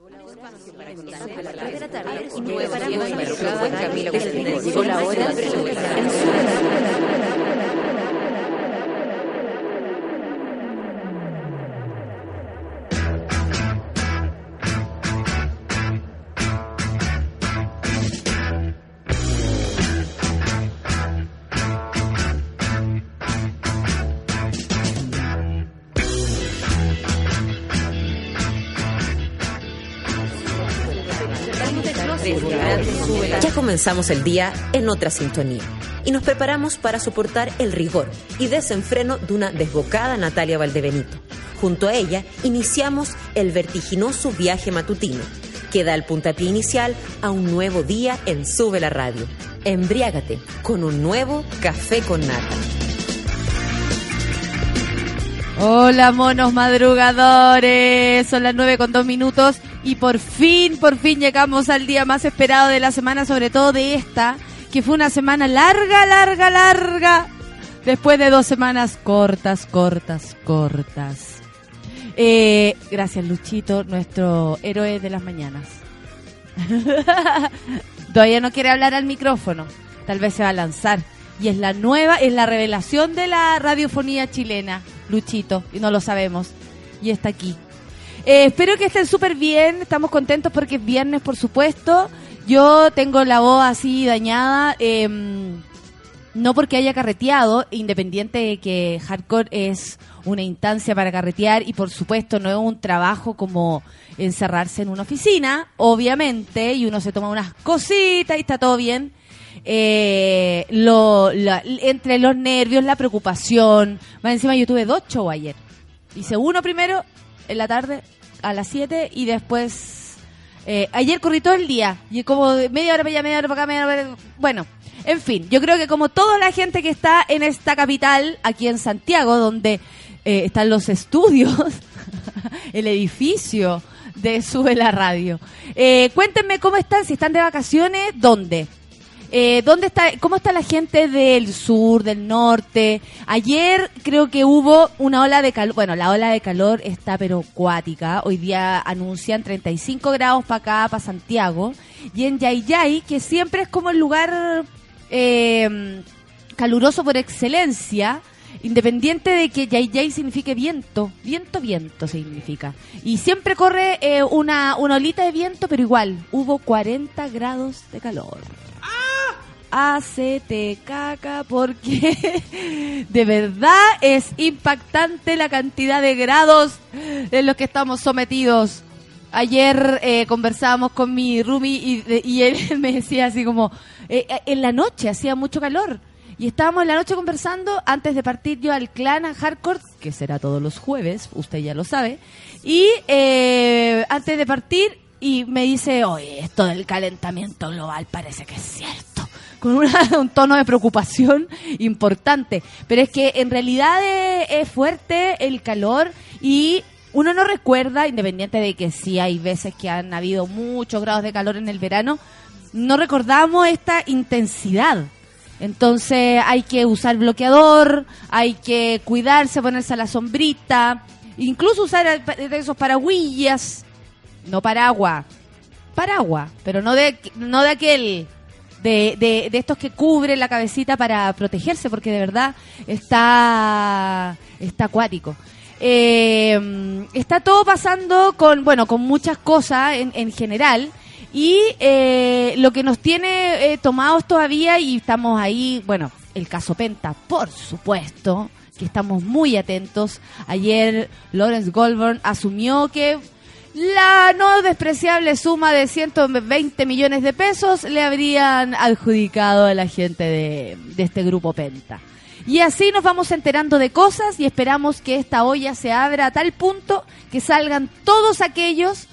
Ya comenzamos el día en otra sintonía y nos preparamos para soportar el rigor y desenfreno de una desbocada Natalia Valdebenito. Junto a ella iniciamos el vertiginoso viaje matutino que da el puntapié inicial a un nuevo día en Sube la Radio. Embriágate con un nuevo café con nata. Hola monos madrugadores, son las nueve con dos minutos y por fin, por fin llegamos al día más esperado de la semana, sobre todo de esta, que fue una semana larga, larga, larga, después de dos semanas cortas, cortas, cortas. Eh, gracias Luchito, nuestro héroe de las mañanas. Todavía no quiere hablar al micrófono, tal vez se va a lanzar. Y es la nueva, es la revelación de la radiofonía chilena. Luchito, y no lo sabemos. Y está aquí. Eh, espero que estén súper bien, estamos contentos porque es viernes, por supuesto. Yo tengo la voz así dañada, em, no porque haya carreteado, independiente de que hardcore es una instancia para carretear y por supuesto no es un trabajo como encerrarse en una oficina, obviamente, y uno se toma unas cositas y está todo bien. Eh, lo, entre los nervios, la preocupación. Más encima yo tuve dos shows ayer. Hice uno primero en la tarde a las 7 y después... Eh, ayer corrí todo el día y como media hora para allá, media hora para acá, media hora para... Bueno, en fin, yo creo que como toda la gente que está en esta capital, aquí en Santiago, donde eh, están los estudios, el edificio de Sube la Radio. Eh, cuéntenme cómo están, si están de vacaciones, ¿dónde? Eh, ¿dónde está, ¿Cómo está la gente del sur, del norte? Ayer creo que hubo una ola de calor. Bueno, la ola de calor está pero cuática. Hoy día anuncian 35 grados para acá, para Santiago. Y en Yayay, que siempre es como el lugar eh, caluroso por excelencia, independiente de que Yayay signifique viento, viento, viento significa. Y siempre corre eh, una, una olita de viento, pero igual, hubo 40 grados de calor hacete caca porque de verdad es impactante la cantidad de grados en los que estamos sometidos. Ayer eh, conversábamos con mi Rumi y, y, él me decía así como, eh, eh, en la noche hacía mucho calor. Y estábamos en la noche conversando antes de partir yo al clan a Hardcore, que será todos los jueves, usted ya lo sabe. Y antes de partir, y me dice, oye, esto del calentamiento global parece que es cierto con un tono de preocupación importante. Pero es que en realidad es, fuerte el calor y uno no recuerda, independiente de que sí hay veces que han habido muchos grados de calor en el verano, no recordamos esta intensidad. Entonces hay que usar bloqueador, hay que cuidarse, ponerse a la sombrita, incluso usar esos paraguillas, no paraguas, paraguas, pero no de, no de aquel de, de, estos que cubren la cabecita para protegerse, porque de verdad está, está acuático. Eh, está todo pasando con, bueno, con muchas cosas en, en general. Y eh, lo que nos tiene eh, tomados todavía, y estamos ahí, bueno, el caso Penta, por supuesto, que estamos muy atentos. Ayer Lawrence Goldberg asumió que la no despreciable suma de 120 millones de pesos le habrían adjudicado a la gente de, este grupo Penta. Y así nos vamos enterando de cosas y esperamos que esta olla se abra a tal punto que salgan todos aquellos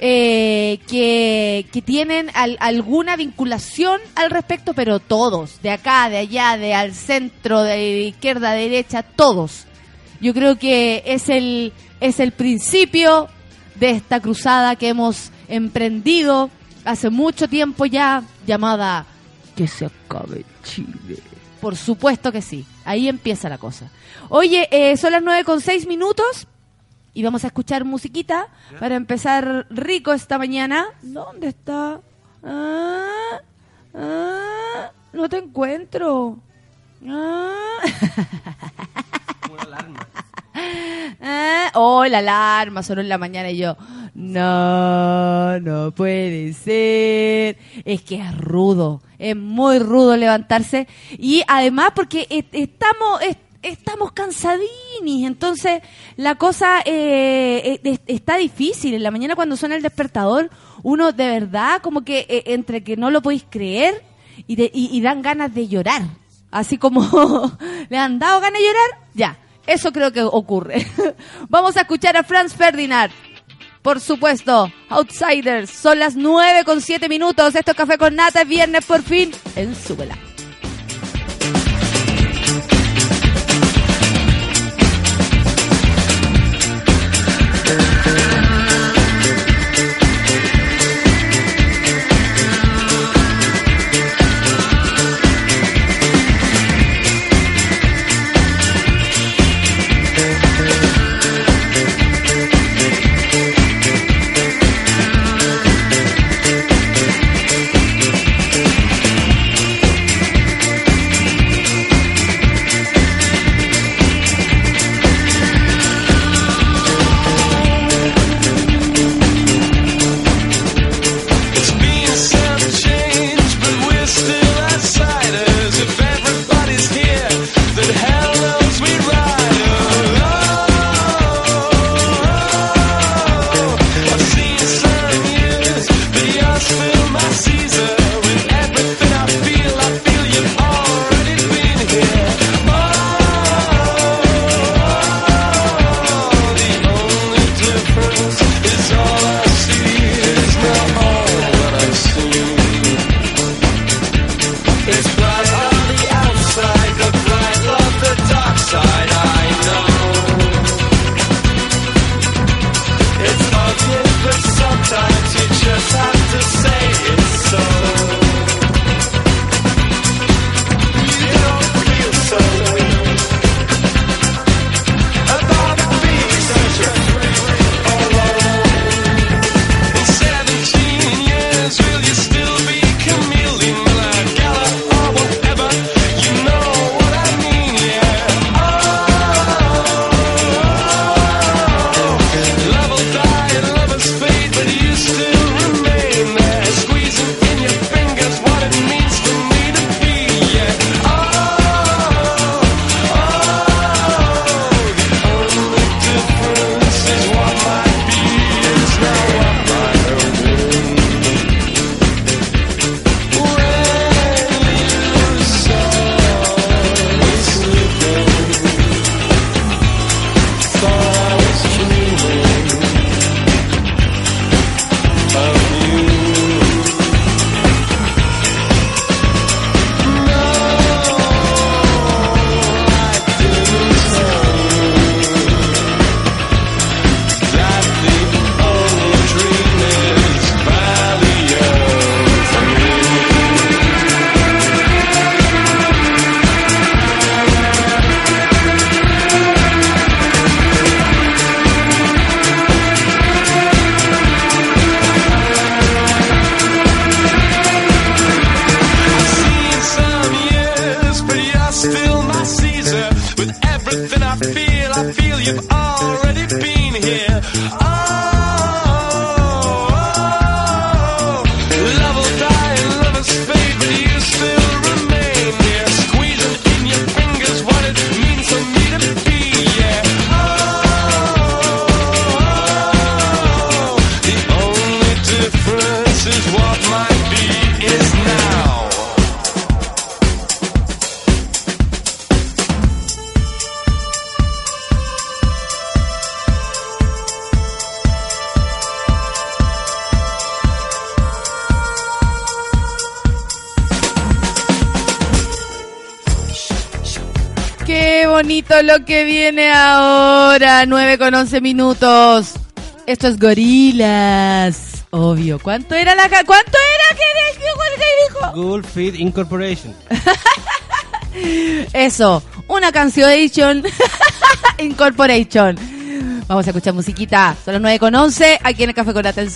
eh, que, que, tienen alguna vinculación al respecto, pero todos, de acá, de allá, de al centro, de izquierda, de derecha, todos. Yo creo que es el, es el principio de esta cruzada que hemos emprendido hace mucho tiempo ya, llamada Que se acabe Chile. Por supuesto que sí, ahí empieza la cosa. Oye, eh, son las nueve con seis minutos. Y vamos a escuchar musiquita para empezar rico esta mañana. ¿Dónde está? Ah, ah, no te encuentro. Ah. Ah, oh, la alarma sonó en la mañana y yo, no, no puede ser. Es que es rudo, es muy rudo levantarse y además porque estamos est- estamos cansadini, entonces la cosa eh, es- está difícil. En la mañana cuando suena el despertador, uno de verdad como que eh, entre que no lo podéis creer y- y dan ganas de llorar. Así como le han dado ganas de llorar, ya. Eso creo que ocurre. Vamos a escuchar a Franz Ferdinand. Por supuesto, Outsiders. Son las 9 con 7 minutos. Esto es Café con Nata. Es viernes por fin en Súbela. Ahora. 9 con 11 minutos. Esto es Gorilas. Obvio. ¿Cuánto era la ca- ¿Cuánto era que dijo? Google Feed Incorporation. Eso, una canción Incorporation. Vamos a escuchar musiquita. Son las 9 con 11 aquí en el Café con Nata en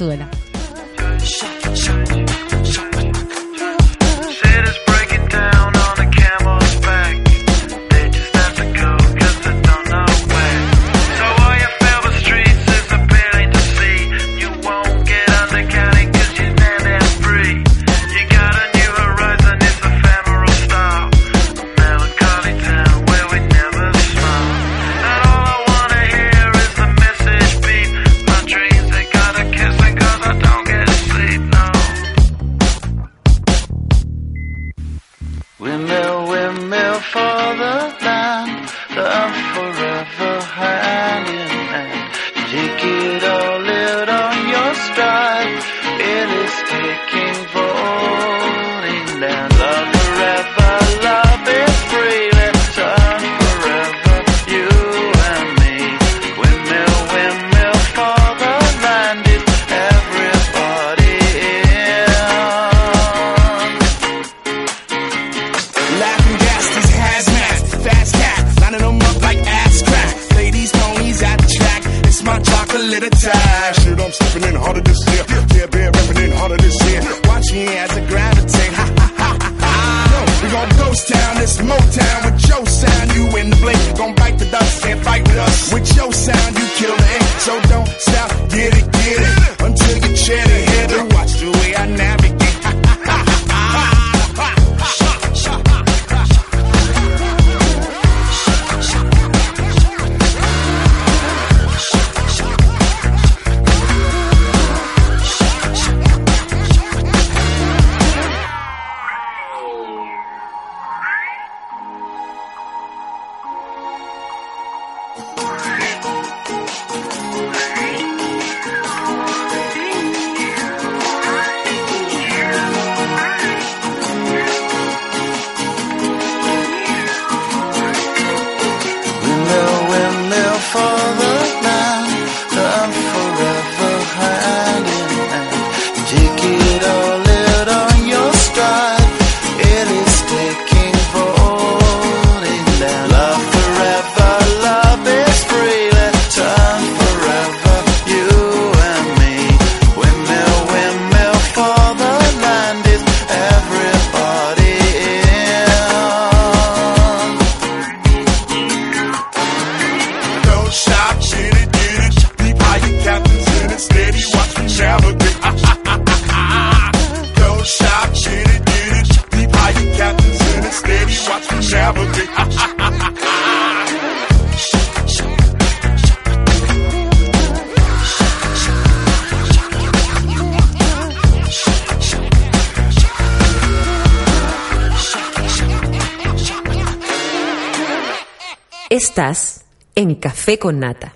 con Nata.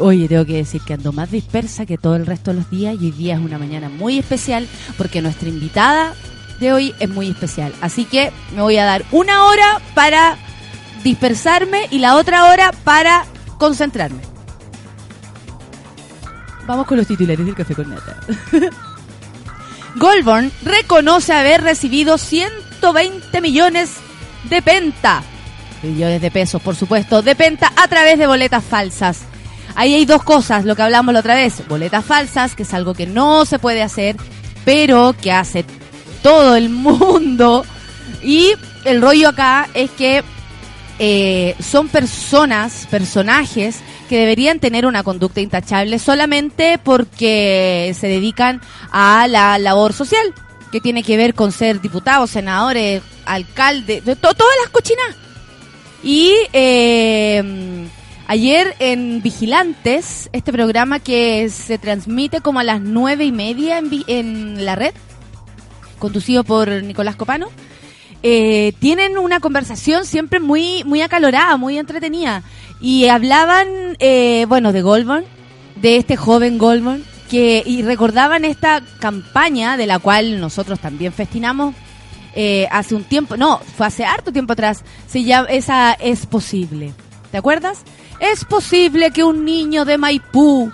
Oye, tengo que decir que ando más dispersa que todo el resto de los días y hoy día es una mañana muy especial porque nuestra invitada de hoy es muy especial. Así que me voy a dar una hora para dispersarme y la otra hora para concentrarme. Vamos con los titulares del café con nata. Goldborn reconoce haber recibido 120 millones de penta. Millones de pesos, por supuesto, de penta a través de boletas falsas. Ahí hay dos cosas, lo que hablamos la otra vez. Boletas falsas, que es algo que no se puede hacer, pero que hace todo el mundo. Y el rollo acá es que eh, son personas, personajes que deberían tener una conducta intachable solamente porque se dedican a la labor social, que tiene que ver con ser diputados, senadores, alcaldes, de to- todas las cochinas. Y eh, ayer en Vigilantes, este programa que se transmite como a las nueve y media en, en la red, conducido por Nicolás Copano, eh, tienen una conversación siempre muy, muy acalorada, muy entretenida. Y hablaban, eh, bueno, de Goldborn, de este joven Goldborn, que, y recordaban esta campaña de la cual nosotros también festinamos eh, hace un tiempo, no, fue hace harto tiempo atrás, se llama, esa es posible. ¿Te acuerdas? Es posible que un niño de Maipú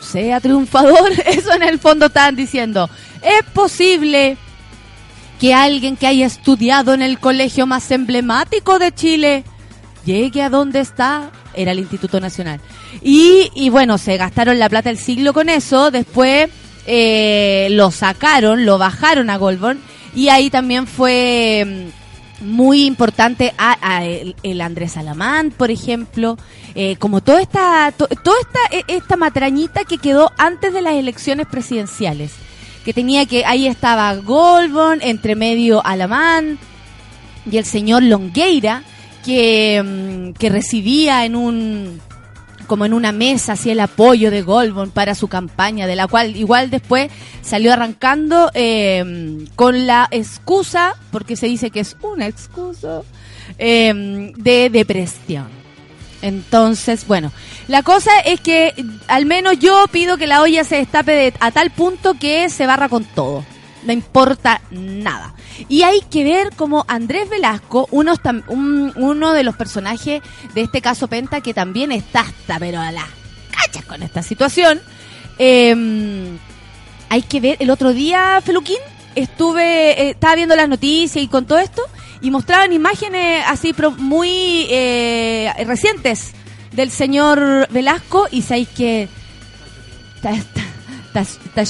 sea triunfador. Eso en el fondo estaban diciendo. Es posible que alguien que haya estudiado en el colegio más emblemático de Chile llegue a donde está, era el Instituto Nacional. Y, y bueno, se gastaron la plata del siglo con eso, después eh, lo sacaron, lo bajaron a Goldborn, y ahí también fue mm, muy importante a, el, Andrés Alamán, por ejemplo, eh, como toda esta, to- toda esta, e- esta matrañita que quedó antes de las elecciones presidenciales, que tenía que, ahí estaba Goldborn, entre medio Alamán, y el señor Longueira, que, mm, que recibía en un como en una mesa así el apoyo de Goldborn para su campaña, de la cual igual después salió arrancando eh, con la excusa, porque se dice que es una excusa, eh, de depresión. Entonces, bueno, la cosa es que al menos yo pido que la olla se destape de- a tal punto que se barra con todo. No importa nada. Y hay que ver como Andrés Velasco, uno, de los personajes de este caso Penta, que también está hasta, pero a las cachas con esta situación. Eh, hay que ver, el otro día, Feluquín, estuve, eh, estaba viendo las noticias y con todo esto, y mostraban imágenes así pro- muy eh, recientes del señor Velasco, y sabéis que está, está, está.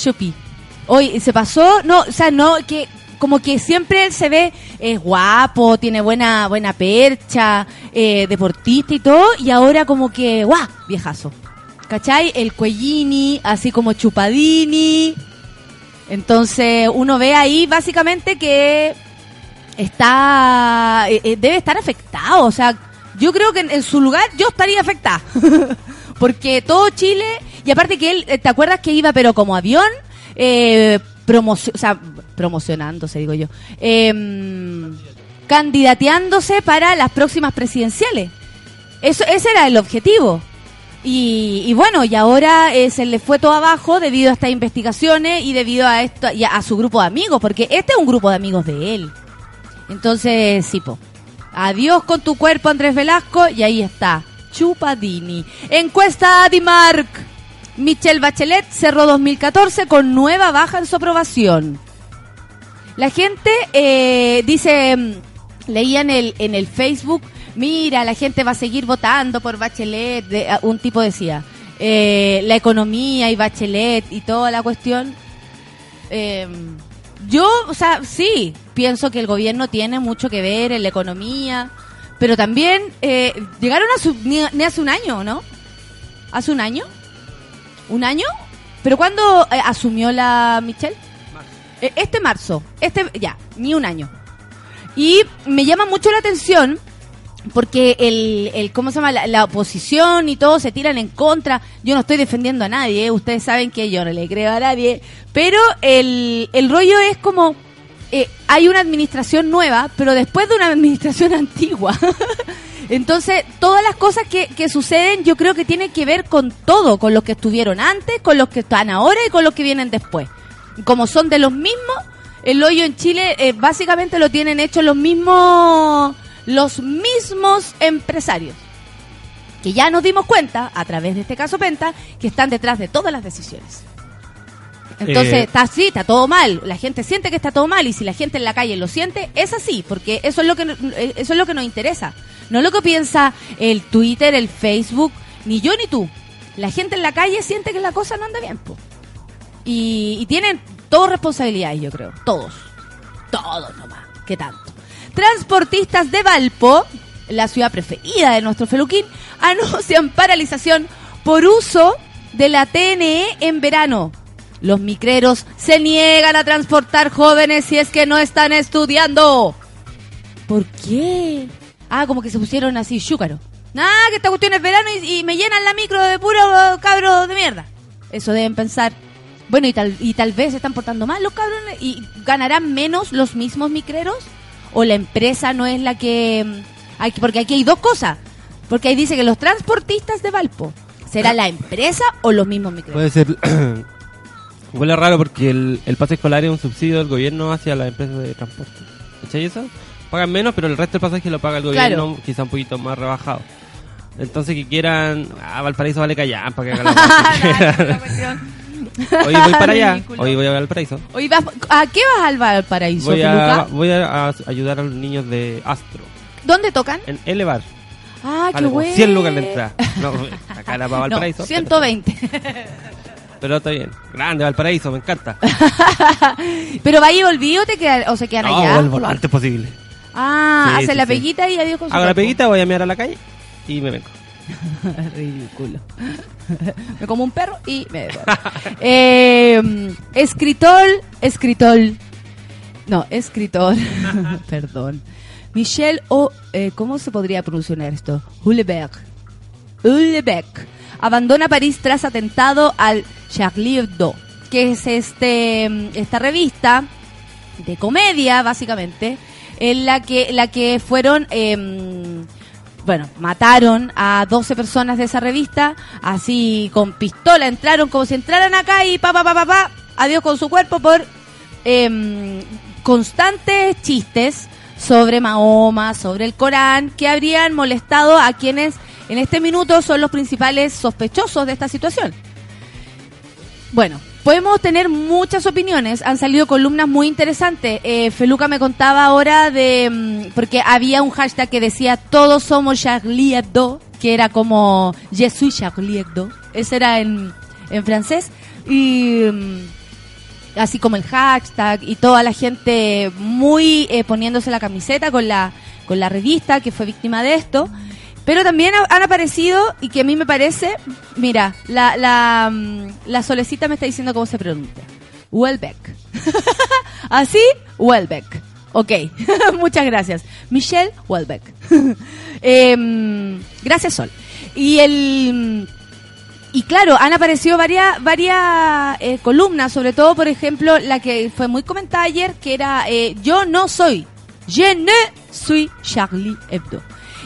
Hoy se pasó, no, o sea, no, que como que siempre él se ve es guapo, tiene buena buena percha, eh, deportista y todo, y ahora como que, guau, viejazo. ¿Cachai? El cuellini, así como chupadini. Entonces uno ve ahí básicamente que está, eh, eh, debe estar afectado. O sea, yo creo que en, en su lugar yo estaría afectada. Porque todo Chile, y aparte que él, eh, ¿te acuerdas que iba pero como avión? Eh, promocionándose, digo yo. Em, candidateándose para las próximas presidenciales. Eso, ese era el objetivo. Y, bueno, y ahora eh, se le fue todo abajo debido a estas investigaciones y debido a esto y a, su grupo de amigos, porque este es un grupo de amigos de él. Entonces, sí, po. Adiós con tu cuerpo, Andrés Velasco, y ahí está. Chupadini. Encuesta Adimark. Michelle Bachelet cerró 2014 con nueva baja en su aprobación. La gente eh, dice, mm, leía en el, en el Facebook, mira, la gente va a seguir votando por Bachelet. De- ah, un tipo decía, eh, la economía y Bachelet y toda la cuestión. Eh, yo, o sea, sí, pienso que el gobierno tiene mucho que ver en la economía, pero también eh, llegaron a su, ni, ni hace un año, ¿no? ¿Hace un año? ¿Un año? ¿Pero cuándo eh, asumió la Michelle? Eh, Este marzo, este ya, ni un año. Y me llama mucho la atención porque el, el ¿cómo se llama? La, la oposición y todo se tiran en contra. Yo no estoy defendiendo a nadie, ¿eh? ustedes saben que yo no le creo a nadie. Pero el, el rollo es como, eh, hay una administración nueva, pero después de una administración antigua. Entonces, todas las cosas que, que suceden yo creo que tienen que ver con todo, con los que estuvieron antes, con los que están ahora y con los que vienen después. Como son de los mismos, el hoyo en Chile eh, básicamente lo tienen hecho los mismos los mismos empresarios que ya nos dimos cuenta a través de este caso Penta que están detrás de todas las decisiones. Entonces, Eh, está así, está todo mal. La gente siente que está todo mal y si la gente en la calle lo siente, es así, porque eso es lo que eh, eso es lo que nos interesa. No lo que piensa el Twitter, el Facebook, ni yo ni tú. La gente en la calle siente que la cosa no anda bien, po. Y, y tienen todos responsabilidades, yo creo. Todos. Todos nomás. ¿Qué tanto? Transportistas de Valpo, la ciudad preferida de nuestro Feluquín, anuncian paralización por uso de la TNE en verano. Los micreros se niegan a transportar jóvenes si es que no están estudiando. ¿Por qué? Ah, como que se pusieron así, chúcaro. Nada, que esta cuestión es verano y, y me llenan la micro de puro cabro de mierda. Eso deben pensar. Bueno, y tal, y tal vez se están portando mal los cabrones y ganarán menos los mismos micreros o la empresa no es la que... mm, hay- porque aquí hay dos cosas. Porque ahí dice que los transportistas de Valpo, ¿será la empresa o los mismos micreros? Puede ser. Huele raro porque el, el pase escolar es un subsidio del gobierno hacia las empresas de transporte. ¿Cachai eso? Pagan menos, pero el resto del pasaje lo paga el gobierno, Claro. quizá un poquito más rebajado. Entonces que quieran. Ah, Valparaíso vale callar para que hagan la. Hoy voy para allá. Ridículo. Hoy voy a Valparaíso. Hoy vas- ¿A qué vas al Valparaíso, Voy a, voy a, a ayudar a los niños de Astro. ¿Dónde tocan? En Elevar. Ah, qué bueno. 100 lucas la entrada. No, acá era para No, Valparaíso. 120. Pero está bien. Grande Valparaíso, me encanta. Pero va y volví o te quedan, o se quedan No, allá. vuelvo lo antes posible. Ah, Sí, hace sí, la sí. peguita y adiós con su Hago la peguita, voy a mirar a la calle y me vengo. Ridículo. me como un perro y me eh, escritor, escritor. No, escritor. Perdón. Michel O. eh, ¿Cómo se podría pronunciar esto? Hulleberg. Hulleberg. Abandona París tras atentado al Charlie Hebdo, que es este esta revista de comedia, básicamente, en la que, la que fueron, em, bueno, mataron a 12 personas de esa revista, así con pistola, entraron como si entraran acá y pa, pa, pa, pa, pa, adiós con su cuerpo por em, constantes chistes sobre Mahoma, sobre el Corán, que habrían molestado a quienes en este minuto son los principales sospechosos de esta situación. Bueno, podemos tener muchas opiniones. Han salido columnas muy interesantes. Eh, Feluca me contaba ahora de. mm, Porque había un hashtag que decía Todos somos Charlie Hebdo, que era como Je suis Charlie Hebdo. Ese era en, en francés. Y. mm, Así como el hashtag y toda la gente muy eh, poniéndose la camiseta con la, con la revista que fue víctima de esto. Pero también ha- han aparecido, y que a mí me parece, mira, la, la, mm, la solecita me está diciendo cómo se pronuncia. Welbeck. Así, Welbeck. Ok, muchas gracias. Michelle Welbeck. Em, gracias, Sol. Y el... Y claro, han aparecido varias, varias eh, columnas, sobre todo, por ejemplo, la que fue muy comentada ayer, que era eh, Yo no soy, je ne suis Charlie Hebdo.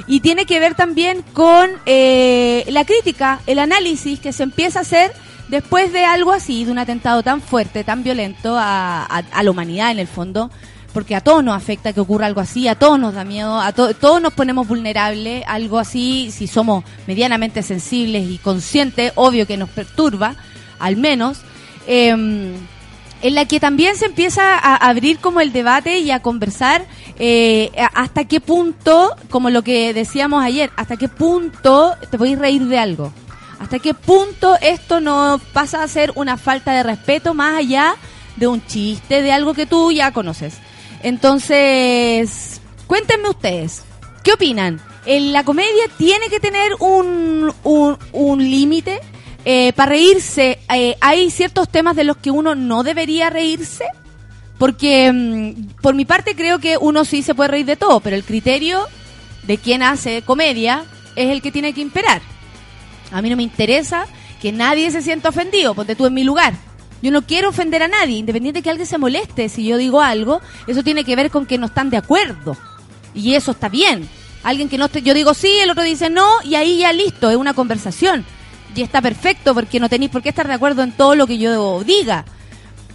Y tiene que ver también con eh, la crítica, el análisis que se empieza a hacer después de algo así, de un atentado tan fuerte, tan violento a, la humanidad en el fondo, porque a todos nos afecta que ocurra algo así, a todos nos da miedo, a to- todos nos ponemos vulnerables, algo así, si somos medianamente sensibles y conscientes, obvio que nos perturba, al menos. Em, en la que también se empieza a abrir como el debate y a conversar eh, hasta qué punto, como lo que decíamos ayer, hasta qué punto te podéis reír de algo. Hasta qué punto esto no pasa a ser una falta de respeto más allá de un chiste, de algo que tú ya conoces. Entonces, cuéntenme ustedes, ¿qué opinan? ¿En la comedia tiene que tener un, un límite? Eh, para reírse, eh, ¿hay ciertos temas de los que uno no debería reírse? Porque mm, por mi parte creo que uno sí se puede reír de todo, pero el criterio de quien hace comedia es el que tiene que imperar. A mí no me interesa que nadie se sienta ofendido, ponte tú en mi lugar. Yo no quiero ofender a nadie, independiente de que alguien se moleste si yo digo algo, eso tiene que ver con que no están de acuerdo. Y eso está bien. Alguien que no yo digo sí, el otro dice no, y ahí ya listo, es una conversación. Y está perfecto porque no tenéis por qué estar de acuerdo en todo lo que yo diga,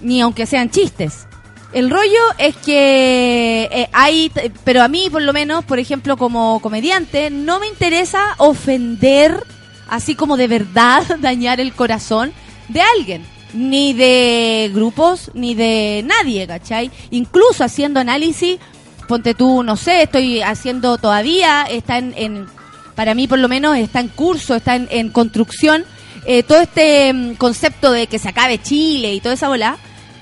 ni aunque sean chistes. El rollo es que eh, hay, pero a mí por lo menos, por ejemplo, como comediante, no me interesa ofender, así como de verdad dañar el corazón de alguien, ni de grupos, ni de nadie, ¿cachai? Incluso haciendo análisis, ponte tú, no sé, estoy haciendo todavía, está en, en- para mí por lo menos está en curso, está en, construcción, eh, todo este mm, concepto de que se acabe Chile y toda esa bola.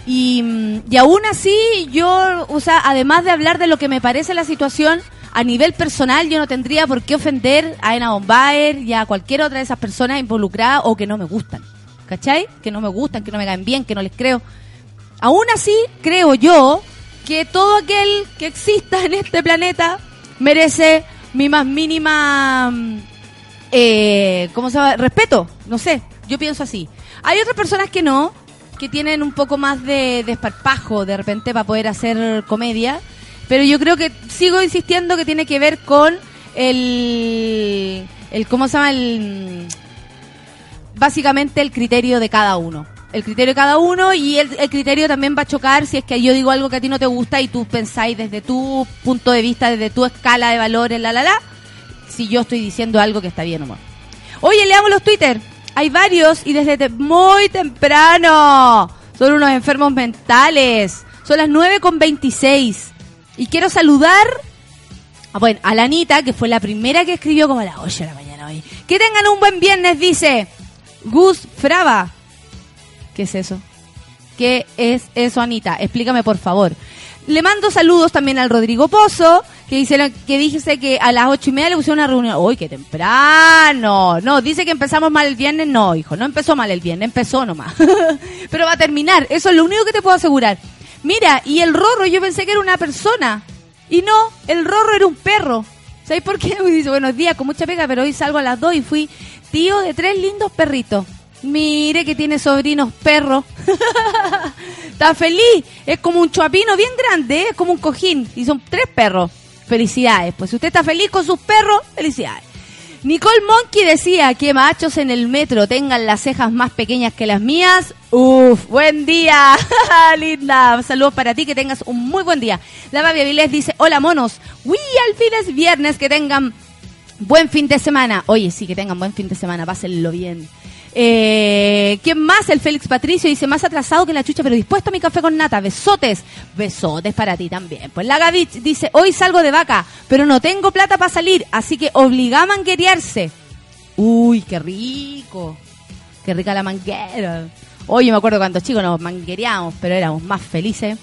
Y, mm, y aún así, yo, o sea, además de hablar de lo que me parece la situación, a nivel personal, yo no tendría por qué ofender a Ena Bombaer y a cualquier otra de esas personas involucradas o que no me gustan. ¿Cachai? Que no me gustan, que no me caen bien, que no les creo. Aún así, creo yo que todo aquel que exista en este planeta merece mi más mínima mm, eh, ¿cómo se llama? Respeto, no sé, yo pienso así. Hay otras personas que no, que tienen un poco más de desparpajo de repente para poder hacer comedia, pero yo creo que sigo insistiendo que tiene que ver con el, el ¿cómo se llama? El, básicamente el criterio de cada uno. El criterio de cada uno y el, criterio también va a chocar si es que yo digo algo que a ti no te gusta y tú pensáis desde tu punto de vista, desde tu escala de valores, la la la, si yo estoy diciendo algo que está bien o no. Oye, leamos los Twitter. Hay varios y desde muy temprano. Son unos enfermos mentales. Son las 9 con 26. Y quiero saludar Ah, Bueno, a la Anita, que fue la primera que escribió como a las 8 de la mañana hoy. Que tengan un buen viernes, dice Gus Fraba. ¿Qué es eso? ¿Qué es eso, Anita? Explícame, por favor. Le mando saludos también al Rodrigo Pozo, que dice que dice que a las ocho y media le pusieron una reunión. ¡Uy, qué temprano! No, dice que empezamos mal el viernes. No, hijo, no empezó mal el viernes, empezó nomás. Pero va a terminar, eso es lo único que te puedo asegurar. Mira, y el Rorro yo pensé que era una persona. Y no, el Rorro era un perro. ¿Sabes por qué? Dice, buenos días, con mucha pega, pero hoy salgo a las dos y fui tío de tres lindos perritos. Mire que tiene sobrinos perros. Está feliz. Es como un chuapino bien grande, es como un cojín. Y son tres perros. Felicidades. Pues si usted está feliz con sus perros, felicidades. Nicole Monkey decía que machos en el metro tengan las cejas más pequeñas que las mías. Uf, buen día, linda. Saludos para ti, que tengas un muy buen día. La Babi Avilés dice, hola monos. Uy, al fin es viernes, que tengan buen fin de semana. Oye, sí, que tengan buen fin de semana, pásenlo bien. Eh, ¿Quién más? El Félix Patricio dice, más atrasado que la chucha, pero dispuesto a mi café con nata. Besotes. Besotes para ti también. Pues la Gaby dice, hoy salgo de vaca, pero no tengo plata para salir, así que obliga a manguerearse. Uy, qué rico. Qué rica la manguera. Oye, me acuerdo cuando chicos nos manguereábamos, pero éramos más felices.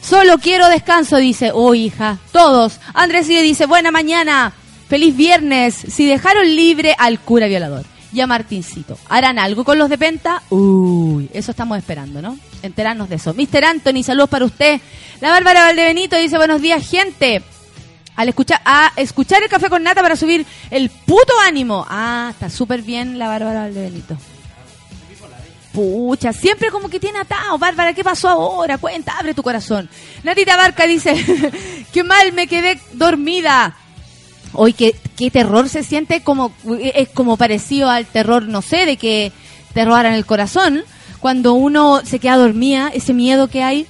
Solo quiero descanso, dice. Uy, hija. Todos. Andrés sigue dice, buena mañana. Feliz viernes. Si dejaron libre al cura violador y a Martincito. ¿Harán algo con los de Penta? Uy, eso estamos esperando, ¿no? Enterarnos de eso. Mr. Anthony, saludos para usted. La Bárbara Valdebenito dice, buenos días, gente. Al escuchar, a escuchar el café con nata para subir el puto ánimo. Ah, está súper bien la Bárbara Valdebenito. Pucha, siempre como que tiene atado. Bárbara, ¿qué pasó ahora? Cuenta, abre tu corazón. Natita Barca dice, qué mal me quedé dormida. Hoy qué, qué terror se siente como es como parecido al terror, no sé, de que te robaran el corazón cuando uno se queda dormida, ese miedo que hay.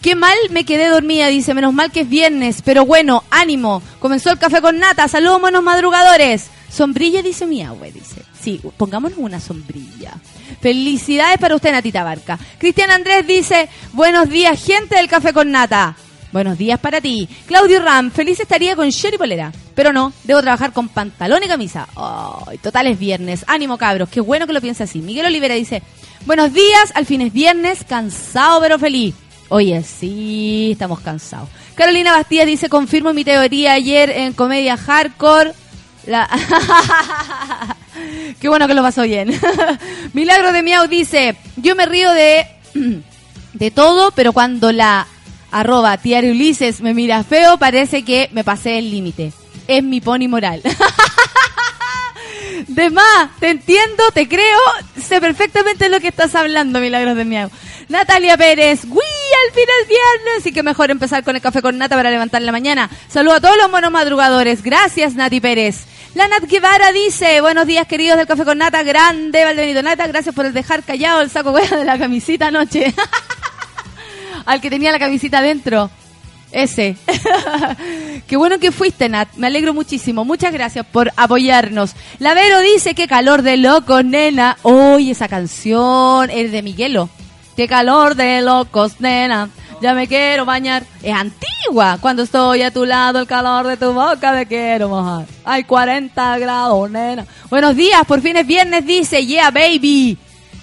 Qué mal me quedé dormida, dice, menos mal que es viernes, pero bueno, ánimo. Comenzó el café con nata, saludos monos madrugadores. Sombrilla, dice mi abue, dice. Sí, pongámonos una sombrilla. Felicidades para usted, Natita Barca. Cristian Andrés dice, buenos días, gente del café con nata. Buenos días para ti. Claudio Ram, feliz estaría con Sherry Polera. Pero no, debo trabajar con pantalón y camisa. Ay, total es viernes. Ánimo, cabros. Qué bueno que lo piense así. Miguel Olivera dice, buenos días, al fin es viernes, cansado pero feliz. Oye, sí, estamos cansados. Carolina Bastías dice, confirmo mi teoría ayer en Comedia Hardcore. La... Qué bueno que lo pasó bien. Milagro de Miau dice, yo me río de, de todo, pero cuando la arroba Tiario Ulises me mira feo, parece que me pasé el límite. Es mi pony moral. De más, te entiendo, te creo, sé perfectamente lo que estás hablando, Milagros de Miau. Natalia Pérez, ¡Uy! Al fin es viernes, y que mejor empezar con el café con nata para levantar la mañana. Saludo a todos los monos madrugadores. Gracias, Nati Pérez. La Nat Guevara dice, buenos días queridos del café con nata, grande Valdenito Nata, gracias por el dejar callado el saco de la camisita anoche. Al que tenía la camisita adentro. Ese. Qué bueno que fuiste, Nat. Me alegro muchísimo. Muchas gracias por apoyarnos. La Vero dice, qué calor de locos, nena. Hoy esa canción es de Miguelo. Qué calor de locos, nena. Ya me quiero bañar. Es antigua. Cuando estoy a tu lado, el calor de tu boca me quiero mojar. Hay 40 grados, nena. Buenos días, por fin es viernes, dice, yeah, baby.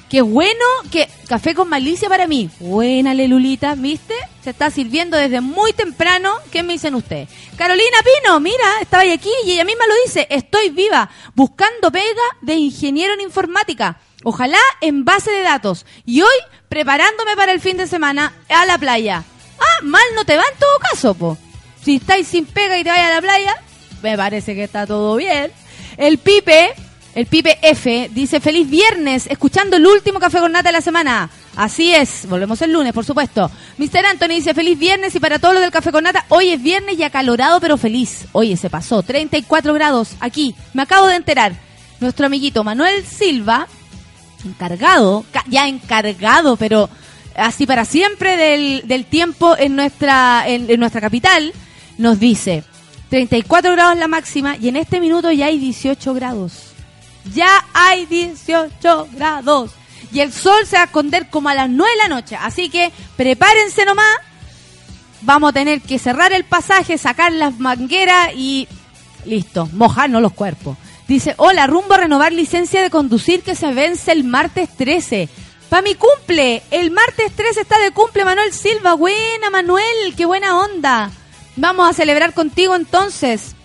Qué bueno que café con malicia para mí. Buena, Lelulita, ¿viste? Se está sirviendo desde muy temprano. ¿Qué me dicen ustedes? Carolina Pino, mira, estaba aquí y ella misma lo dice. Estoy viva, buscando pega de ingeniero en informática. Ojalá en base de datos. Y hoy preparándome para el fin de semana a la playa. Ah, mal no te va en todo caso, po. Si estáis sin pega y te vayas a la playa, me parece que está todo bien. El Pipe, el Pipe F, dice feliz viernes, escuchando el último café con nata de la semana. Así es, volvemos el lunes, por supuesto. Mr. Anthony dice feliz viernes y para todos los del café con nata, hoy es viernes y acalorado pero feliz. Oye, se pasó, 34 grados aquí, me acabo de enterar. Nuestro amiguito Manuel Silva, encargado, ca- ya encargado, pero así para siempre del, tiempo en nuestra, en, en nuestra capital, nos dice 34 grados la máxima y en este minuto ya hay 18 grados. Ya hay 18 grados. Y el sol se va a esconder como a las 9 de la noche. Así que prepárense nomás. vamos a tener que cerrar el pasaje, sacar las mangueras y listo, mojarnos los cuerpos. Dice, hola, rumbo a renovar licencia de conducir que se vence el martes 13. Pa' mi cumple, el martes 13 está de cumple Manuel Silva. Buena, Manuel, qué buena onda. Vamos a celebrar contigo entonces.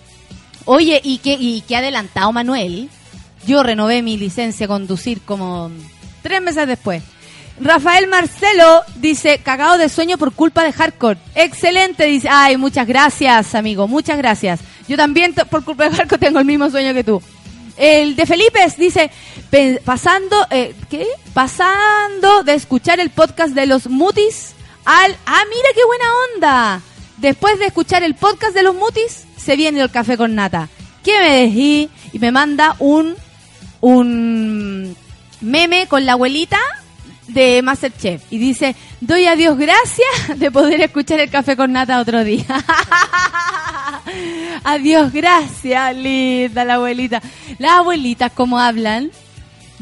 Oye, ¿y qué, y qué adelantado Manuel? Yo renové mi licencia de conducir como tres meses después. Rafael Marcelo dice, cagado de sueño por culpa de hardcore. Excelente, dice. Ay, muchas gracias, amigo, muchas gracias. Yo también, por culpa de hardcore, tengo el mismo sueño que tú. El de Felipe dice, pasando, eh, ¿qué? Pasando de escuchar el podcast de los mutis al... Ah, mira qué buena onda. Después de escuchar el podcast de los mutis, se viene el café con nata. ¿Qué me decís? Y me manda un, un meme con la abuelita de Masterchef. Y dice, doy a Dios gracias de poder escuchar el café con nata otro día. Adiós, gracias, linda la abuelita. Las abuelitas, ¿cómo hablan?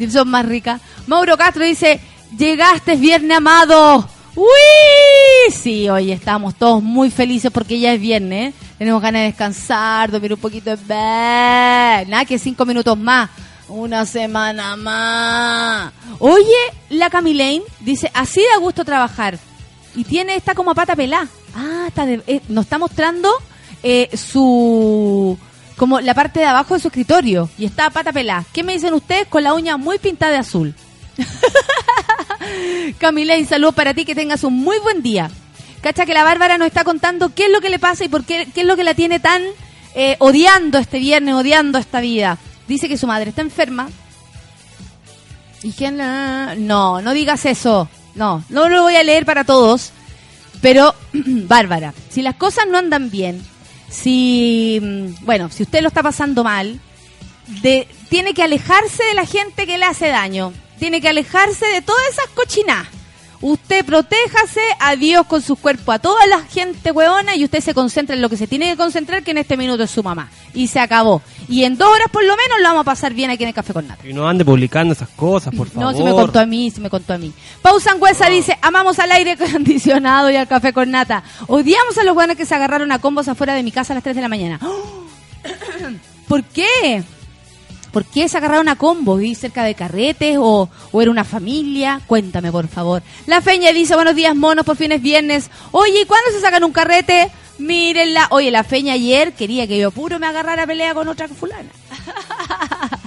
Son más ricas. Mauro Castro dice, llegaste viernes amado. ¡Uy! Sí, hoy estamos todos muy felices porque ya es viernes. Tenemos ganas de descansar, dormir un poquito. Nada, que cinco minutos más. Una semana más. Oye, la Camilane dice, así da gusto trabajar. Y tiene, está como a pata pelá. Ah, está de- eh, nos está mostrando eh, su como la parte de abajo de su escritorio y está a pata pelá. ¿Qué me dicen ustedes con la uña muy pintada de azul? Camila, saludos para ti, que tengas un muy buen día. Cacha que la Bárbara nos está contando qué es lo que le pasa y por qué, qué es lo que la tiene tan eh, odiando este viernes, odiando esta vida. Dice que su madre está enferma. Y que no, no digas eso. No, no lo voy a leer para todos. Pero, Bárbara, si las cosas no andan bien, si, mm, bueno, si usted lo está pasando mal, de, tiene que alejarse de la gente que le hace daño. Tiene que alejarse de todas esas cochinadas. Usted protéjase a Dios con su cuerpo, a toda la gente hueona y usted se concentra en lo que se tiene que concentrar, que en este minuto es su mamá. Y se acabó. Y en dos horas por lo menos lo vamos a pasar bien aquí en el Café con Nata. Y no ande publicando esas cosas, por favor. No, si me contó a mí, si me contó a mí. Pau Sangüesa dice, amamos al aire acondicionado y al café con nata. Odiamos a los buenos que se agarraron a combos afuera de mi casa a las 3 de la mañana. ¿Por qué? ¿Por qué se agarraron a combo? ¿Vi cerca de carretes o, o era una familia? Cuéntame, por favor. La Feña dice, buenos días, monos, por fin es viernes. Oye, ¿y cuándo se sacan un carrete? Mírenla. Oye, la Feña ayer quería que yo puro me agarrara a pelea con otra fulana.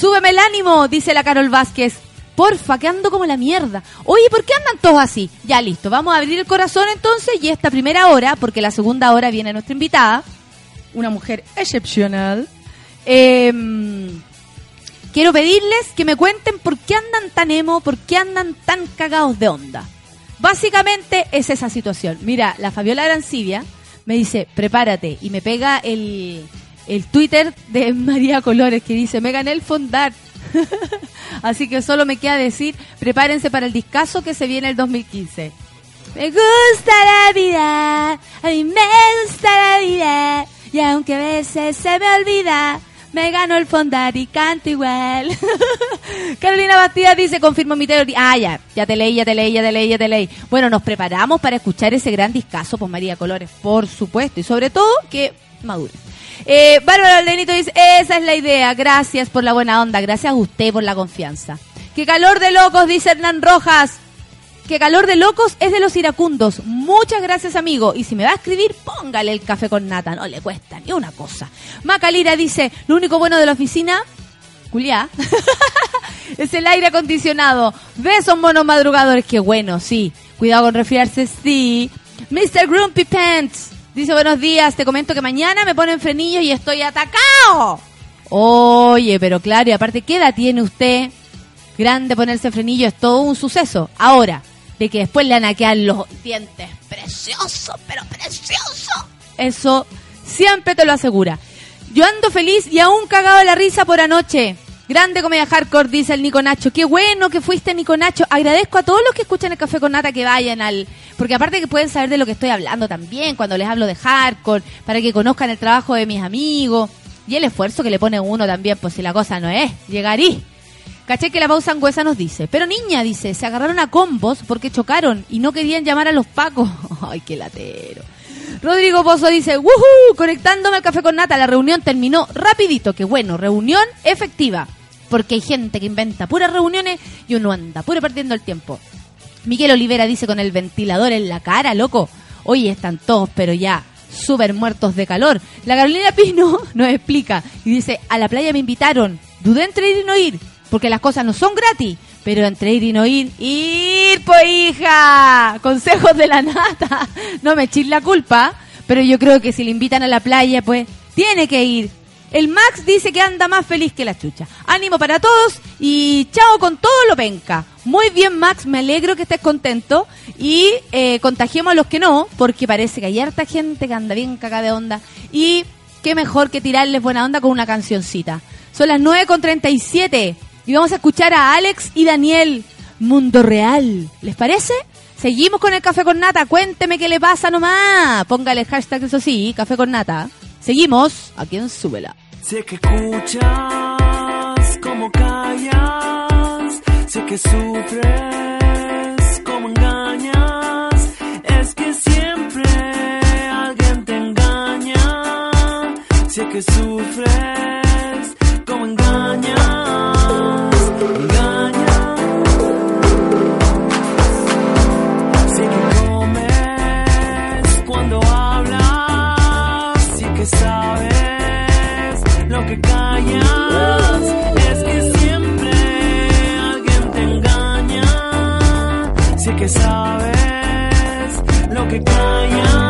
Súbeme el ánimo, dice la Carol Vázquez. Porfa, que ando como la mierda. Oye, ¿por qué andan todos así? Ya listo, vamos a abrir el corazón entonces y esta primera hora, porque la segunda hora viene nuestra invitada, una mujer excepcional. Em, quiero pedirles que me cuenten por qué andan tan emo, por qué andan tan cagados de onda. Básicamente es esa situación. Mira, la Fabiola Arancibia me dice, prepárate, y me pega el, el Twitter de María Colores que dice, me gané el fondar. Así que solo me queda decir, prepárense para el discazo que se viene el 2015. Me gusta la vida, a mí me gusta la vida, y aunque a veces se me olvida, me gano el fondar y canto igual. Carolina Bastida dice, confirmo mi teoría. Ah, ya, ya te leí, ya te leí, ya te leí, ya te leí. Bueno, nos preparamos para escuchar ese gran discazo, pues María Colores, por supuesto, y sobre todo que madure. Eh, Bárbara Lenito dice, esa es la idea, gracias por la buena onda, gracias a usted por la confianza. Qué calor de locos, dice Hernán Rojas. Que calor de locos es de los iracundos. Muchas gracias, amigo. Y si me va a escribir, póngale el café con nata. No le cuesta ni una cosa. Macalira dice, lo único bueno de la oficina, Juliá, es el aire acondicionado. Besos, monos madrugadores. Qué bueno, sí. Cuidado con resfriarse, sí. Mr. Grumpy Pants dice, buenos días. Te comento que mañana me ponen frenillos y estoy atacado. Oye, pero claro, y aparte, ¿qué edad tiene usted? Grande ponerse frenillo es todo un suceso. Ahora, de que después le van a quedar los dientes preciosos, pero preciosos. Eso siempre te lo asegura. Yo ando feliz y aún cagado de la risa por anoche. Grande comedia hardcore, dice el Nico Nacho. Qué bueno que fuiste, Nico Nacho. Agradezco a todos los que escuchan el Café con Nata que vayan al... Porque aparte que pueden saber de lo que estoy hablando también cuando les hablo de hardcore, para que conozcan el trabajo de mis amigos y el esfuerzo que le pone uno también, pues si la cosa no es, llegarí. Caché que la pausa angüesa nos dice, pero niña, dice, se agarraron a combos porque chocaron y no querían llamar a los pacos. Ay, qué latero. Rodrigo Pozo dice, ¡Woohoo! Conectándome al café con nata, la reunión terminó rapidito. Qué bueno, reunión efectiva. Porque hay gente que inventa puras reuniones y uno anda puro perdiendo el tiempo. Miguel Olivera dice con el ventilador en la cara, loco. Oye, están todos, pero ya, súper muertos de calor. La Carolina Pino nos explica y dice, a la playa me invitaron. Dudé entre ir y no ir, porque las cosas no son gratis. Pero entre ir y no ir, ir, pues hija. Consejos de la nata. No me echis la culpa, pero yo creo que si le invitan a la playa, pues tiene que ir. El Max dice que anda más feliz que la chucha. Ánimo para todos y chao con todo lo penca. Muy bien, Max, me alegro que estés contento. Y eh, contagiemos a los que no, porque parece que hay harta gente que anda bien caca de onda. Y qué mejor que tirarles buena onda con una cancioncita. Son las 9 con 37 y vamos a escuchar a Alex y Daniel. Mundo Real. ¿Les parece? Seguimos con el café con nata. Cuénteme qué le pasa nomás. Póngale hashtag, eso sí, café con nata. Seguimos aquí en Súbela. Sé que escuchas como callas, sé que sufres como engañas, es que siempre alguien te engaña, sé que sufres como engañas, que sabes lo que callas,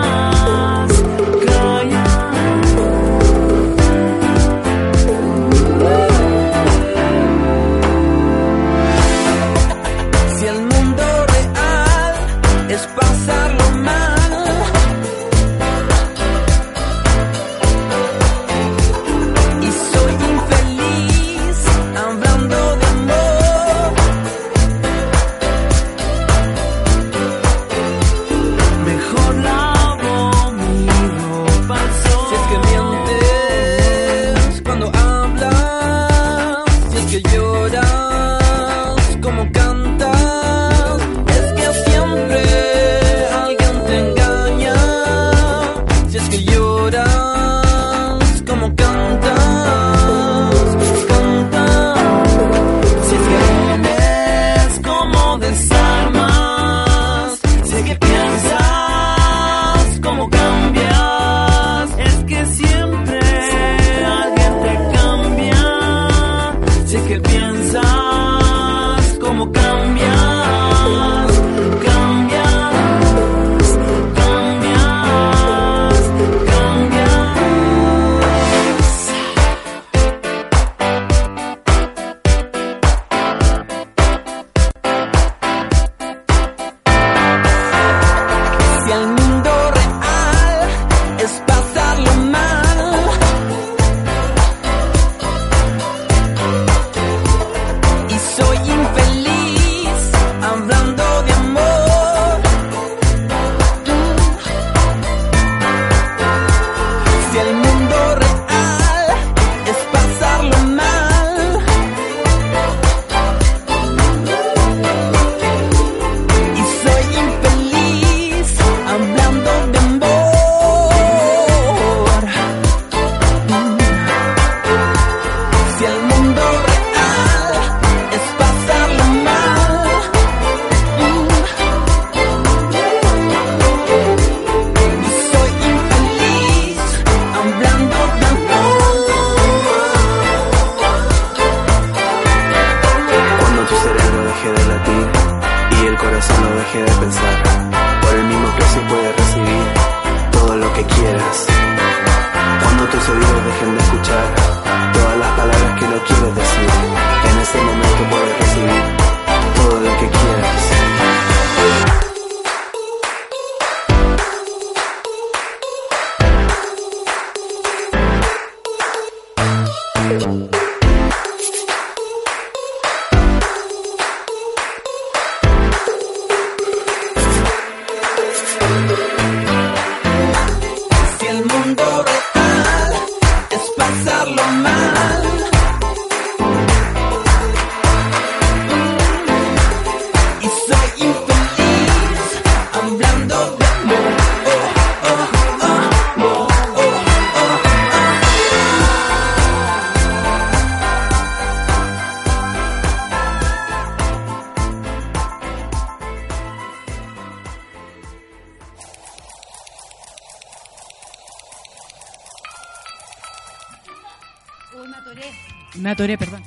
Atoré, perdón.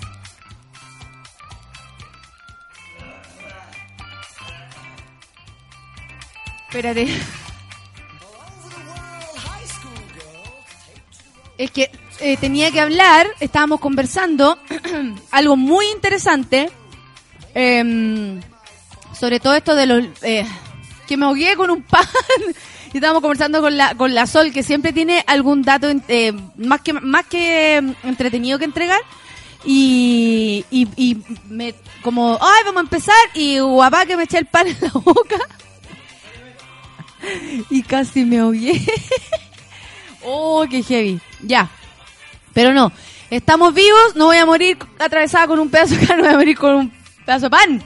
Espérate. Es que eh, tenía que hablar, estábamos conversando algo muy interesante em, sobre todo esto de los eh, que me ahogué con un pan y estábamos conversando con la con la Sol que siempre tiene algún dato eh, más que más que em, entretenido que entregar y, y, y me como ay vamos a empezar y guapá que me eché el pan en la boca y casi me ahogué oh qué heavy ya pero no, estamos vivos, no voy a morir atravesada con un pedazo de carne, voy a morir con un pedazo de pan.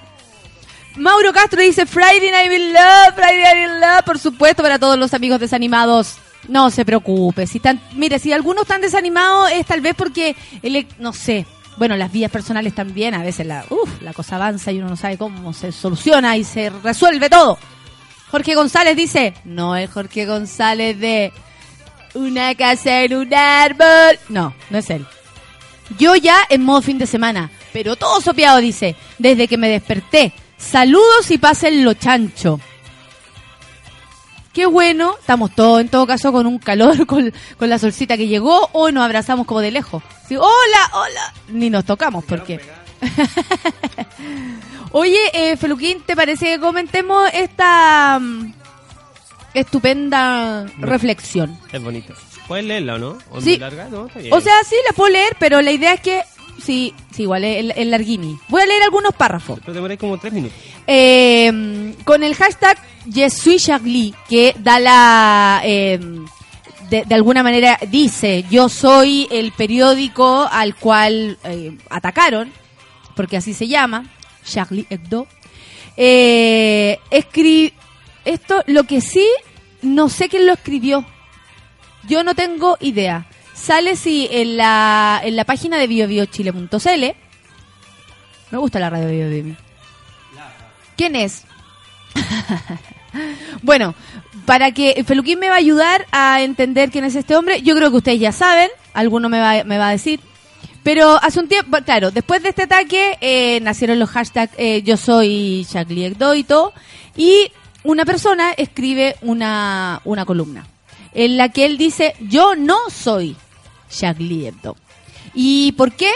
Mauro Castro dice Friday Night in Love, Friday Night in Love, por supuesto, para todos los amigos desanimados. No se preocupe, si están, mire, si algunos están desanimados es tal vez porque, el, no sé, bueno, las vías personales también, a veces la, uf, la cosa avanza y uno no sabe cómo se soluciona y se resuelve todo. Jorge González dice, no es Jorge González de una casa en un árbol. No, no es él. Yo ya en modo fin de semana, pero todo sopeado dice, desde que me desperté. Saludos y pasen lo chancho. Qué bueno, estamos todos en todo caso con un calor, con, con la solcita que llegó, hoy nos abrazamos como de lejos. Sí, hola, hola, ni nos tocamos porque... Oye, eh, Feluquín, ¿te parece que comentemos esta mm, estupenda No. reflexión? Es bonito. ¿Puedes leerla o no? ¿O Sí. muy larga? No, está bien. O sea, sí, la puedo leer, pero la idea es que... Sí, sí, igual es el, larguini. Voy a leer algunos párrafos. Pero demoráis como tres minutos. Eh, con el hashtag Je suis Charlie, que da la... eh, de, de alguna manera dice, yo soy el periódico al cual eh, atacaron, porque así se llama, Charlie Hebdo. Eh, escri- esto, lo que sí, no sé quién lo escribió. Yo no tengo idea. Sale sí en la, en la página de biobiochile.cl. Me gusta la radio Bio Bio. ¿Quién es? bueno, para que Feluquín me va a ayudar a entender quién es este hombre, yo creo que ustedes ya saben, alguno me va, me va a decir. Pero hace un tiempo, claro, después de este ataque eh, nacieron los hashtags eh, yo soy Hebdo y y una persona escribe una, una columna en la que él dice yo no soy Charlie Hebdo. ¿Y por qué?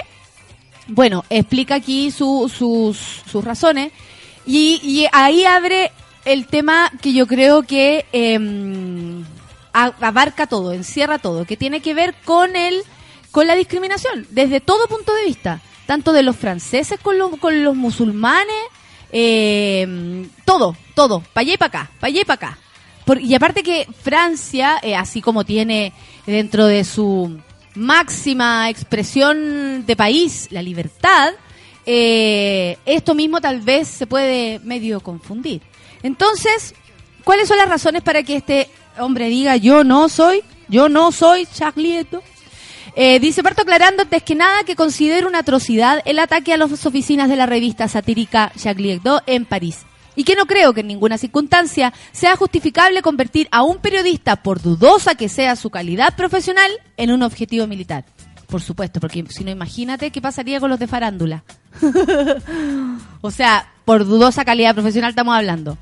Bueno, explica aquí su- sus, sus razones y, ahí abre el tema que yo creo que em, abarca todo, encierra todo, que tiene que ver con el con la discriminación desde todo punto de vista, tanto de los franceses con, los- con los musulmanes, em, todo, todo, para allá y para acá, para allá y para acá. Y aparte que Francia, eh, así como tiene dentro de su máxima expresión de país la libertad, eh, esto mismo tal vez se puede medio confundir. Entonces, ¿cuáles son las razones para que este hombre diga yo no soy, yo no soy Charlie Hebdo? Eh, dice, parto aclarando antes que nada que considero una atrocidad el ataque a las oficinas de la revista satírica Charlie Hebdo en París. Y que no creo que en ninguna circunstancia sea justificable convertir a un periodista, por dudosa que sea su calidad profesional, en un objetivo militar. Por supuesto, porque si no, imagínate qué pasaría con los de farándula. o sea, por dudosa calidad profesional estamos hablando.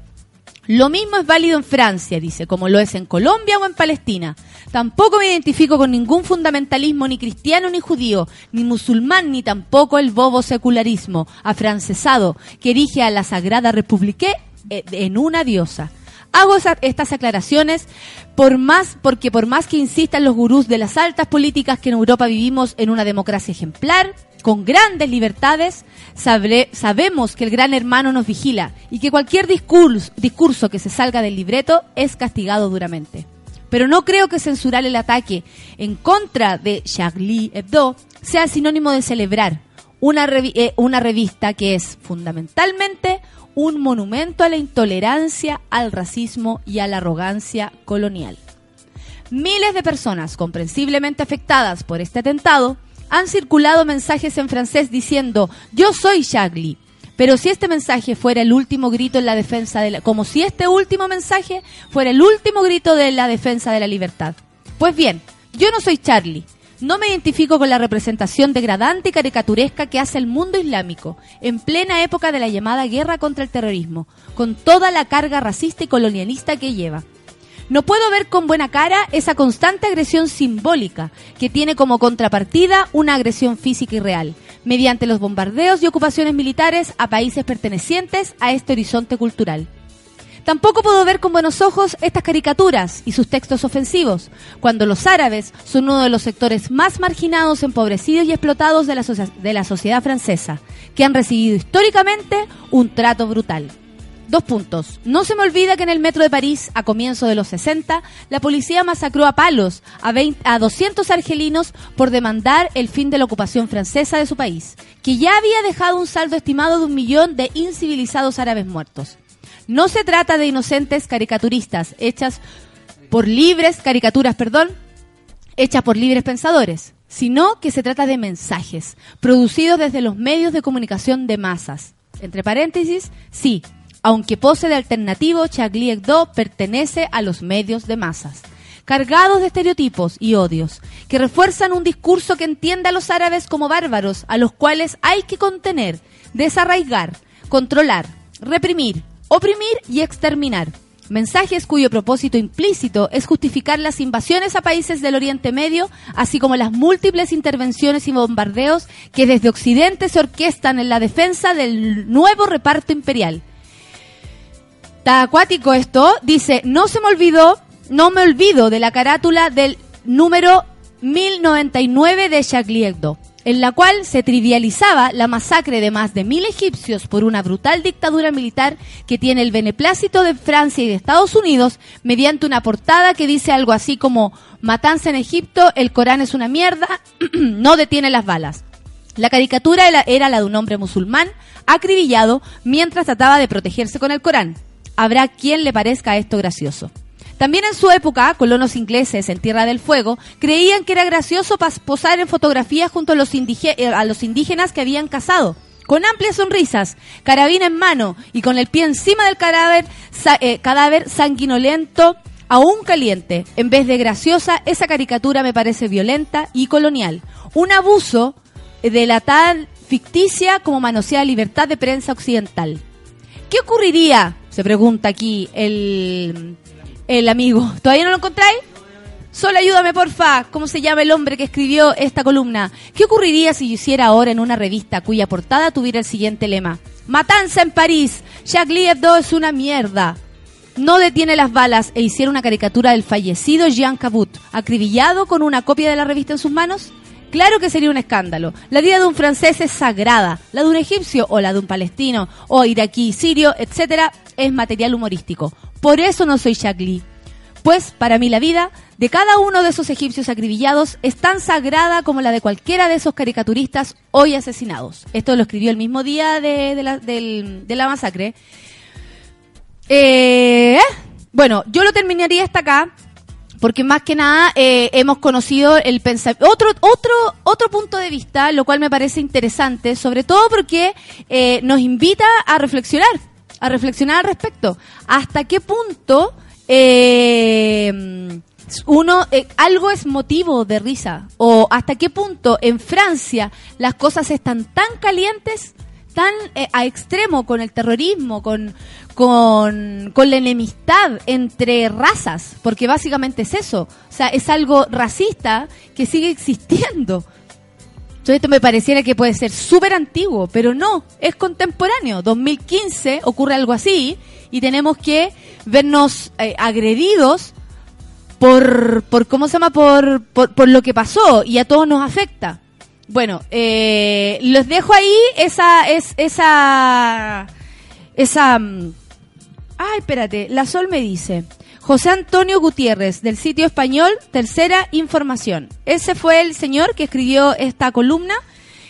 Lo mismo es válido en Francia, dice, como lo es en Colombia o en Palestina. Tampoco me identifico con ningún fundamentalismo ni cristiano ni judío, ni musulmán, ni tampoco el bobo secularismo afrancesado que erige a la Sagrada República eh, en una diosa. Hago estas aclaraciones por más, porque por más que insistan los gurús de las altas políticas que en Europa vivimos en una democracia ejemplar, con grandes libertades, sabemos que el gran hermano nos vigila y que cualquier discurso, discurso que se salga del libreto es castigado duramente. Pero no creo que censurar el ataque en contra de Charlie Hebdo sea sinónimo de celebrar una, eh, una revista que es fundamentalmente un monumento a la intolerancia, al racismo y a la arrogancia colonial. Miles de personas comprensiblemente afectadas por este atentado han circulado mensajes en francés diciendo yo soy Charlie. Pero si este mensaje fuera el último grito en la defensa de la, como si este último mensaje fuera el último grito de la defensa de la libertad. Pues bien, yo no soy Charlie, No me identifico con la representación degradante y caricaturesca que hace el mundo islámico en plena época de la llamada guerra contra el terrorismo, con toda la carga racista y colonialista que lleva. No puedo ver con buena cara esa constante agresión simbólica que tiene como contrapartida una agresión física y real, mediante los bombardeos y ocupaciones militares a países pertenecientes a este horizonte cultural. Tampoco puedo ver con buenos ojos estas caricaturas y sus textos ofensivos, cuando los árabes son uno de los sectores más marginados, empobrecidos y explotados de la, sociedad francesa, que han recibido históricamente un trato brutal. Dos puntos. No se me olvida que en el metro de París, a comienzos de los 60, la policía masacró a palos a, 20 a 200 argelinos por demandar el fin de la ocupación francesa de su país, que ya había dejado un saldo estimado de un millón de incivilizados árabes muertos. No se trata de inocentes caricaturistas hechas por libres, caricaturas, perdón, hechas por libres pensadores, sino que se trata de mensajes producidos desde los medios de comunicación de masas. Entre paréntesis, sí, aunque pose de alternativo, Charlie Hebdo pertenece a los medios de masas, cargados de estereotipos y odios, que refuerzan un discurso que entiende a los árabes como bárbaros, a los cuales hay que contener, desarraigar, controlar, reprimir, oprimir y exterminar. Mensajes cuyo propósito implícito es justificar las invasiones a países del Oriente Medio, así como las múltiples intervenciones y bombardeos que desde Occidente se orquestan en la defensa del nuevo reparto imperial. Está acuático esto. Dice, no se me olvidó, no me olvido de la carátula del número 1099 de Hebdo, en la cual se trivializaba la masacre de más de mil egipcios por una brutal dictadura militar que tiene el beneplácito de Francia y de Estados Unidos mediante una portada que dice algo así como matanza en Egipto, el Corán es una mierda, no detiene las balas. La caricatura era- la de un hombre musulmán acribillado mientras trataba de protegerse con el Corán. Habrá quien le parezca esto gracioso. También en su época, colonos ingleses en Tierra del Fuego creían que era gracioso posar en fotografías junto a los, indige- eh, a los indígenas que habían cazado. Con amplias sonrisas, carabina en mano y con el pie encima del cadáver, eh, sanguinolento, aún caliente. En vez de graciosa, esa caricatura me parece violenta y colonial. Un abuso de la tal ficticia como manoseada libertad de prensa occidental. ¿Qué ocurriría? Se pregunta aquí el, el amigo. ¿Todavía no lo encontráis? Solo ayúdame, porfa. ¿Cómo se llama el hombre que escribió esta columna? ¿Qué ocurriría si yo hiciera ahora en una revista cuya portada tuviera el siguiente lema? Matanza en París. Charlie Hebdo es una mierda. No detiene las balas e hiciera una caricatura del fallecido Jean Cabut, acribillado con una copia de la revista en sus manos? Claro que sería un escándalo. La vida de un francés es sagrada. La de un egipcio o la de un palestino o iraquí, sirio, etcétera, es material humorístico. Por eso no soy Chagli. Pues para mí la vida de cada uno de esos egipcios acribillados es tan sagrada como la de cualquiera de esos caricaturistas hoy asesinados. Esto lo escribió el mismo día de, la, masacre. Eh, bueno, yo lo terminaría hasta acá porque más que nada eh, hemos conocido el otro otro otro punto de vista lo cual me parece interesante sobre todo porque eh, nos invita a reflexionar a reflexionar al respecto hasta qué punto eh, uno eh, algo es motivo de risa o hasta qué punto en Francia las cosas están tan calientes tan eh, a extremo con el terrorismo, con, con, con la enemistad entre razas, porque básicamente es eso. O sea, es algo racista que sigue existiendo. Entonces esto me pareciera que puede ser súper antiguo, pero no, es contemporáneo. 2015 ocurre algo así y tenemos que vernos eh, agredidos por, por, ¿cómo se llama? Por, por, por lo que pasó y a todos nos afecta. Bueno, eh, los dejo ahí esa, es, esa, esa, mm, ay, espérate, la Sol me dice, José Antonio Gutiérrez, del sitio español, tercera información. Ese fue el señor que escribió esta columna.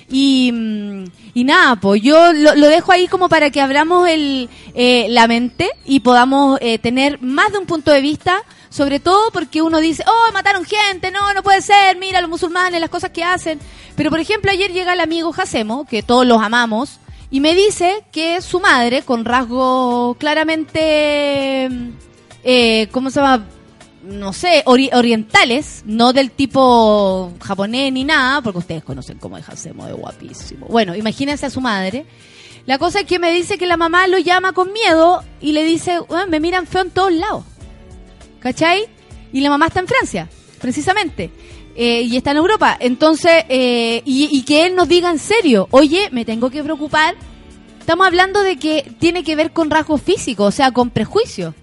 Y, mm, y nada, pues yo lo, dejo ahí como para que abramos el, eh, la mente y podamos eh, tener más de un punto de vista, sobre todo porque uno dice, oh, mataron gente, no, no puede ser, mira los musulmanes, las cosas que hacen. Pero por ejemplo, ayer llega el amigo Jacemo, que todos los amamos, y me dice que su madre, con rasgos claramente, mm, eh, ¿cómo se llama? no sé, ori- orientales, no del tipo japonés ni nada, porque ustedes conocen cómo es Hasemo de guapísimo. Bueno, imagínense a su madre. La cosa es que me dice que la mamá lo llama con miedo y le dice, "Weón, me miran feo en todos lados. ¿Cachai? Y la mamá está en Francia, precisamente. Eh, y está en Europa. Entonces, eh, y, y que él nos diga en serio, oye, me tengo que preocupar. Estamos hablando de que tiene que ver con rasgos físicos, o sea, con prejuicios.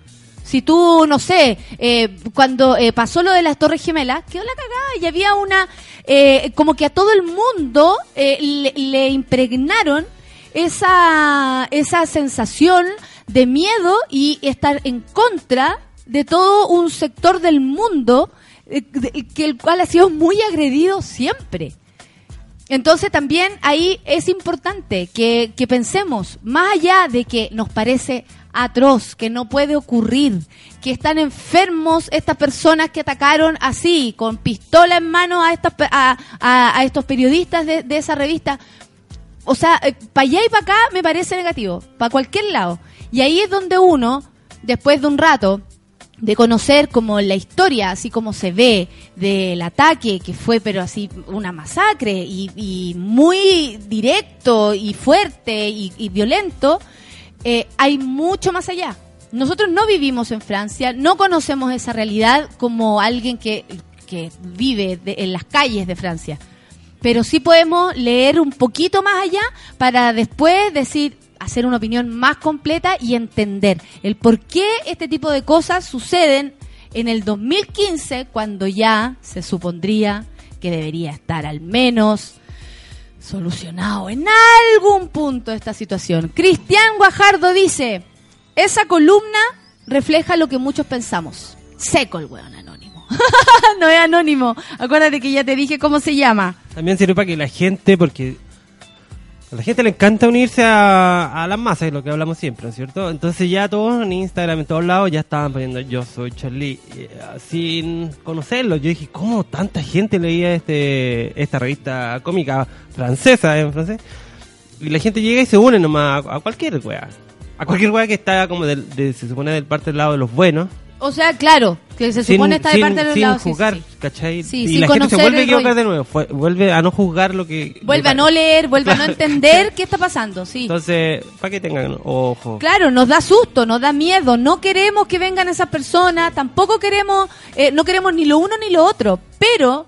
Si tú, no sé, eh, cuando eh, pasó lo de las Torres Gemelas, quedó la cagada y había una, eh, como que a todo el mundo le, le impregnaron esa, esa sensación de miedo y estar en contra de todo un sector del mundo que el cual ha sido muy agredido siempre. Entonces también ahí es importante que, que pensemos, más allá de que nos parece atroz, que no puede ocurrir, que están enfermos estas personas que atacaron así, con pistola en mano a, estas, a, a- a estos periodistas de, de esa revista. O sea, para allá y para acá me parece negativo, para cualquier lado. Y ahí es donde uno, después de un rato, de conocer como la historia, así como se ve del ataque, que fue pero así una masacre y, y muy directo y fuerte y, y violento, eh, hay mucho más allá. Nosotros no vivimos en Francia, no conocemos esa realidad como alguien que, que vive de- en las calles de Francia. Pero sí podemos leer un poquito más allá para después decir, hacer una opinión más completa y entender el por qué este tipo de cosas suceden en el 2015 cuando ya se supondría que debería estar al menos solucionado en algún punto esta situación. Cristian Guajardo dice, esa columna refleja lo que muchos pensamos. Seco el weón anónimo. no es anónimo. Acuérdate que ya te dije cómo se llama. También sirve para que la gente, porque a la gente le encanta unirse a, a las masas, es lo que hablamos siempre, ¿no es cierto? Entonces ya todos en Instagram, en todos lados, ya estaban poniendo yo soy Charlie, eh, sin conocerlo. Yo dije, ¿cómo tanta gente leía este esta revista cómica francesa en francés? Y la gente llega y se une nomás a, cualquier weá. A cualquier weá que está como del, de, se supone del parte del lado de los buenos. O sea, claro, que se supone está de sin- parte de los sin lados. sí, sí, juzgar, sí. ¿cachai? Sí, y sin la gente se vuelve a equivocar de nuevo, fue- vuelve a no juzgar lo que... Vuelve a no leer, vuelve a no entender qué está pasando, sí. Entonces, para que tengan ojo. Claro, nos da susto, nos da miedo. No queremos que vengan esas personas, tampoco queremos, eh, no queremos ni lo uno ni lo otro. Pero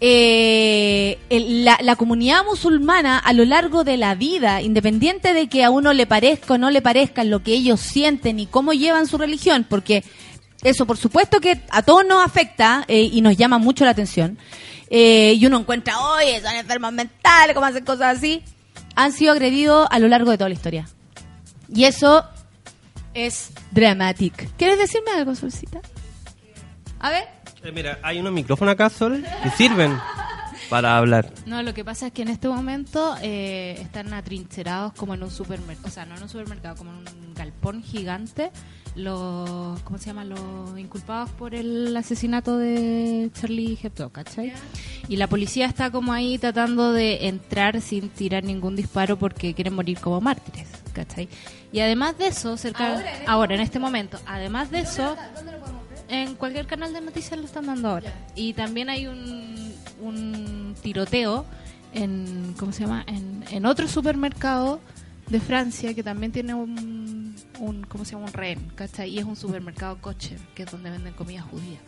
eh, el- la, la comunidad musulmana a lo largo de la vida, independiente de que a uno le parezca o no le parezca lo que ellos sienten y cómo llevan su religión, porque eso por supuesto que a todos nos afecta eh, y nos llama mucho la atención. Eh, y uno encuentra, oye, son enfermos mentales, cómo hacen cosas así. Han sido agredidos a lo largo de toda la historia. Y eso es dramatic. ¿Quieres decirme algo, Solcita? A ver. Eh, mira, hay unos micrófonos acá, Sol, que sirven para hablar. No, lo que pasa es que en este momento eh, están atrincherados como en un supermercado, o sea, no en un supermercado, como en un galpón gigante, los, ¿cómo se llama? Los inculpados por el asesinato de Charlie Hebdo, ¿cachai? Y la policía está como ahí tratando de entrar sin tirar ningún disparo porque quieren morir como mártires, ¿cachai? Y además de eso, cerca, ahora, en este momento, además de eso, en cualquier canal de noticias lo están dando ahora. Y también hay un, un tiroteo en, ¿cómo se llama? En, en otro supermercado de Francia que también tiene un, un, ¿cómo se llama? Un rehén, ¿cachai? Y es un supermercado coche, que es donde venden comida judía,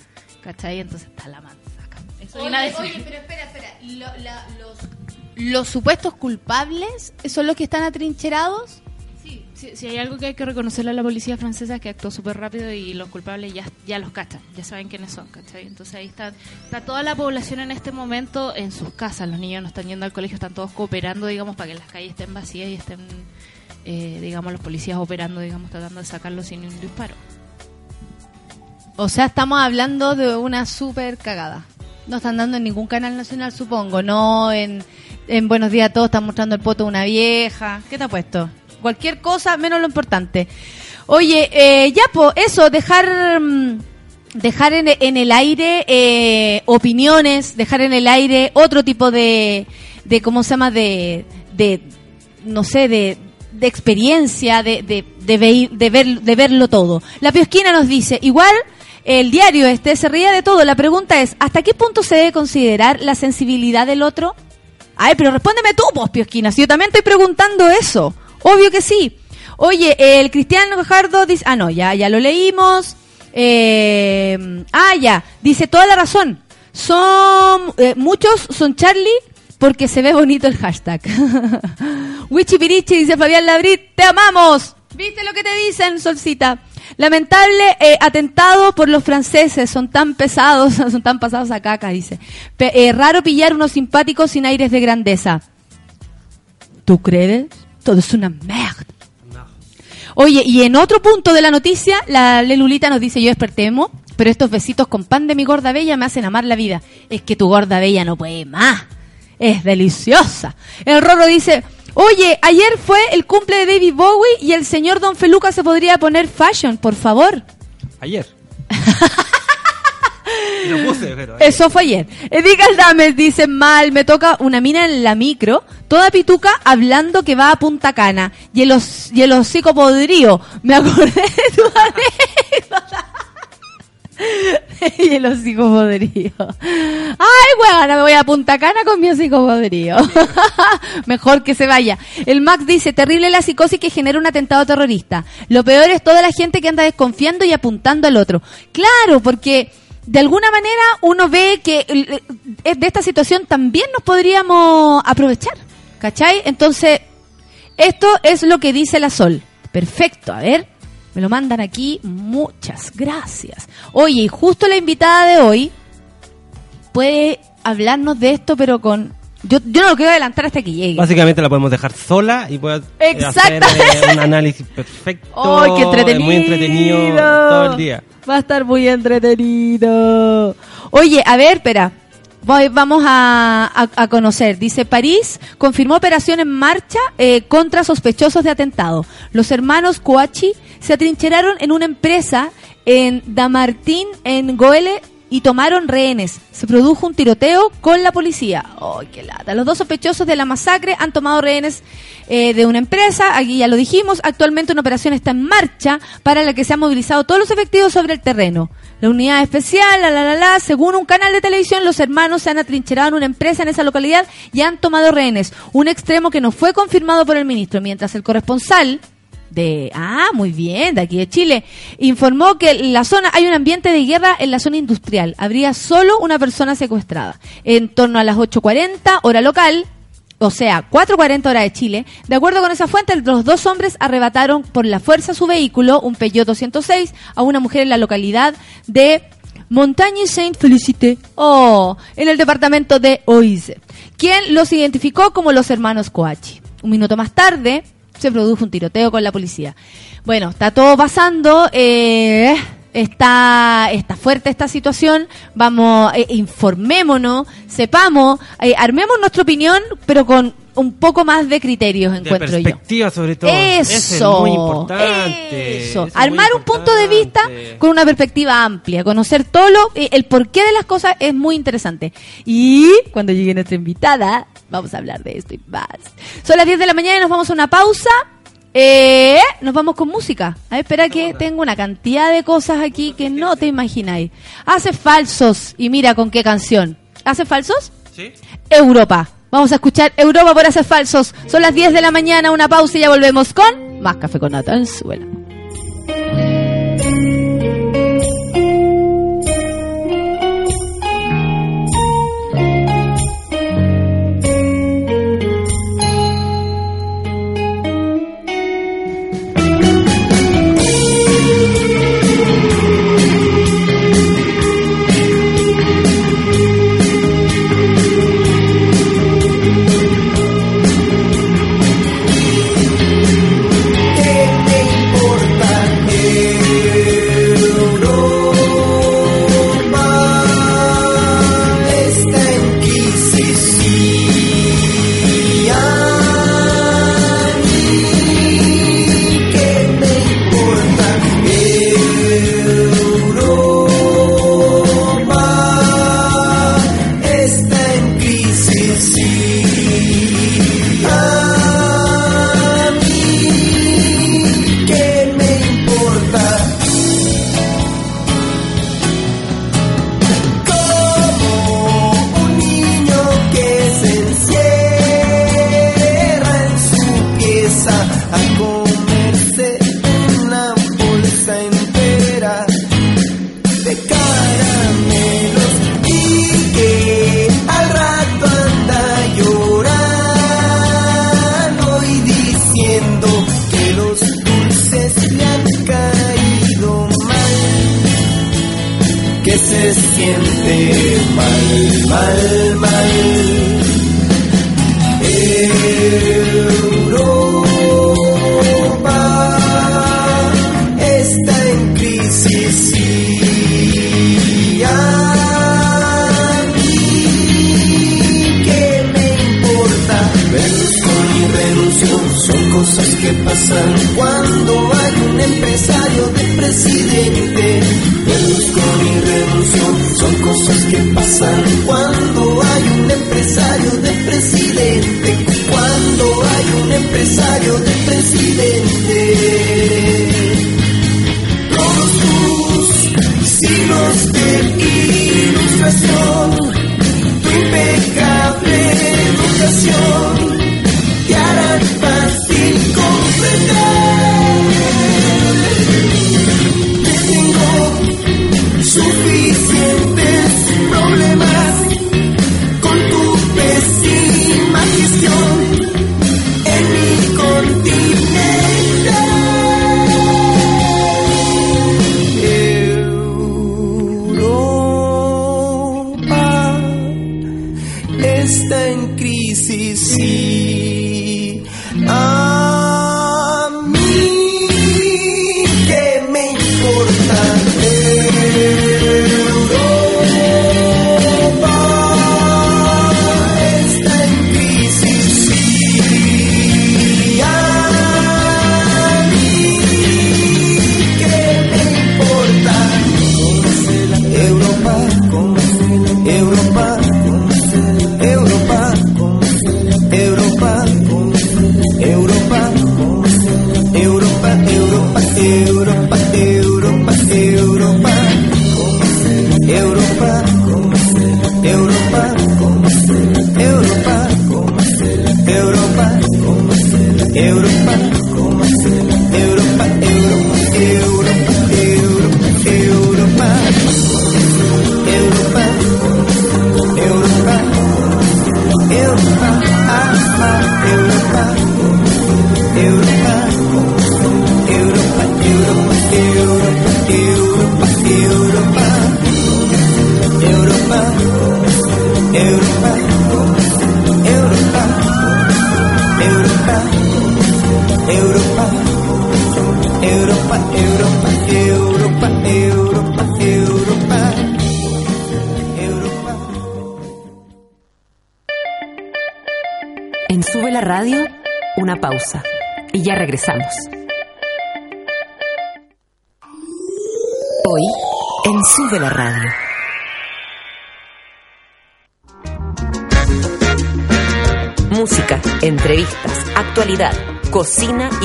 ¿cachai? Entonces está la mansa acá. Eso Oye, oye, pero espera, espera. Lo- la- los, los supuestos culpables son los que están atrincherados. Sí, sí, hay algo que hay que reconocerle a la policía francesa es que actuó súper rápido y los culpables ya, ya los cachan, ya saben quiénes son, ¿cachai? Entonces ahí está, está toda la población en este momento en sus casas, los niños no están yendo al colegio, están todos cooperando, digamos, para que las calles estén vacías y estén, eh, digamos, los policías operando, digamos, tratando de sacarlos sin un disparo. O sea, estamos hablando de una super cagada. No están dando en ningún canal nacional, supongo. No en, en Buenos Días a Todos están mostrando el poto de una vieja. ¿Qué te ha puesto? Cualquier cosa, menos lo importante. Oye, eh, ya, po, eso, dejar... mm, Dejar en, el aire eh, opiniones, dejar en el aire otro tipo de, de ¿cómo se llama? De, de no sé, de, de experiencia, de, de, de, de ver, de verlo todo. La Piosquina nos dice, igual el diario este se ría de todo. La pregunta es, ¿hasta qué punto se debe considerar la sensibilidad del otro? Ay, pero respóndeme tú, pues, Piosquina, si yo también estoy preguntando eso. Obvio que sí. Oye, el Cristiano Gajardo dice, ah, no, ya, ya lo leímos. Eh, ah, ya, dice toda la razón. Son, eh, muchos son Charlie porque se ve bonito el hashtag. Wichipirichi dice Fabián Labrit, te amamos. ¿Viste lo que te dicen, Solcita? Lamentable eh, atentado por los franceses, son tan pesados, son tan pasados a caca, dice. Eh, raro pillar unos simpáticos sin aires de grandeza. ¿Tú crees? Todo es una merda. Oye, y en otro punto de la noticia, la Lelulita nos dice, yo despertemo, pero estos besitos con pan de mi gorda bella me hacen amar la vida. Es que tu gorda bella no puede más. Es deliciosa. El Rorro dice, oye, ayer fue el cumple de David Bowie y el señor Don Feluca se podría poner fashion, por favor. Ayer. y lo puse, pero. ayer. Eso fue ayer. Edith Galdames dice mal, me toca una mina en la micro, toda pituca hablando que va a Punta Cana y el, hos- y el hocico podrido. Me acordé de tu anécdota. y el hocico podrido. Ay, weona, me voy a Punta Cana con mi hocico podrido. Mejor que se vaya. El Max dice, terrible la psicosis que genera un atentado terrorista. Lo peor es toda la gente que anda desconfiando y apuntando al otro. Claro, porque de alguna manera uno ve que eh, de esta situación también nos podríamos aprovechar. ¿Cachai? Entonces, esto es lo que dice la Sol. Perfecto, a ver. Me lo mandan aquí. Muchas gracias. Oye, y justo la invitada de hoy puede hablarnos de esto, pero con... Yo, yo no lo quiero adelantar hasta que llegue. Básicamente la podemos dejar sola y puede hacer eh, un análisis perfecto. ¡Ay, qué entretenido! Muy entretenido todo el día. Va a estar muy entretenido. Oye, a ver, espera. Voy- vamos a, a- a conocer. Dice, París confirmó operación en marcha eh, contra sospechosos de atentado. Los hermanos Coachi se atrincheraron en una empresa en Damartín, en Goele, y tomaron rehenes. Se produjo un tiroteo con la policía. ¡Ay, qué lata! Los dos sospechosos de la masacre han tomado rehenes eh, de una empresa. Aquí ya lo dijimos. Actualmente una operación está en marcha para la que se han movilizado todos los efectivos sobre el terreno. La unidad especial, la la la la, según un canal de televisión, los hermanos se han atrincherado en una empresa en esa localidad y han tomado rehenes. Un extremo que no fue confirmado por el ministro, mientras el corresponsal ah muy bien de aquí de Chile informó que en la zona hay un ambiente de guerra en la zona industrial habría solo una persona secuestrada en torno a las 8:40 hora local o sea, 4.40 hora de Chile. De acuerdo con esa fuente, los dos hombres arrebataron por la fuerza su vehículo, un Peugeot 206, a una mujer en la localidad de Montagne Saint Félicité, oh, en el departamento de Oise, quien los identificó como los hermanos Coachi. Un minuto más tarde, se produjo un tiroteo con la policía. Bueno, está todo pasando. eh, está, está fuerte esta situación. Vamos, eh, informémonos, sepamos, eh, armemos nuestra opinión, pero con un poco más de criterios, De encuentro yo. perspectiva, sobre todo. Eso, es muy importante. eso. Eso es muy Armar un punto de vista con una perspectiva amplia, conocer todo lo, eh, el porqué de las cosas es muy interesante. Y cuando llegue nuestra invitada, vamos a hablar de esto y más. Son las 10 de la mañana y nos vamos a una pausa. Eh, nos vamos con música. A ver, espera que tengo una cantidad de cosas aquí que no te imagináis. Hace falsos y mira con qué canción. ¿Hace falsos? ¿Sí? Europa. Vamos a escuchar Europa por hacer falsos. Son las 10 de la mañana, una pausa y ya volvemos con más café con nata en suela.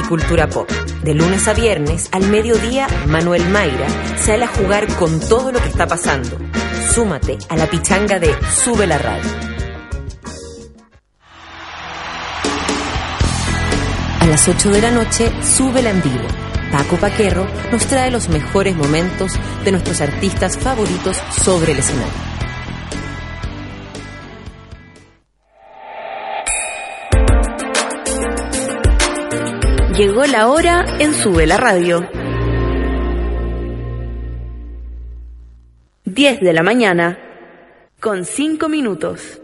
Cultura pop. De lunes a viernes, al mediodía, Manuel Mayra sale a jugar con todo lo que está pasando. Súmate a la pichanga de Sube la Radio. A las 8 de la noche, Súbela en vivo. Paco Paquerro nos trae los mejores momentos de nuestros artistas favoritos sobre el escenario. Llegó la hora en Sube la Radio. 10 de la mañana, con 5 minutos.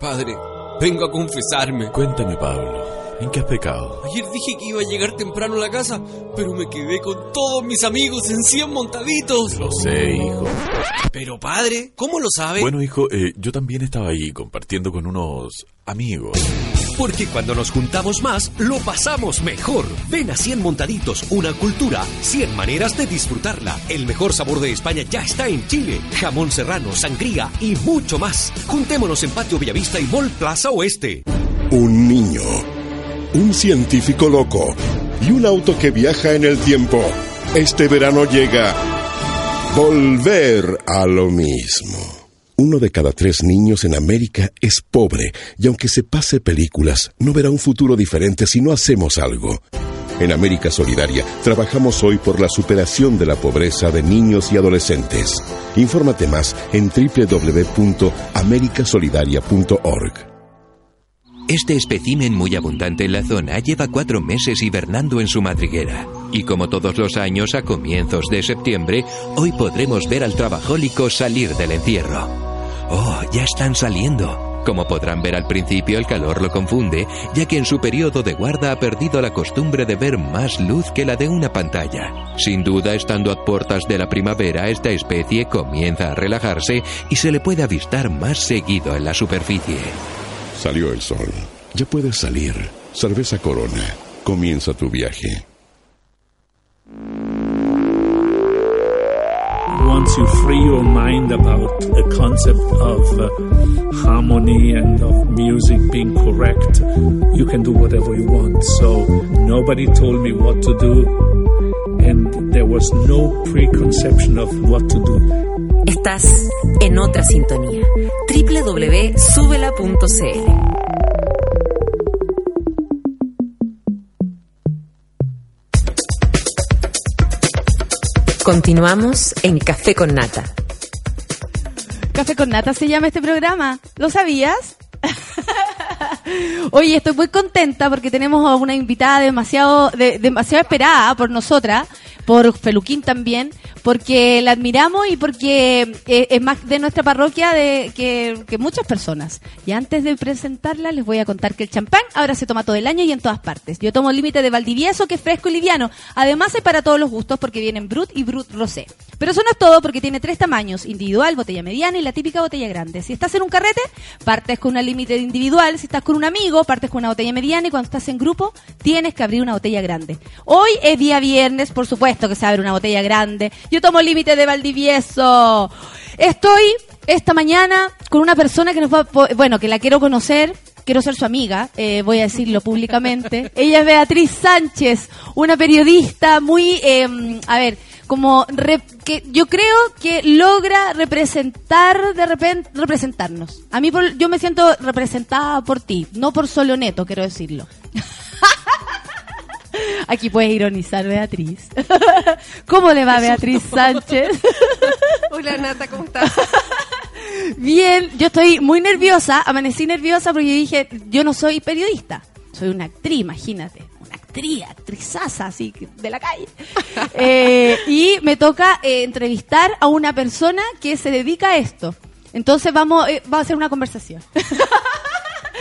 Padre, vengo a confesarme. Cuéntame, Pablo, ¿en qué has pecado? Ayer dije que iba a llegar temprano a la casa, pero me quedé con todos mis amigos en 100 montaditos. Lo sé, hijo. Pero padre, ¿cómo lo sabe? Bueno, hijo, eh, yo también estaba ahí compartiendo con unos amigos. Porque cuando nos juntamos más, lo pasamos mejor. Ven a 100 montaditos, una cultura, 100 maneras de disfrutarla. El mejor sabor de España ya está en Chile. Jamón serrano, sangría y mucho más. Juntémonos en Patio Bellavista y Mall Plaza Oeste. Un niño, un científico loco y un auto que viaja en el tiempo. Este verano llega Volver a lo mismo. Uno de cada tres niños en América es pobre y aunque se pase películas, no verá un futuro diferente si no hacemos algo. En América Solidaria trabajamos hoy por la superación de la pobreza de niños y adolescentes. Infórmate más en www.americasolidaria.org. Este espécimen muy abundante en la zona lleva cuatro meses hibernando en su madriguera. Y como todos los años a comienzos de septiembre, hoy podremos ver al trabajólico salir del encierro. Oh, ya están saliendo. Como podrán ver al principio, el calor lo confunde, ya que en su periodo de guarda ha perdido la costumbre de ver más luz que la de una pantalla. Sin duda, estando a puertas de la primavera, esta especie comienza a relajarse y se le puede avistar más seguido en la superficie. Salió el sol. Ya puedes salir. Cerveza Corona. Comienza tu viaje. Once you free your mind about the concept of uh, harmony and of music being correct, you can do whatever you want. So nobody told me what to do, and there was no preconception of what to do. Estás en otra sintonía. www.subela.cl Continuamos en Café con Nata. Café con Nata se llama este programa. ¿Lo sabías? Oye, estoy muy contenta porque tenemos a una invitada demasiado, de- demasiado esperada por nosotras, por Feluquín también, porque la admiramos y porque eh, es más de nuestra parroquia de, que, muchas personas. Y antes de presentarla, les voy a contar que el champán ahora se toma todo el año y en todas partes. Yo tomo límite de Valdivieso, que es fresco y liviano. Además, hay para todos los gustos porque vienen Brut y Brut Rosé. Pero eso no es todo porque tiene tres tamaños, individual, botella mediana y la típica botella grande. Si estás en un carrete, partes con una límite individual. Si estás con un amigo, partes con una botella mediana y cuando estás en grupo, tienes que abrir una botella grande. Hoy es día viernes, por supuesto que se abre una botella grande. Yo tomo límite de Valdivieso. Estoy esta mañana con una persona que nos va, bueno, que la quiero conocer. Quiero ser su amiga, eh, voy a decirlo públicamente. Ella es Beatriz Sánchez, una periodista muy, eh, a ver, como re- que yo creo que logra representar de repente representarnos. A mí por- yo me siento representada por ti, no por solo neto, quiero decirlo. Aquí puedes ironizar, Beatriz. ¿Cómo le va, Beatriz Sánchez? Hola Nata, ¿cómo estás? Bien, yo estoy muy nerviosa, amanecí nerviosa porque dije, yo no soy periodista, soy una actriz, imagínate, una actriz, actrizaza así de la calle. Eh, y me toca eh, entrevistar a una persona que se dedica a esto. Entonces vamos, eh, va a hacer una conversación.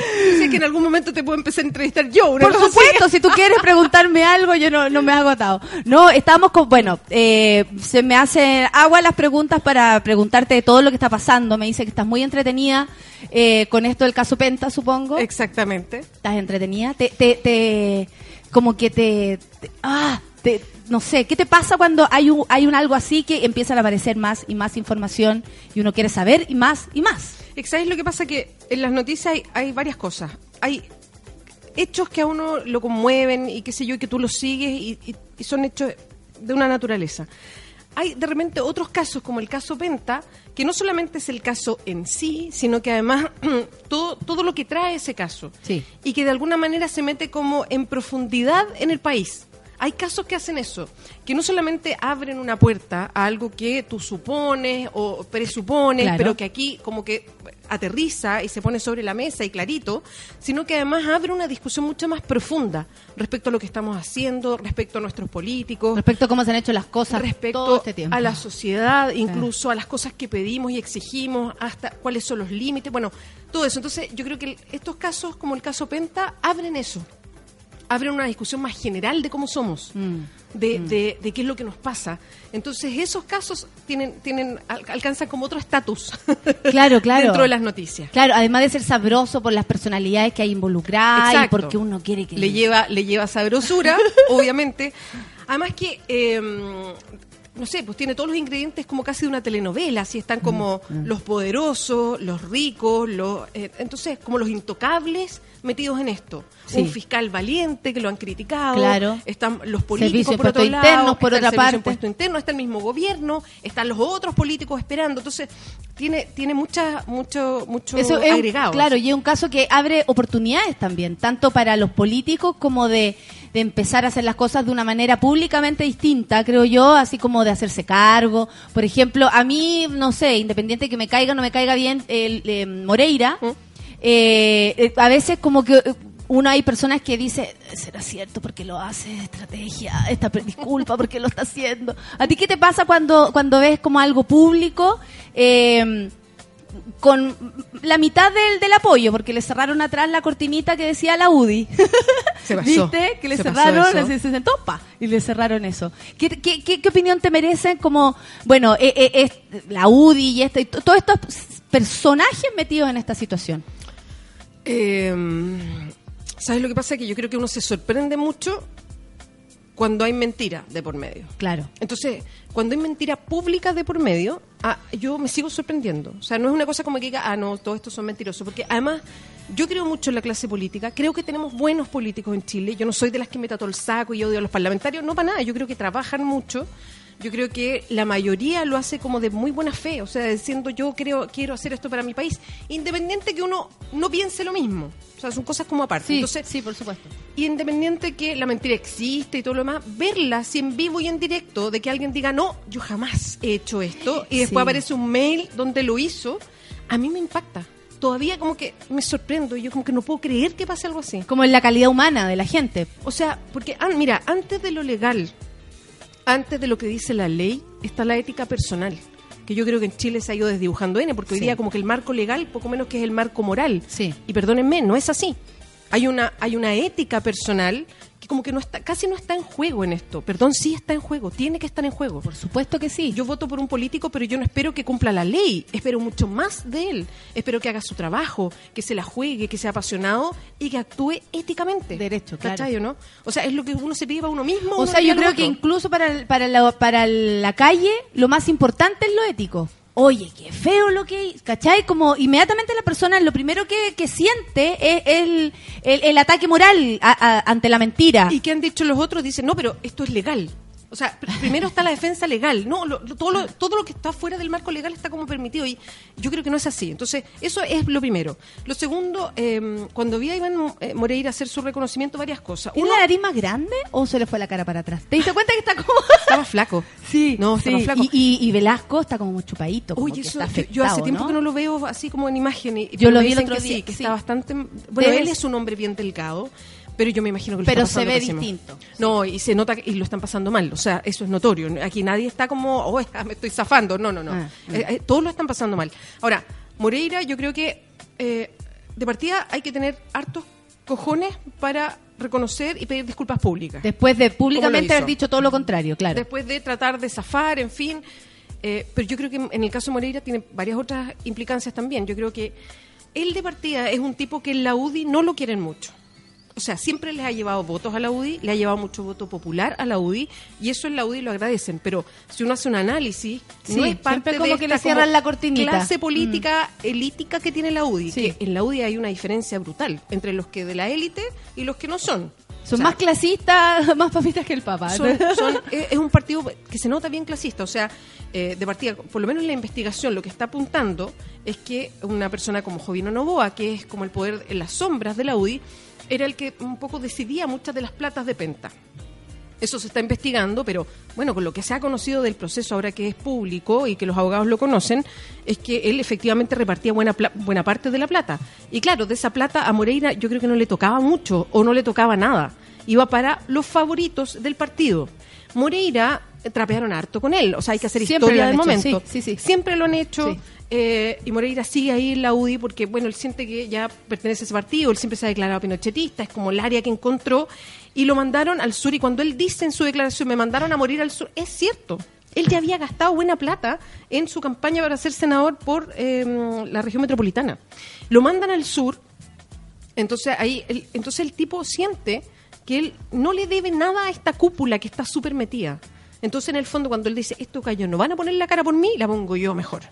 Sé que en algún momento te puedo empezar a entrevistar yo. una Por así. supuesto, si tú quieres preguntarme algo, yo no, no me hago atado. No, estamos con, bueno, eh, se me hacen agua las preguntas para preguntarte de todo lo que está pasando. Me dice que estás muy entretenida eh, con esto del caso Penta, supongo. Exactamente. ¿Estás entretenida? Te, te, te, como que te, te- ah, te, no sé, ¿qué te pasa cuando hay un, hay un algo así que empiezan a aparecer más y más información y uno quiere saber y más y más? ¿Sabes lo que pasa? Que en las noticias hay, hay varias cosas. Hay hechos que a uno lo conmueven y qué sé yo, y que tú los sigues y, y- y son hechos de una naturaleza. Hay de repente otros casos, como el caso Penta, que no solamente es el caso en sí, sino que además todo, todo lo que trae ese caso. Sí. Y que de alguna manera se mete como en profundidad en el país. Hay casos que hacen eso, que no solamente abren una puerta a algo que tú supones o presupones, Claro. pero que aquí como que aterriza y se pone sobre la mesa y clarito, sino que además abre una discusión mucho más profunda respecto a lo que estamos haciendo, respecto a nuestros políticos, Respecto a cómo se han hecho las cosas respecto todo este tiempo. a la sociedad, incluso a las cosas que pedimos y exigimos, hasta cuáles son los límites, bueno, todo eso. Entonces, yo creo que estos casos, como el caso Penta, abren eso. Abren una discusión más general de cómo somos, Mm. de, de- de qué es lo que nos pasa. Entonces, esos casos tienen, tienen al- alcanzan como otro estatus Claro, claro. dentro de las noticias. Claro, además de ser sabroso por las personalidades que hay involucradas y Exacto. porque uno quiere que... le lleva le lleva sabrosura obviamente además que eh, no sé pues tiene todos los ingredientes como casi de una telenovela así están como Mm, los poderosos los ricos los eh, entonces como los intocables metidos en esto Sí. un fiscal valiente que lo han criticado Claro. están los políticos por otro lado internos, por está otra el parte. interno está el mismo gobierno están los otros políticos esperando entonces tiene tiene mucha mucho mucho Eso es, un- agregado claro, y es un caso que abre oportunidades también, tanto para los políticos como de, de empezar a hacer las cosas de una manera públicamente distinta, creo yo, así como de hacerse cargo. Por ejemplo, a mí, no sé, independiente de que me caiga o no me caiga bien el, eh, Moreira, ¿Mm? Eh, eh, a veces como que... eh, uno hay personas que dice, será cierto porque lo hace, estrategia, esta disculpa porque lo está haciendo. ¿A ti qué te pasa cuando, cuando ves como algo público? eh, con la mitad del, del apoyo, porque le cerraron atrás la cortinita que decía la UDI. Se pasó. ¿Viste? Que le Se cerraron, se, se sentó, pa, y le cerraron eso. ¿Qué, qué, qué- qué opinión te merecen como, bueno, eh, eh, la UDI y, esta, y to- todos estos personajes metidos en esta situación? Eh, ¿Sabes lo que pasa? Que yo creo que uno se sorprende mucho cuando hay mentira de por medio. Claro. Entonces, cuando hay mentira pública de por medio, ah, yo me sigo sorprendiendo. O sea, no es una cosa como que diga, ah, no, todos estos son mentirosos. Porque además, yo creo mucho en la clase política. Creo que tenemos buenos políticos en Chile. Yo no soy de las que meta todo el saco y odio a los parlamentarios. No para nada. Yo creo que trabajan mucho. Yo creo que la mayoría lo hace como de muy buena fe. O sea, diciendo yo creo, quiero hacer esto para mi país. Independiente que uno no piense lo mismo. O sea, son cosas como aparte. Sí, Entonces, sí, por supuesto. y independiente que la mentira existe y todo lo demás, verla así en vivo y en directo, de que alguien diga, no, yo jamás he hecho esto, y después Sí. aparece un mail donde lo hizo, a mí me impacta. Todavía como que me sorprendo, y yo como que no puedo creer que pase algo así. Como en la calidad humana de la gente. O sea, porque, ah, mira, antes de lo legal, antes de lo que dice la ley, está la ética personal. Que yo creo que en Chile se ha ido desdibujando N, porque hoy Sí. día como que el marco legal, poco menos que es el marco moral. Sí. Y perdónenme, no es así. Hay una, hay una ética personal que como que no está, casi no está en juego en esto. Perdón, sí está en juego, tiene que estar en juego. Por supuesto que sí. Yo voto por un político, pero yo no espero que cumpla la ley. Espero mucho más de él. Espero que haga su trabajo, que se la juegue, que sea apasionado y que actúe éticamente. Derecho, claro. ¿Cachai o no? O sea, es lo que uno se pide para uno mismo. O uno sea, yo creo que incluso para, el- para, la, para la calle, lo más importante es lo ético. Oye, qué feo lo que... ¿Cachai? Como inmediatamente la persona lo primero que, que siente es el, el, el ataque moral a- a- ante la mentira. ¿Y qué han dicho los otros? Dicen, no, pero esto es legal. O sea, pr- primero está la defensa legal. No, lo- lo- todo, lo, todo lo que está fuera del marco legal está como permitido. Y yo creo que no es así. Entonces, eso es lo primero. Lo segundo, eh, cuando vi a Iván eh, Moreira hacer su reconocimiento, varias cosas. ¿Tiene Uno, la nariz más grande o se le fue la cara para atrás? ¿Te diste cuenta que está como...? estaba flaco. Sí, No, estaba sí. flaco. Y, y- y Velasco está como chupadito. como Oye, que eso, está yo- yo, hace tiempo ¿no? que no lo veo así como en imagen. Y, Yo lo vi el otro que día, Sí, que sí. está bastante. Bueno, él es un hombre bien delgado, pero yo me imagino que lo Pero está se ve distinto. No, y se nota que y lo están pasando mal. O sea, eso es notorio. Aquí nadie está como, oh, me estoy zafando. No, no, no. Ah, Eh, eh, todos lo están pasando mal. Ahora, Moreira, yo creo que eh, de partida hay que tener hartos cojones para reconocer y pedir disculpas públicas. Después de ¿Cómo públicamente haber dicho todo lo contrario, claro. Después de tratar de zafar, en fin. Eh, pero yo creo que en el caso de Moreira tiene varias otras implicancias también. Yo creo que él de partida es un tipo que en la UDI no lo quieren mucho. O sea, siempre les ha llevado votos a la UDI, le ha llevado mucho voto popular a la UDI, y eso en la UDI lo agradecen. Pero si uno hace un análisis, Sí, no es parte como de que esta le cierran como la cortinita. clase política elítica que tiene la UDI. Sí. Que en la UDI hay una diferencia brutal entre los que de la élite y los que no son. Son O sea, más clasistas, más papistas que el Papa. son- son- es es un partido que se nota bien clasista. O sea, eh, de partida, por lo menos en la investigación, lo que está apuntando es que una persona como Jovino Novoa, que es como el poder en las sombras de la UDI, era el que un poco decidía muchas de las platas de Penta. Eso se está investigando, pero bueno, con lo que se ha conocido del proceso ahora que es público y que los abogados lo conocen, es que él efectivamente repartía buena, buena parte de la plata. Y claro, de esa plata a Moreira yo creo que no le tocaba mucho o no le tocaba nada. Iba para los favoritos del partido. Moreira trapearon harto con él, o sea, hay que hacer Siempre historia del hecho, momento. sí, sí, sí. Siempre lo han hecho. Eh, y Moreira sigue ahí en la UDI porque, bueno, él siente que ya pertenece a ese partido, él siempre se ha declarado pinochetista, es como el área que encontró, y lo mandaron al sur. Y cuando él dice en su declaración, me mandaron a morir al sur, es cierto. Él ya había gastado buena plata en su campaña para ser senador por eh, la región metropolitana. Lo mandan al sur, entonces ahí, el, entonces el tipo siente que él no le debe nada a esta cúpula que está súper metida. Entonces en el fondo cuando él dice, estos gallos no van a poner la cara por mí, la pongo yo mejor.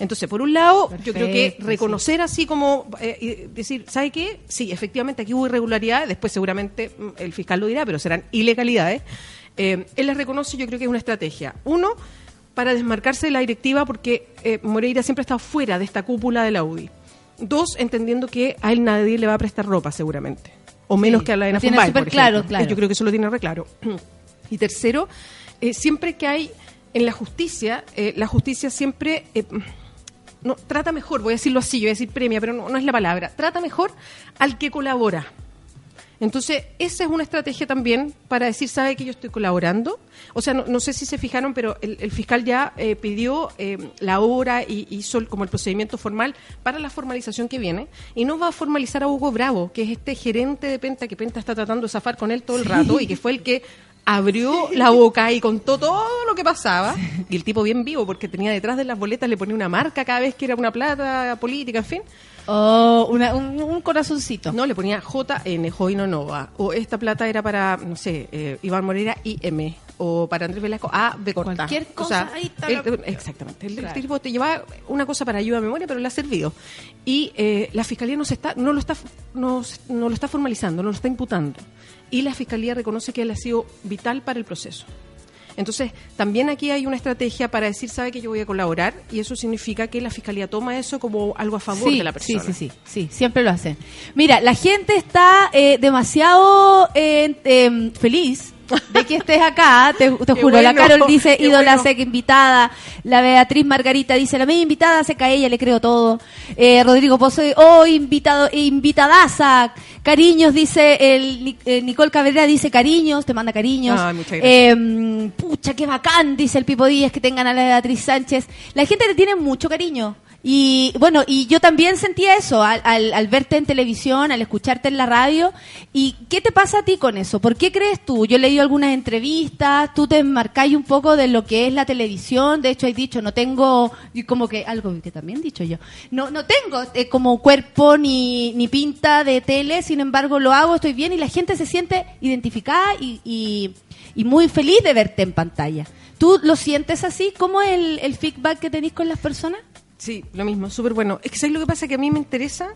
Entonces, por un lado, yo creo que reconocer así como eh, decir, ¿sabe qué? Sí, efectivamente aquí hubo irregularidades, después seguramente mm, el fiscal lo dirá, pero serán ilegalidades. Eh, él les reconoce, yo creo que es una estrategia. Uno, para desmarcarse de la directiva, porque eh, Moreira siempre ha estado fuera de esta cúpula de la UDI. Dos, entendiendo que a él nadie le va a prestar ropa, seguramente. O menos Sí, que a la de tiene súper por claro, claro. Yo creo que eso lo tiene re claro. Y tercero, eh, siempre que hay en la justicia, eh, la justicia siempre eh, no, trata mejor, voy a decirlo así, yo voy a decir premia, pero no, no es la palabra, trata mejor al que colabora. Entonces, esa es una estrategia también para decir, ¿sabe que yo estoy colaborando? O sea, no, no sé si se fijaron, pero el, el fiscal ya eh, pidió eh, la hora y hizo el- como el procedimiento formal para la formalización que viene. Y no va a formalizar a Hugo Bravo, que es este gerente de Penta, que Penta está tratando de zafar con él todo el rato y que fue el que abrió la boca y contó todo lo que pasaba. Y el tipo bien vivo, porque tenía detrás de las boletas, le ponía una marca cada vez que era una plata política, en fin. Oh, una- un, un corazoncito. No, le ponía JN, Joino Nova. O esta plata era para, no sé, eh, Iván Morera, IM. O para Andrés Velasco, A, B corta. Cualquier O cosa, sea, ahí está la- Exactamente. El, el Claro. tipo te llevaba una cosa para ayuda a memoria, pero le ha servido. Y eh, la fiscalía no, se está, no, lo está, no, no lo está formalizando, no lo está imputando. Y la fiscalía reconoce que él ha sido vital para el proceso. Entonces, también aquí hay una estrategia para decir, sabe que yo voy a colaborar, y eso significa que la fiscalía toma eso como algo a favor sí, de la persona. Sí, sí, sí, sí, siempre lo hacen. Mira, la gente está eh, demasiado eh, em, feliz de que estés acá, te, te juro. la Carol dice, ídola bueno. seca invitada. La Beatriz Margarita dice, la media invitada se cae ella, le creo todo. Eh, Rodrigo Pozo, oh, invitado, invitadaza. Cariños, dice, el, Ni- eh, Nicole Cabrera dice cariños, te manda cariños. Ay, muchas gracias. Eh, pucha, qué bacán, dice el Pipo Díaz, que tengan a la Beatriz Sánchez. La gente le tiene mucho cariño. Y bueno, y yo también sentía eso al, al- al verte en televisión, al escucharte en la radio. ¿Y qué te pasa a ti con eso? ¿Por qué crees tú? Yo he leído algunas entrevistas, tú te enmarcáis un poco de lo que es la televisión. De hecho, has dicho, no tengo, como que algo que también he dicho yo, no, no tengo eh, como cuerpo ni, ni pinta de tele, sin embargo lo hago, estoy bien y la gente se siente identificada y, y, y muy feliz de verte en pantalla. ¿Tú lo sientes así? ¿Cómo es el, el feedback que tenéis con las personas? Sí, lo mismo, súper bueno. Es que ¿sabes lo que pasa? Que a mí me interesa,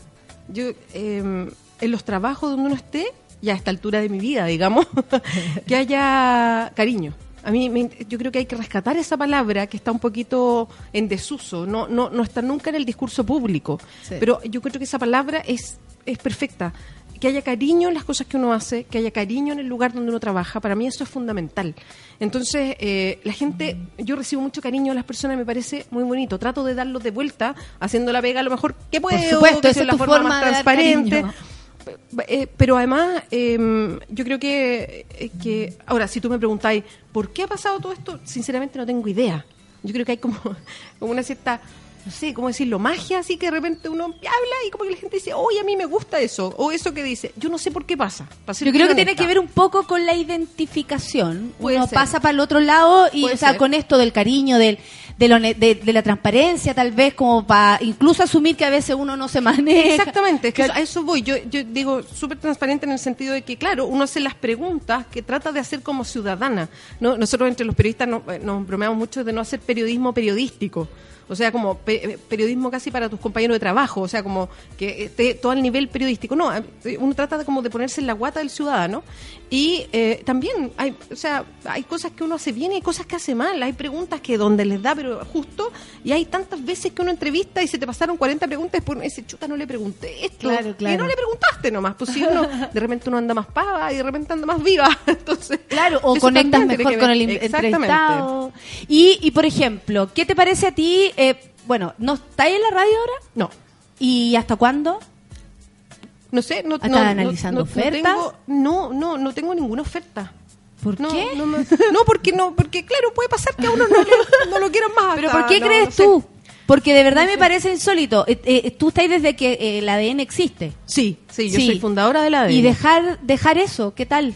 yo eh, en los trabajos donde uno esté, y a esta altura de mi vida, digamos, que haya cariño. A mí me- yo creo que hay que rescatar esa palabra que está un poquito en desuso, no, no, no está nunca en el discurso público. Sí. Pero yo creo que esa palabra es, es perfecta. Que haya cariño en las cosas que uno hace, que haya cariño en el lugar donde uno trabaja, para mí eso es fundamental. Entonces, eh, la gente, yo recibo mucho cariño de las personas, me parece muy bonito. Trato de darlo de vuelta, haciendo la pega a lo mejor que puedo, supuesto, que esa es la tu forma, forma más transparente. cariño. Eh, pero además, eh, yo creo que, eh, que. Ahora, si tú me preguntáis, ¿por qué ha pasado todo esto? Sinceramente no tengo idea. Yo creo que hay como, como una cierta, no sé, ¿cómo decirlo? Magia, así que de repente uno habla y como que la gente dice, oye, a mí me gusta eso. O eso que dice. Yo no sé por qué pasa. Yo creo que tiene que ver un poco con la identificación. Puede Uno ser. pasa para el otro lado y, Puede o sea, ser. con esto del cariño, del, de, lo ne- de, de la transparencia, tal vez, como para incluso asumir que a veces uno no se maneja. Exactamente, es que a eso voy. Yo, yo digo súper transparente en el sentido de que, claro, uno hace las preguntas que trata de hacer como ciudadana. ¿no? Nosotros entre los periodistas eh, nos bromeamos mucho de no hacer periodismo periodístico. O sea, como pe- eh, periodismo casi para tus compañeros de trabajo, o sea, como que esté todo al nivel periodístico. No, eh, uno trata de como de ponerse en la guata del ciudadano. Y eh, también hay, o sea, hay cosas que uno hace bien y hay cosas que hace mal. Hay preguntas que donde les da, pero justo, y hay tantas veces que uno entrevista y se te pasaron 40 preguntas y por ese chuta no le pregunté esto. Claro, claro. Y no le preguntaste nomás, pues si uno, de repente uno anda más pava y de repente anda más viva. Entonces, Claro, o conectas mejor con el entrevistado. Y, y, por ejemplo, ¿qué te parece a ti? Eh, bueno, ¿no estáis en la radio ahora? No. ¿Y hasta cuándo? No sé, no, ¿Estás no, analizando no- ofertas? tengo- No, no, no tengo ninguna oferta. ¿Por no, qué? No, me- no, porque no, porque claro, puede pasar que a uno no, le, no lo quieran más. ¿Pero por qué crees sé. tú? Porque de verdad me parece insólito. Eh, eh, tú estás desde que eh, el ADN existe. Sí, sí, yo soy fundadora de la ADN. Y dejar, dejar eso, ¿qué tal?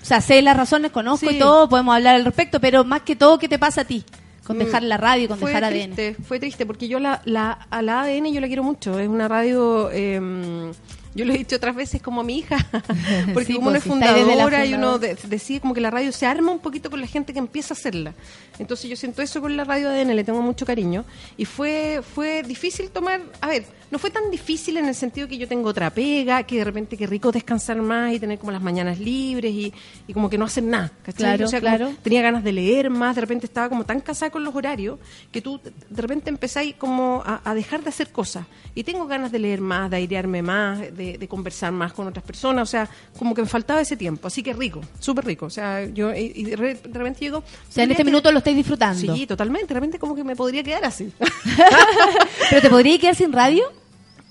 O sea, sé las razones, conozco Sí. y todo, podemos hablar al respecto, pero más que todo, ¿qué te pasa a ti? Con Mm, dejar la radio, con fue dejar ADN. triste, Fue triste, porque yo la, la, a la ADN yo la quiero mucho. Es una radio, eh, yo lo he dicho otras veces como a mi hija, porque Sí, como uno pues, es si desde la fundadora y uno de- decide como que la radio se arma un poquito con la gente que empieza a hacerla. Entonces yo siento eso con la radio ADN, le tengo mucho cariño. Y fue, fue difícil tomar, a ver, no fue tan difícil en el sentido que yo tengo otra pega, que de repente qué rico descansar más y tener como las mañanas libres y, y como que no hacer nada. ¿cachai? Claro, O sea, como claro. tenía ganas de leer más, de repente estaba como tan casada con los horarios que tú de repente empezáis como a, a dejar de hacer cosas. Y tengo ganas de leer más, de airearme más, de, de conversar más con otras personas, o sea, como que me faltaba ese tiempo. Así que rico, súper rico. O sea, yo y, y de, re- de repente llego... O sea, en este minuto lo estáis disfrutando. Sí, totalmente. De repente como que me podría quedar así. ¿Pero te podría quedar sin radio?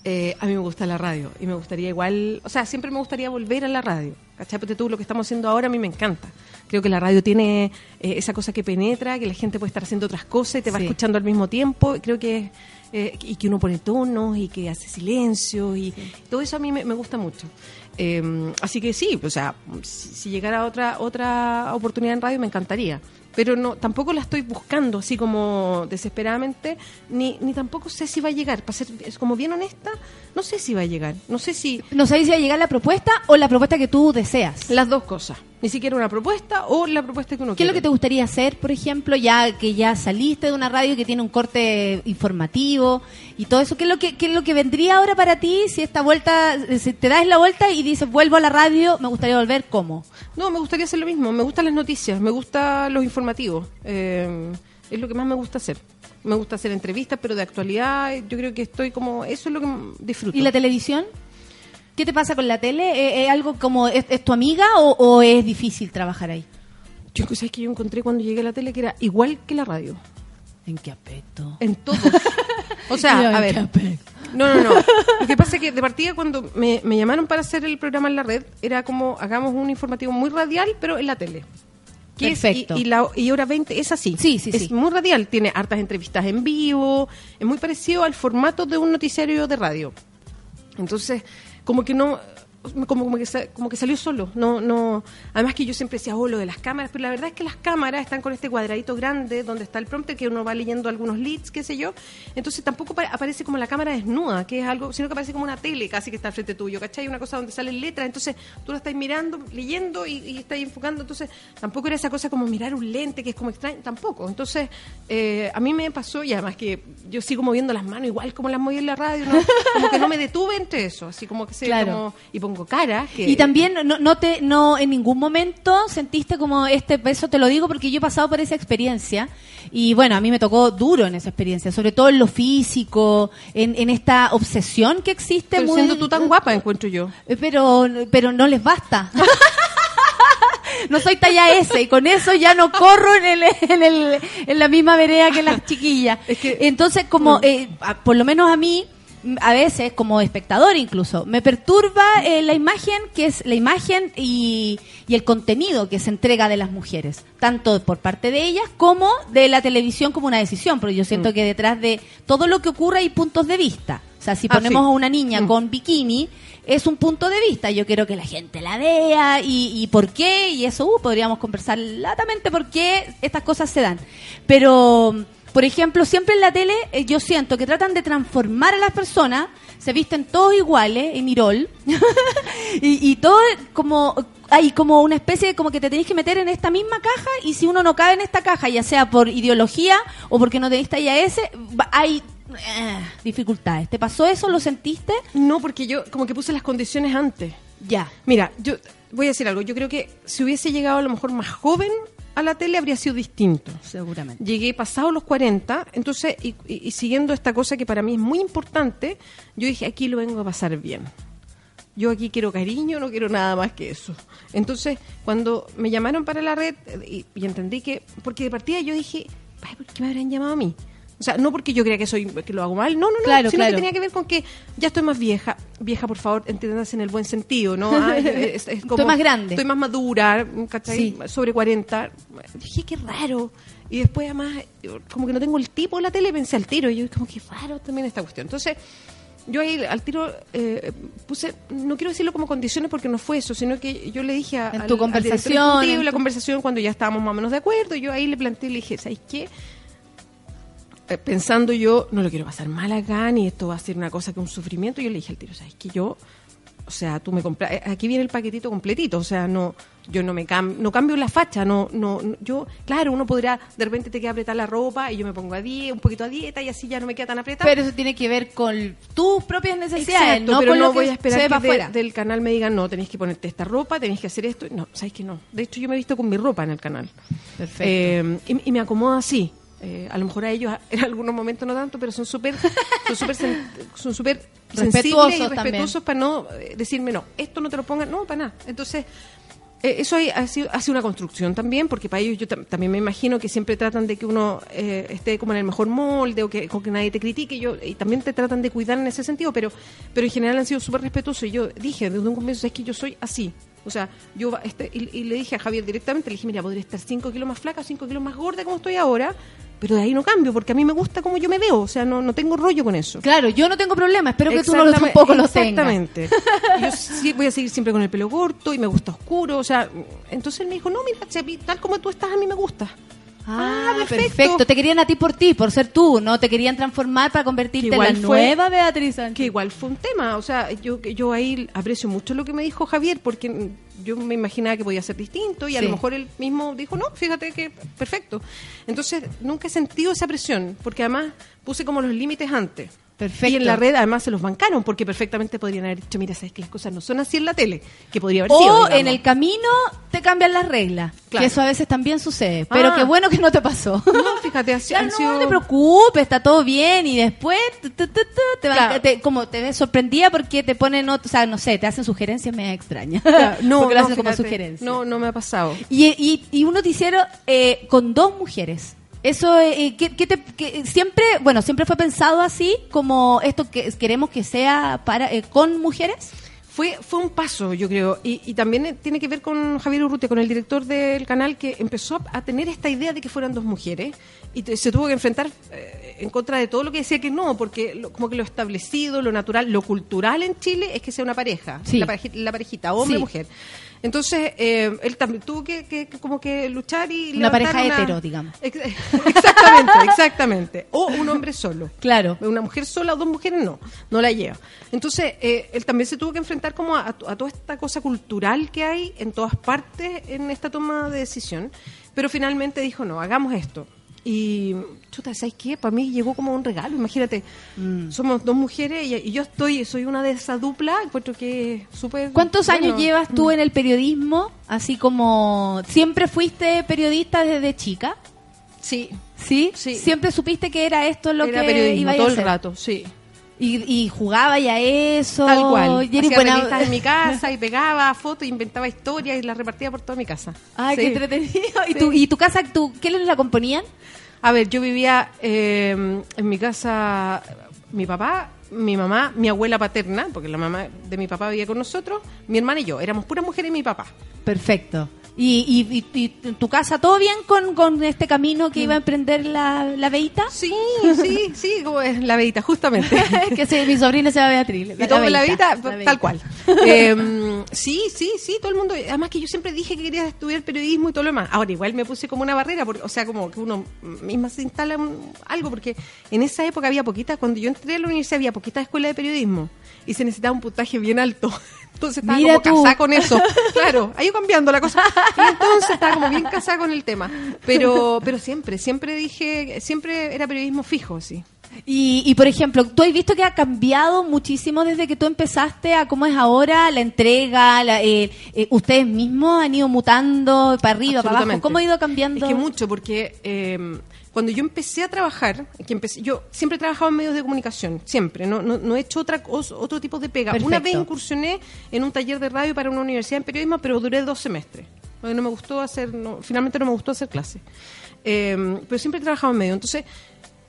Eh, a mí me gusta la radio y me gustaría igual, o sea, siempre me gustaría volver a la radio. ¿Cachai? Porque tú lo que estamos haciendo ahora a mí me encanta. Creo que la radio tiene eh, esa cosa que penetra, que la gente puede estar haciendo otras cosas y te va Sí. escuchando al mismo tiempo. Creo que eh, y que uno pone tonos y que hace silencio y todo eso a mí me, me gusta mucho. Eh, así que sí, o sea, si, si llegara otra otra oportunidad en radio me encantaría. Pero no, tampoco la estoy buscando así como desesperadamente, ni, ni tampoco sé si va a llegar. Para ser es como bien honesta, no sé si va a llegar. No sé si No sabéis si va a llegar la propuesta o la propuesta que tú deseas. las dos cosas. Ni siquiera una propuesta o la propuesta que uno ¿Qué es lo quiere. que te gustaría hacer, por ejemplo, ya que ya saliste de una radio que tiene un corte informativo y todo eso? ¿Qué es lo que, qué es lo que vendría ahora para ti si esta vuelta, si te das la vuelta y dices, vuelvo a la radio, me gustaría volver, ¿cómo? No, me gustaría hacer lo mismo. Me gustan las noticias, me gustan los informativos. Eh, es lo que más me gusta hacer. Me gusta hacer entrevistas, pero de actualidad yo creo que estoy como... Eso es lo que disfruto. ¿Y la televisión? ¿Qué te pasa con la tele? ¿Es, es algo como, es, es tu amiga o, o es difícil trabajar ahí? Yo ¿sabes que yo encontré cuando llegué a la tele que era igual que la radio. ¿En qué aspecto? En todo. o sea, ¿En a ver. aspecto? No, no, no. Lo que pasa es que de partida cuando me, me llamaron para hacer el programa en la red, era como hagamos un informativo muy radial, pero en la tele. Que es- Perfecto. y, y la, y hora 20 es así. Sí, sí, es sí. muy radial, tiene hartas entrevistas en vivo, es muy parecido al formato de un noticiario de radio. Entonces, como que no como, como que como que salió solo no no además que yo siempre decía oh lo de las cámaras pero la verdad es que las cámaras están con este cuadradito grande donde está el prompter que uno va leyendo algunos leads qué sé yo entonces tampoco pa- aparece como la cámara desnuda que es algo sino que aparece como una tele casi que está al frente tuyo ¿cachai? una cosa donde salen letras entonces tú la estás mirando leyendo y, y estás enfocando entonces tampoco era esa cosa como mirar un lente que es como extraño tampoco entonces eh, a mí me pasó y además que yo sigo moviendo las manos igual como las moví en la radio ¿no? como que no me detuve entre eso así como que sé Claro. como y pongo cara que Y también no, no te no en ningún momento sentiste como este peso, te lo digo porque yo he pasado por esa experiencia y bueno, a mí me tocó duro en esa experiencia, sobre todo en lo físico, en, en esta obsesión que existe. Pero muy- siendo tú tan guapa encuentro yo Eh, Pero, pero no les basta. No soy talla S y con eso ya no corro en, el, en, el, en la misma vereda que las chiquillas. Entonces, como, eh, a- por lo menos a mí, a veces, como espectador incluso, me perturba eh, la imagen, que es la imagen y, y el contenido que se entrega de las mujeres, tanto por parte de ellas como de la televisión como una decisión, porque yo siento Mm. que detrás de todo lo que ocurre hay puntos de vista. O sea, si Ah, ponemos sí. a una niña Mm. con bikini, es un punto de vista. Yo quiero que la gente la vea y, y por qué, y eso uh, podríamos conversar latamente por qué estas cosas se dan. Pero, por ejemplo, siempre en la tele eh, yo siento que tratan de transformar a las personas, se visten todos iguales, en mirol, y, y todo como hay como una especie de como que te tenés que meter en esta misma caja y si uno no cabe en esta caja, ya sea por ideología o porque no tenés talla S, hay eh, dificultades. ¿Te pasó eso? ¿Lo sentiste? No, porque yo como que puse las condiciones antes. Ya. Mira, yo voy a decir algo. Yo creo que si hubiese llegado a lo mejor más joven a la tele habría sido distinto. Seguramente. Llegué pasado los 40, entonces, y, y- y siguiendo esta cosa que para mí es muy importante, yo dije, aquí lo vengo a pasar bien. Yo aquí quiero cariño, no quiero nada más que eso. Entonces, cuando me llamaron para la red eh, y, y entendí que, porque de partida yo dije, Ay, ¿por qué me habrán llamado a mí? O sea, no porque yo crea que soy que lo hago mal, no, no, no, Claro, sino claro. que tenía que ver con que ya estoy más vieja, vieja por favor, entiéndase en el buen sentido, ¿no? Ay, es- es como- Estoy más grande. Estoy más madura, ¿cachai? Sí. Sobre 40. Dije, qué raro. Y después además, como que no tengo el tipo de la tele, pensé al tiro, y yo como que raro también esta cuestión. Entonces, yo ahí al tiro eh, puse, no quiero decirlo como condiciones porque no fue eso, sino que yo le dije a, En tu al conversación, en la conversación cuando ya estábamos más o menos de acuerdo, yo ahí le planteé, le dije, ¿sabes qué? Eh, pensando yo, no lo quiero pasar mal acá, ni esto va a ser una cosa que un sufrimiento, yo le dije al tiro, ¿sabes qué? Yo, o sea, tú me compras, eh, aquí viene el paquetito completito, o sea, no, yo no me cam no cambio la facha, no, no, no- yo, claro, uno podrá, de repente te queda apretar la ropa y yo me pongo a dieta, un poquito a dieta y así ya no me queda tan apretada. Pero eso tiene que ver con tus propias necesidades, Exacto, no pero con no lo que voy a esperar que de- del canal me digan, no, tenéis que ponerte esta ropa, tenéis que hacer esto. No, ¿sabes que no? De hecho, yo me he visto con mi ropa en el canal. Perfecto. Eh, y, y me acomodo así. Eh, a lo mejor a ellos en algunos momentos no tanto, pero son súper son súper sen- son súper sensibles y Respetuosos también. para no eh, decirme, no, esto no te lo pongan, no, para nada. Entonces, Eh, eso hay- ha sido, ha sido una construcción también, porque para ellos yo tam- también me imagino que siempre tratan de que uno eh, esté como en el mejor molde o que, o que nadie te critique. Yo, y también te tratan de cuidar en ese sentido, pero, pero en general han sido súper respetuosos. Y yo dije desde un comienzo, es que yo soy así. O sea, yo este, y, y le dije a Javier directamente, le dije, mira, podría estar 5 kilos más flaca, 5 kilos más gorda como estoy ahora, pero de ahí no cambio, porque a mí me gusta como yo me veo. O sea, no, no tengo rollo con eso. Claro, yo no tengo problema, espero que tú no lo, tampoco lo tengas. Exactamente. Yo sí voy a seguir siempre con el pelo corto y me gusta oscuro. O sea, entonces él me dijo, no, mira, si a mí- tal como tú estás, a mí me gusta. Ah, perfecto. Te querían a ti por ti, por ser tú, no te querían transformar para convertirte en la fue- nueva Beatriz Sánchez. Que igual fue un tema. O sea, yo, yo ahí aprecio mucho lo que me dijo Javier porque yo me imaginaba que podía ser distinto y a Sí. lo mejor él mismo dijo, no, fíjate que perfecto. Entonces, nunca he sentido esa presión porque además puse como los límites antes. Perfecto. Y en la red además se los bancaron porque perfectamente podrían haber dicho, mira, sabes que las cosas no son así en la tele, que podría haber O sido. digamos. en el camino te cambian las reglas. Claro. Que eso a veces también sucede. Pero Ah. qué bueno que no te pasó. No, fíjate, así Claro, no, sido- no te preocupes, está todo bien. Y después tu, tu, tu, tu, te, van- Claro. te- como te ves sorprendida porque te ponen, o sea, no sé, te hacen sugerencias medio extrañas. No, porque lo no, hacen como sugerencia. No, no me ha pasado. Y, y, y un noticiero eh, con dos mujeres. Eso, eh, ¿qué, qué te- qué- siempre, bueno, siempre fue pensado así, como esto que queremos que sea para eh, con mujeres. Fue, fue un paso, yo creo, y, y también eh, tiene que ver con Javier Urrutia, con el director del canal, que empezó a, tener esta idea de que fueran dos mujeres y se tuvo que enfrentar eh, en contra de todo lo que decía que no, porque lo- como que lo establecido, lo natural, lo cultural en Chile es que sea una pareja, Sí. la, pareji- la parejita, hombre-mujer. Entonces, eh, él también tuvo que, que- que como que luchar y... Una pareja una- hetero, digamos. Ex- Exactamente, exactamente. O un hombre solo. Claro. Una mujer sola o dos mujeres no, no la lleva. Entonces, eh, él también se tuvo que enfrentar como a, a toda esta cosa cultural que hay en todas partes en esta toma de decisión. Pero finalmente dijo, no, hagamos esto. Y, chuta, ¿sabes qué? Para mí llegó como un regalo, imagínate. Mm. Somos dos mujeres y, y yo estoy, soy una de esa dupla, encuentro que es súper... ¿Cuántos bueno. años llevas tú en el periodismo? Así como, ¿siempre fuiste periodista desde chica? Sí. ¿Sí? Sí. ¿Siempre supiste que era esto lo Era que iba a todo el hacer? rato, sí. Y, y jugaba ya eso. Tal cual. Y Hacía buena- en mi casa y pegaba fotos, inventaba historias y las repartía por toda mi casa. Ay, Sí. qué entretenido. ¿Y, Sí. tu, ¿Y tu casa, tú, qué les la componían? A ver, yo vivía eh, en mi casa, mi papá, mi mamá, mi abuela paterna, porque la mamá de mi papá vivía con nosotros, mi hermana y yo. Éramos puras mujeres y mi papá. Perfecto. ¿Y, y, y- y en tu casa todo bien con, con este camino que iba a emprender la, la Beita? Sí, sí, sí, como es la Beita, justamente. que se, mi sobrina se llama Beatriz. Y todo la Beita. tal cual. Eh, sí, sí, sí, todo el mundo. Además que yo siempre dije que quería estudiar periodismo y todo lo demás. Ahora igual me puse como una barrera, porque, o sea, como que uno misma se instala un- algo, porque en esa época había poquita, cuando yo entré a la universidad había poquita escuela de periodismo y se necesitaba un puntaje bien alto. Entonces estaba Mira como casada con eso. Claro, ha ido cambiando la cosa. Y entonces estaba como bien casada con el tema. Pero, pero siempre, siempre dije, siempre era periodismo fijo, sí. Y, y, por ejemplo, tú has visto que ha cambiado muchísimo desde que tú empezaste a cómo es ahora la entrega, la, eh, eh, ustedes mismos han ido mutando para arriba, para abajo. ¿Cómo ha ido cambiando? Es que mucho, porque eh, cuando yo empecé a trabajar, que empecé, yo siempre he trabajado en medios de comunicación, siempre, no, no, no he hecho otra otro tipo de pega. Perfecto. Una vez incursioné en un taller de radio para una universidad en periodismo, pero duré dos semestres. Porque no me gustó hacer, no, finalmente no me gustó hacer clases. Eh, pero siempre he trabajado en medio. Entonces,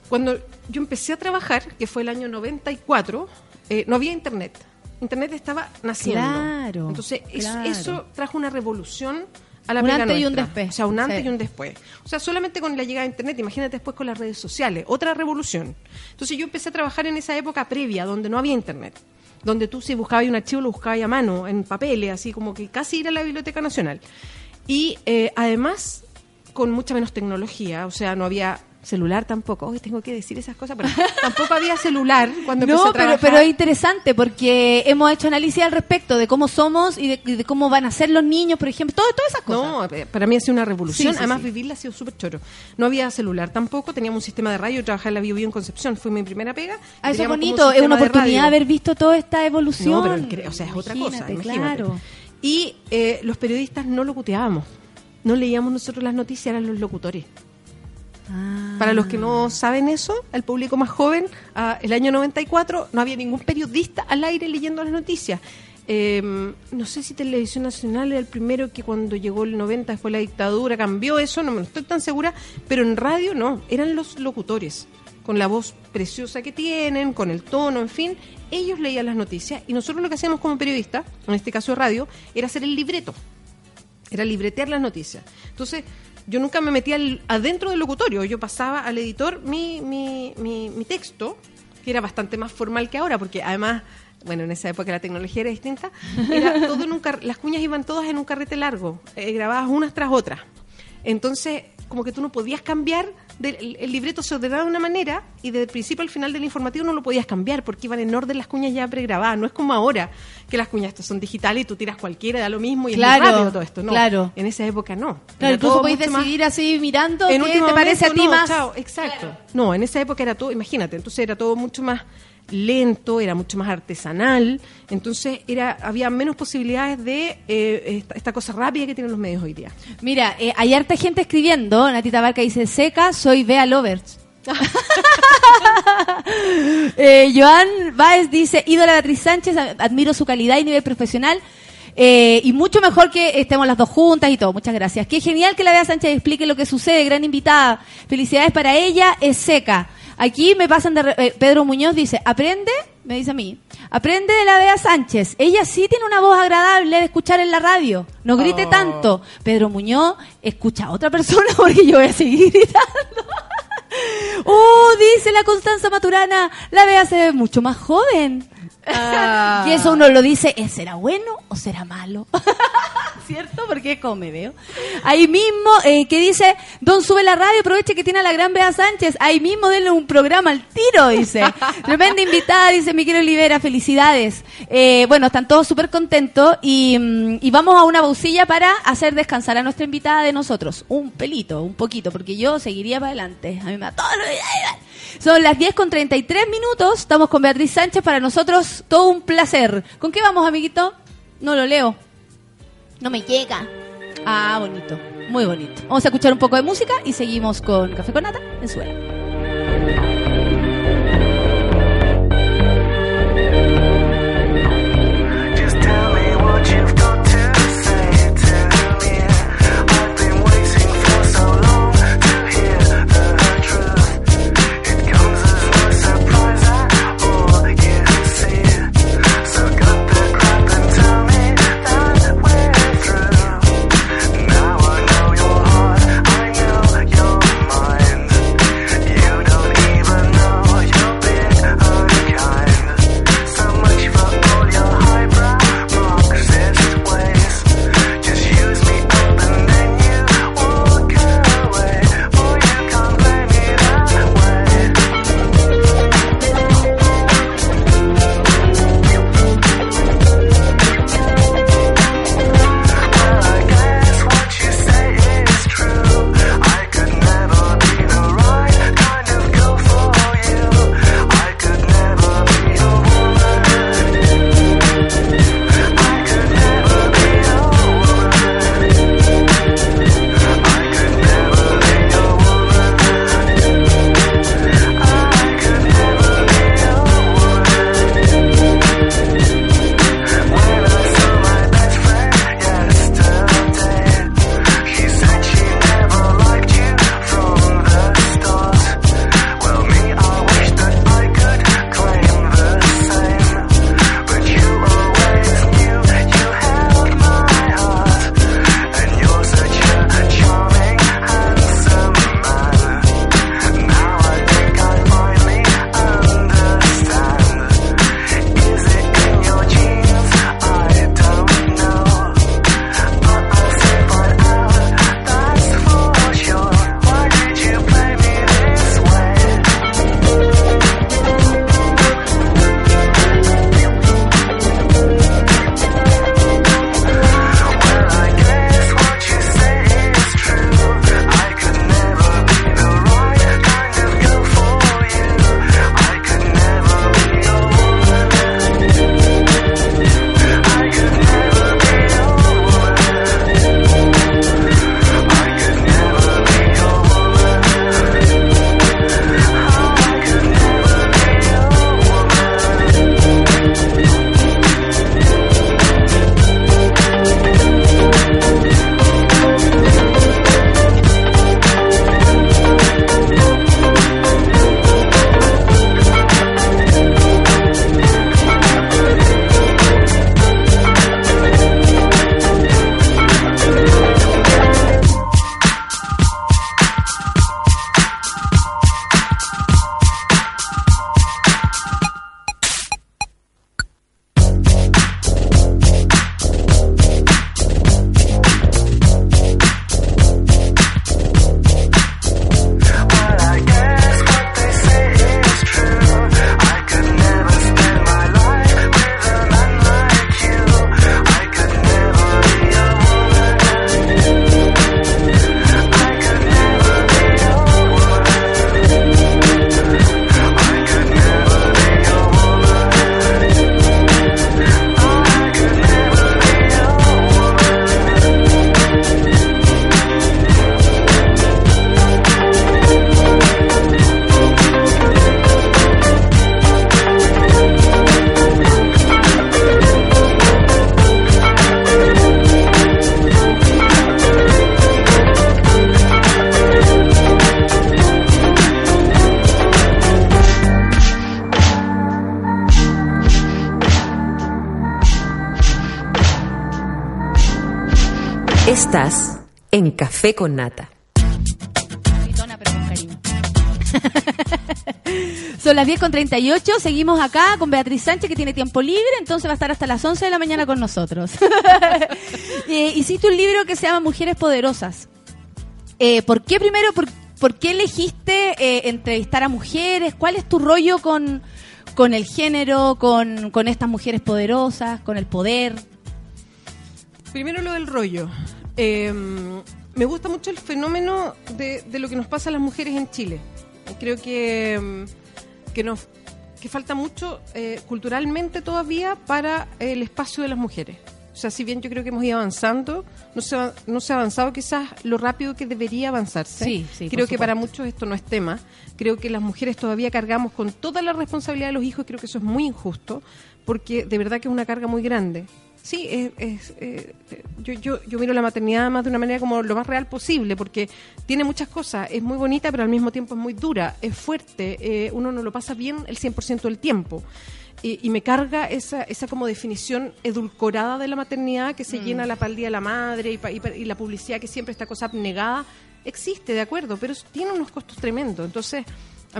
cuando yo empecé a trabajar, que fue el año 94, eh, no había internet. Internet estaba naciendo. Claro, Entonces, es- claro. eso trajo una revolución a la Un antes y un después. O sea, un antes Sí. y un después. O sea, solamente con la llegada de Internet, imagínate después con las redes sociales, otra revolución. Entonces yo empecé a trabajar en esa época previa, donde no había Internet. Donde tú si buscabas un archivo, lo buscabas a mano, en papeles, así como que casi ir a la Biblioteca Nacional. Y eh, además, con mucha menos tecnología, o sea, no había celular tampoco. Hoy tengo que decir esas cosas, pero tampoco había celular cuando empecé No, a pero, trabajar. pero es interesante porque hemos hecho análisis al respecto de cómo somos y de, y de cómo van a ser los niños, por ejemplo, todo, todas esas cosas. No, eh, para mí ha sido una revolución. Sí, sí, Además, sí. vivirla ha sido súper choro. No había celular tampoco, teníamos un sistema de radio. Trabajaba en la Bio Bio en Concepción, fue mi primera pega. Ah, eso es un bonito, es una oportunidad de haber visto toda esta evolución. No, pero o sea, es otra cosa. Imagínate. Claro. Y eh, los periodistas no locuteábamos. No leíamos nosotros las noticias, eran los locutores. Ah. Para los que no saben eso, el público más joven, ah, el año 94 no había ningún periodista al aire leyendo las noticias. Eh, no sé si Televisión Nacional era el primero que cuando llegó el 90, después la dictadura, cambió eso, no me estoy tan segura, pero en radio no, eran los locutores, con la voz preciosa que tienen, con el tono, en fin, ellos leían las noticias y nosotros lo que hacíamos como periodistas, en este caso radio, era hacer el libreto, era libretear las noticias. Entonces, yo nunca me metía adentro del locutorio, yo pasaba al editor mi, mi, mi, mi texto, que era bastante más formal que ahora, porque además, bueno, en esa época la tecnología era distinta, era todo en un car- las cuñas iban todas en un carrete largo, eh, grabadas unas tras otras. Entonces, como que tú no podías cambiar, del- el, el libreto se ordenaba de una manera y desde el principio al final del informativo no lo podías cambiar porque iban en orden las cuñas ya pregrabadas. No es como ahora, que las cuñas son digitales y tú tiras cualquiera, da lo mismo y Claro, es muy rápido todo esto. No, claro. en esa época no. Claro, mucho más- decidir así mirando en qué te parece a ti no, más. chao, exacto. No, en esa época era todo, imagínate, entonces era todo mucho más lento, era mucho más artesanal, entonces era había menos posibilidades de eh, esta, cosa rápida que tienen los medios hoy día. Mira, eh, hay harta gente escribiendo. Natita Barca dice, seca, soy Bea Lovers. eh, Joan Baez dice, ídola Beatriz Sánchez, admiro su calidad y nivel profesional. eh, y mucho mejor que estemos las dos juntas y todo. Muchas gracias. Qué genial que la Bea Sánchez explique lo que sucede. Gran invitada. Felicidades para ella. Es seca. Aquí me pasan de... re- eh, Pedro Muñoz dice, aprende, me dice a mí, aprende de la Bea Sánchez. Ella sí tiene una voz agradable de escuchar en la radio. No grite Oh. tanto. Pedro Muñoz, escucha a otra persona porque yo voy a seguir gritando. ¡Oh! Dice la Constanza Maturana, la Bea se ve mucho más joven. Ah. Y eso uno lo dice, ¿eh, ¿será bueno o será malo? ¿Cierto? Porque es como me veo. Ahí mismo, eh, que dice, Don sube la radio, aproveche que tiene a la gran Bea Sánchez. Ahí mismo denle un programa al tiro, dice. Tremenda invitada, dice Miguel Olivera, felicidades. Eh, bueno, están todos súper contentos y, mm, y vamos a una pausilla para hacer descansar a nuestra invitada de nosotros. Un pelito, un poquito, porque yo seguiría para adelante. A mí me da todo lo- son las 10 con 33 minutos. Estamos con Beatriz Sánchez. Para nosotros, todo un placer. ¿Con qué vamos, amiguito? No lo leo. No me llega. Ah, bonito. Muy bonito. Vamos a escuchar un poco de música y seguimos con Café con Nata en Suela. Café con Nata. Son las 10 con 38. Seguimos acá con Beatriz Sánchez, que tiene tiempo libre, entonces va a estar hasta las 11 de la mañana con nosotros. Eh, hiciste un libro que se llama Mujeres Poderosas. Eh, ¿Por qué primero, por, por qué elegiste eh, entrevistar a mujeres? ¿Cuál es tu rollo con, con el género, con, con estas mujeres poderosas, con el poder? Primero lo del rollo. Eh, me gusta mucho el fenómeno de, de lo que nos pasa a las mujeres en Chile. Creo que, mm, que, nos, que falta mucho eh, culturalmente todavía para el espacio de las mujeres. O sea, si bien yo creo que hemos ido avanzando, no se ha, no se ha avanzado quizás lo rápido que debería avanzarse. Sí, sí, creo que para muchos esto no es tema. Creo que las mujeres todavía cargamos con toda la responsabilidad de los hijos y creo que eso es muy injusto porque de verdad que es una carga muy grande. Sí, es, es, eh, yo, yo, yo miro la maternidad más de una manera como lo más real posible, porque tiene muchas cosas, es muy bonita, pero al mismo tiempo es muy dura, es fuerte, eh, uno no lo pasa bien el 100% del tiempo. Y, y me carga esa, esa como definición edulcorada de la maternidad que se Mm. llena la pal día de la madre y, pa- y y la publicidad que siempre esta cosa abnegada existe, de acuerdo, pero tiene unos costos tremendos. Entonces,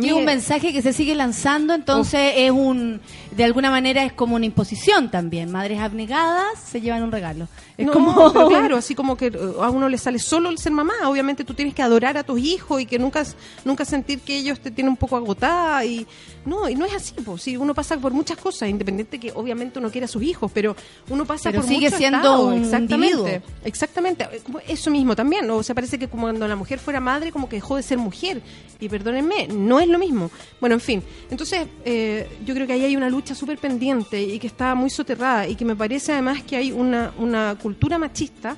mí es un mensaje que se sigue lanzando, entonces es un, de alguna manera es como una imposición también. Madres abnegadas se llevan un regalo. Es no, como pero claro, así como que eh, a uno le sale solo el ser mamá. Obviamente tú tienes que adorar a tus hijos y que nunca, nunca sentir que ellos te tienen un poco agotada. y No, y no es así. Pues, sí, uno pasa por muchas cosas, independiente que obviamente uno quiera a sus hijos, pero uno pasa Pero por sigue siendo un Exactamente. individuo. Exactamente. Eso mismo también. O sea, parece que como cuando la mujer fuera madre, como que dejó de ser mujer. Y perdónenme, no es lo mismo. Bueno, en fin. Entonces, eh, yo creo que ahí hay una lucha súper pendiente y que está muy soterrada y que me parece además que hay una, una cultura machista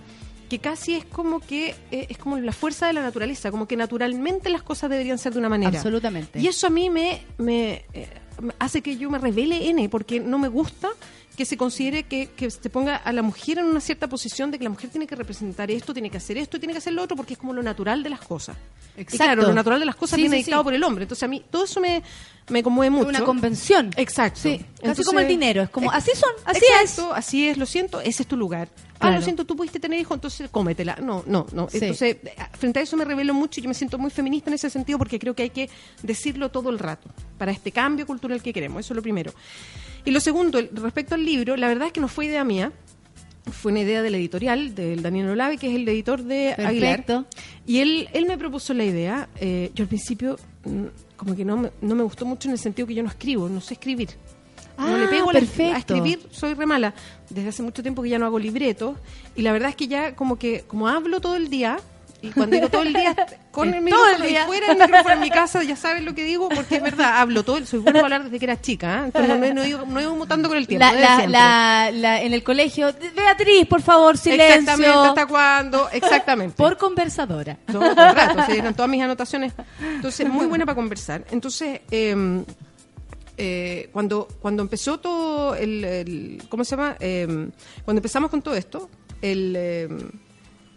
que casi es como que eh, es como la fuerza de la naturaleza, como que naturalmente las cosas deberían ser de una manera. Absolutamente. Y eso a mí me, me, eh, me hace que yo me revele N, porque no me gusta que se considere que, que se ponga a la mujer en una cierta posición de que la mujer tiene que representar esto, tiene que hacer esto, tiene que hacer lo otro, porque es como lo natural de las cosas. Y Exacto. claro, lo natural de las cosas Sí, viene sí, dictado sí. por el hombre. Entonces a mí todo eso me, me conmueve mucho. una convención. Exacto. Sí, casi Entonces- como el dinero. Es como, así son, así Exacto, así es, lo siento, ese es tu lugar. Ah, lo siento, tú pudiste tener hijos, entonces cómetela. No, no, no. Sí. Entonces, eh, frente a eso me revelo mucho y yo me siento muy feminista en ese sentido porque creo que hay que decirlo todo el rato para este cambio cultural que queremos. Eso es lo primero. Y lo segundo, respecto al libro, la verdad es que no fue idea mía. Fue una idea del editorial, del Daniel Olave, que es el editor de Aguilar. Perfecto. Y él, él me propuso la idea. eh, yo al principio, mm, como que no me, no me gustó mucho en el sentido que yo no escribo, no sé escribir. no Ah, le pego a la- perfecto. a escribir, soy re mala. Desde hace mucho tiempo que ya no hago libretos. Y la verdad es que ya como que, como hablo todo el día, y cuando digo todo el día, con el Todo micrófono el día. y fuera del micrófono en mi casa, ya saben lo que digo, porque es verdad, hablo todo el, soy bueno para hablar desde que era chica, ¿eh? Entonces no, no, no he ido mutando con el tiempo. La, la, en el colegio, Beatriz, por favor, silencio. Exactamente, ¿hasta cuándo? Exactamente. Por conversadora. Todo el rato, sí, eran todas mis anotaciones. Entonces, muy buena para conversar. Entonces, eh, eh, cuando, cuando empezó todo el, el- ¿cómo se llama? Eh, cuando empezamos con todo esto, el, eh,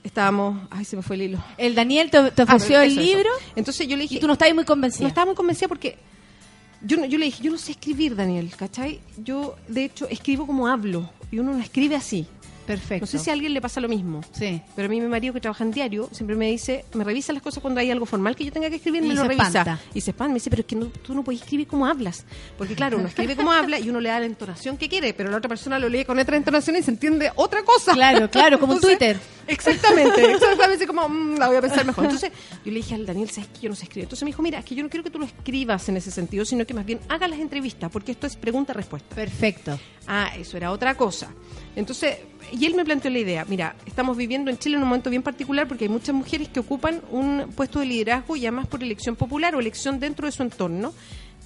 estábamos, ay, se me fue el hilo. El Daniel te, te Ah, ofreció el eso. libro Entonces yo le dije, y tú no estabas muy convencida. no estaba muy convencida porque yo, yo le dije, yo no sé escribir, Daniel, ¿cachai? Yo, de hecho, escribo como hablo y uno no escribe así. Perfecto. No sé si a alguien le pasa lo mismo. Sí. Pero a mí mi marido que trabaja en diario siempre me dice, me revisa las cosas cuando hay algo formal que yo tenga que escribir, Y me lo se revisa. espanta. Y se espanta, me dice, pero es que no- tú no puedes escribir como hablas. Porque claro, uno escribe como habla y uno le da la entonación que quiere, pero la otra persona lo lee con otra entonación y se entiende otra cosa. Claro, claro, como en Entonces, Twitter. Exactamente, exactamente como, "Mm, la voy a pensar mejor. Entonces yo le dije al Daniel, ¿sabes que yo no sé escribir? Entonces me dijo, mira, es que yo no quiero que tú lo escribas en ese sentido, sino que más bien hagas las entrevistas, porque esto es pregunta-respuesta. Perfecto. Ah, eso era otra cosa. Entonces, y él me planteó la idea, mira, estamos viviendo en Chile en un momento bien particular porque hay muchas mujeres que ocupan un puesto de liderazgo y además por elección popular o elección dentro de su entorno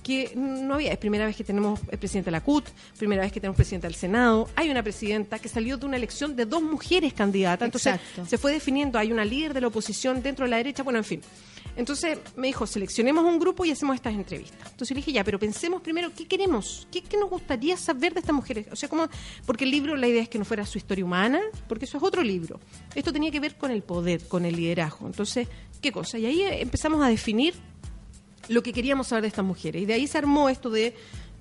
que no había, es primera vez que tenemos el presidente de la CUT, primera vez que tenemos presidente del Senado, hay una presidenta que salió de una elección de dos mujeres candidatas, entonces Exacto. se fue definiendo, hay una líder de la oposición dentro de la derecha, bueno, en fin. Entonces me dijo, seleccionemos un grupo y hacemos estas entrevistas. Entonces le dije, ya, pero pensemos primero, ¿qué queremos? ¿Qué, nos gustaría saber de estas mujeres? O sea, como, porque el libro, la idea es que no fuera su historia humana, porque eso es otro libro. Esto tenía que ver con el poder, con el liderazgo. Entonces, ¿qué cosa? Y ahí eh, empezamos a definir lo que queríamos saber de estas mujeres. Y de ahí se armó esto de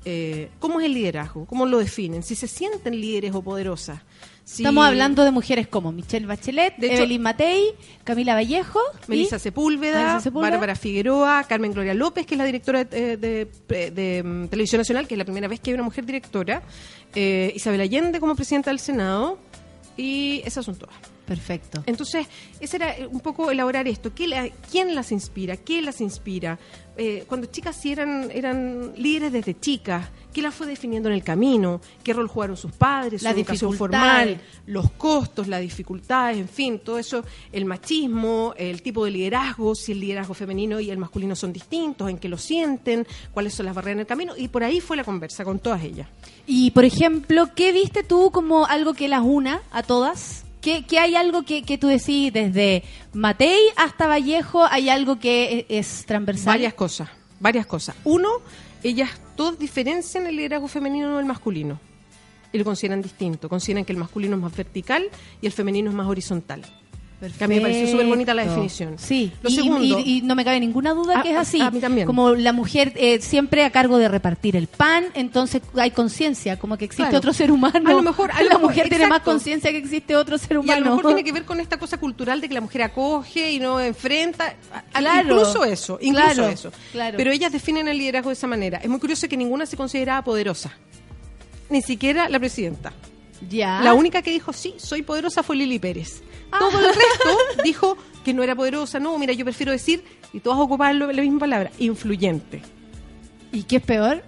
eh, cómo es el liderazgo, cómo lo definen, si se sienten líderes o poderosas, Sí. Estamos hablando de mujeres como Michelle Bachelet, De hecho- Evelyn Matei, Camila Vallejo, y- Melissa Sepúlveda, Melissa Sepúlveda. Bárbara Figueroa, Carmen Gloria López, que es la directora de, de- de- de, mm, Televisión Nacional, que es la primera vez que hay una mujer directora, eh, Isabel Allende como presidenta del Senado, y esas son todas. Perfecto. Entonces, ese era eh, un poco elaborar esto. ¿Qué la- ¿Quién las inspira? ¿Qué las inspira? Eh, cuando chicas sí eran, eran líderes desde chicas, ¿qué las fue definiendo en el camino? ¿Qué rol jugaron sus padres? La su educación formal, los costos, las dificultades, en fin, todo eso, el machismo, el tipo de liderazgo, si el liderazgo femenino y el masculino son distintos, en qué lo sienten, cuáles son las barreras en el camino, y por ahí fue la conversa con todas ellas. Y, por ejemplo, ¿qué viste tú como algo que las una a todas? ¿Qué, qué hay algo que, que tú decís desde Matei hasta Vallejo? ¿Hay algo que e- es transversal? Varias cosas, varias cosas. Uno, ellas todas diferencian el liderazgo femenino del masculino. Y lo consideran distinto. Consideran que el masculino es más vertical y el femenino es más horizontal. Que a mí me pareció súper bonita la Perfecto. definición. Sí, Lo y, segundo, y- y no me cabe ninguna duda Ah, que es ah, así. a mí también. Como la mujer eh, siempre a cargo de repartir el pan, entonces hay conciencia, como que existe Claro. otro ser humano. A lo mejor- a lo la mejor, mujer tiene más conciencia que existe otro ser y a humano. lo mejor tiene que ver con esta cosa cultural de que la mujer acoge y no enfrenta. Claro. Incluso eso, incluso Claro, eso. claro. Pero ellas definen el liderazgo de esa manera. Es muy curioso que ninguna se consideraba poderosa. Ni siquiera la presidenta. Ya. La única que dijo, sí, soy poderosa fue Lili Pérez. Ah. Todo el resto dijo que no era poderosa. No, mira, yo prefiero decir, y todas ocupaban la misma palabra, influyente. ¿Y qué es peor?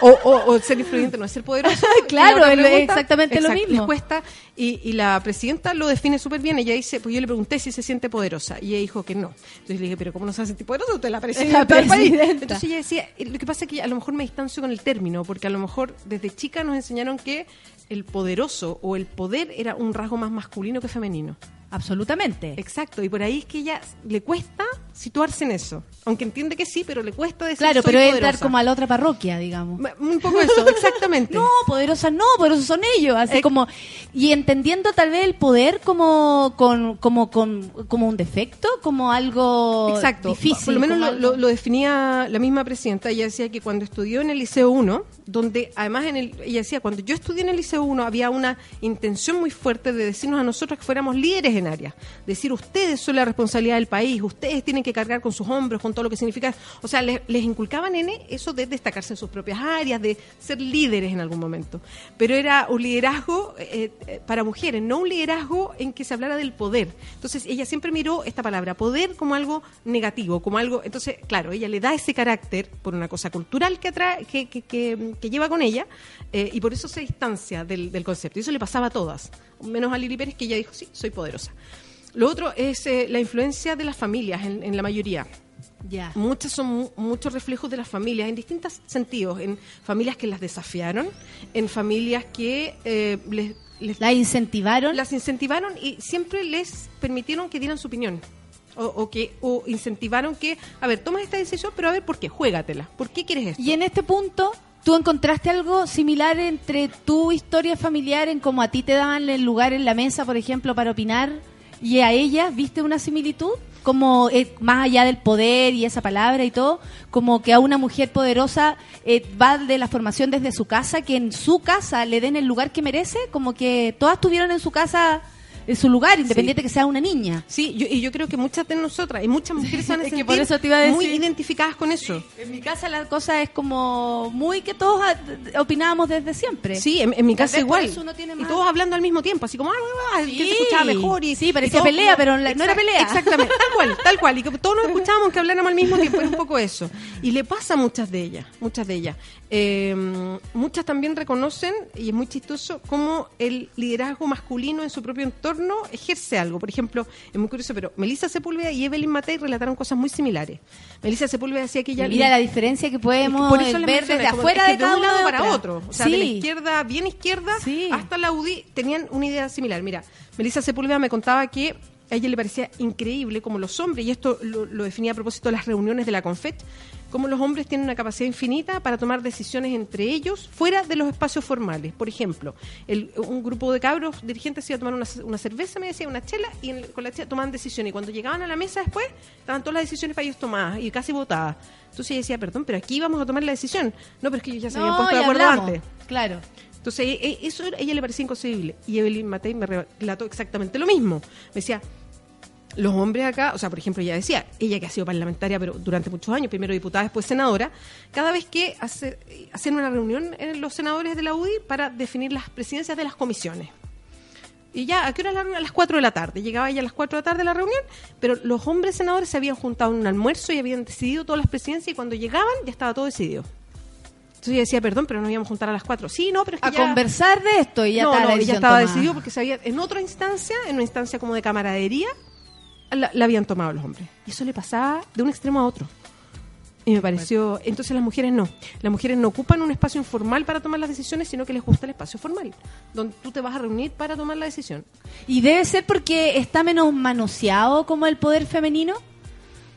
O, o- o ser influyente no es ser poderoso. Claro, es exactamente lo mismo. Les cuesta, y, y la presidenta lo define súper bien. Ella dice, pues yo le pregunté si se siente poderosa, y ella dijo que no. Entonces le dije, pero ¿cómo no se va a sentir poderosa? Usted es la presidenta, La del país. presidenta. Entonces ella decía, lo que pasa es que a lo mejor me distancio con el término, porque a lo mejor desde chica nos enseñaron que el poderoso o el poder era un rasgo más masculino que femenino. Absolutamente. Exacto, y por ahí es que ella le cuesta situarse en eso. Aunque entiende que sí, pero le cuesta decir Claro, soy pero es entrar poderosa. como a la otra parroquia, digamos. Un poco eso, exactamente. No, poderosas no, poderosos son ellos, así Eh, como y entendiendo tal vez el poder como con como con como un defecto, como algo Exacto. difícil, Por lo menos lo, lo- lo definía la misma presidenta. Ella decía que cuando estudió en el Liceo 1, donde además en el, ella decía, cuando yo estudié en el Liceo 1 había una intención muy fuerte de decirnos a nosotros que fuéramos líderes en áreas. Decir, ustedes son la responsabilidad del país, ustedes tienen que cargar con sus hombros, con todo lo que significa. O sea, les, les inculcaban en eso de destacarse en sus propias áreas, de ser líderes en algún momento. Pero era un liderazgo eh, eh, para mujeres, no un liderazgo en que se hablara del poder. Entonces, ella siempre miró esta palabra, poder, como algo negativo, como algo. Entonces, claro, ella le da ese carácter por una cosa cultural que, atrae, que, que, que- que lleva con ella, eh, y por eso se distancia del, del concepto. Y eso le pasaba a todas, menos a Lili Pérez, que ella dijo, sí, soy poderosa. Lo otro es eh, la influencia de las familias en, en la mayoría. Ya. Muchas son mu- muchos reflejos de las familias en distintos sentidos, en familias que las desafiaron, en familias que eh, les, les- la incentivaron, las incentivaron y siempre les permitieron que dieran su opinión. O, o que o incentivaron que, a ver, tomas esta decisión, pero a ver, ¿por qué? Juégatela. ¿Por qué quieres esto? Y en este punto, ¿tú encontraste algo similar entre tu historia familiar, en cómo a ti te daban el lugar en la mesa, por ejemplo, para opinar, y a ellas viste una similitud? Como eh, más allá del poder y esa palabra y todo, como que a una mujer poderosa eh, va de la formación desde su casa, que en su casa le den el lugar que merece, como que todas tuvieron en su casa en su lugar, independiente que sea una niña. Sí, yo, y yo creo que muchas de nosotras y muchas mujeres van a que sentir por eso te iba a decir. muy identificadas con eso. En mi casa la cosa es como muy que todos opinábamos desde siempre. Sí, en, en mi casa igual. Y todos hablando al mismo tiempo, así como, ah, ah, que Sí. se escuchaba mejor. Y, Sí, parecía y pelea, pero la- no era pelea. Exactamente, tal cual, tal cual. Y que todos nos escuchábamos que habláramos al mismo tiempo, era un poco eso. Y le pasa a muchas de ellas, muchas de ellas. Eh, muchas también reconocen, y es muy chistoso, cómo el liderazgo masculino en su propio entorno ejerce algo. Por ejemplo, es muy curioso, pero Melissa Sepúlveda y Evelyn Matei relataron cosas muy similares. Melissa Sepúlveda decía que ella... Mira la diferencia que podemos Por eso les ver desde afuera es que de cada un lado para otro. O sea, de la Sí. izquierda, bien izquierda, hasta la UDI tenían una idea similar. Mira, Melissa Sepúlveda me contaba que a ella le parecía increíble como los hombres, y esto lo, lo definía a propósito de las reuniones de la CONFET, como los hombres tienen una capacidad infinita para tomar decisiones entre ellos fuera de los espacios formales. Por ejemplo, el- un grupo de cabros dirigentes iba a tomar una, una cerveza, me decía, una chela, y en- con la chela tomaban decisiones. Y cuando llegaban a la mesa después, estaban todas las decisiones para ellos tomadas y casi votadas. Entonces ella decía, perdón, pero aquí vamos a tomar la decisión. No, pero es que ellos ya se habían No, puesto de acuerdo hablamos. antes. Claro. Entonces, e- e- eso a ella le parecía inconcebible. Y Evelyn Matei me relató exactamente lo mismo. Me decía, los hombres acá, o sea, por ejemplo, ella decía, ella que ha sido parlamentaria pero durante muchos años, primero diputada, después senadora, cada vez que hace, hacían una reunión en los senadores de la UDI para definir las presidencias de las comisiones. Y ya, ¿a qué hora la reunión? A las 4 de la tarde. Llegaba ella a las 4 de la tarde a la reunión, pero los hombres senadores se habían juntado en un almuerzo y habían decidido todas las presidencias y cuando llegaban ya estaba todo decidido. Entonces ella decía, perdón, pero nos íbamos a juntar a las 4. Sí, no, pero es que A ya- conversar de esto y ya no, no, estaba tomada. decidido porque se había, en otra instancia, en una instancia como de camaradería, la, la habían tomado los hombres. Y eso le pasaba de un extremo a otro. Y me pareció, entonces las mujeres no. Las mujeres no ocupan un espacio informal para tomar las decisiones, sino que les gusta el espacio formal, donde tú te vas a reunir para tomar la decisión. Y debe ser porque está menos manoseado como el poder femenino.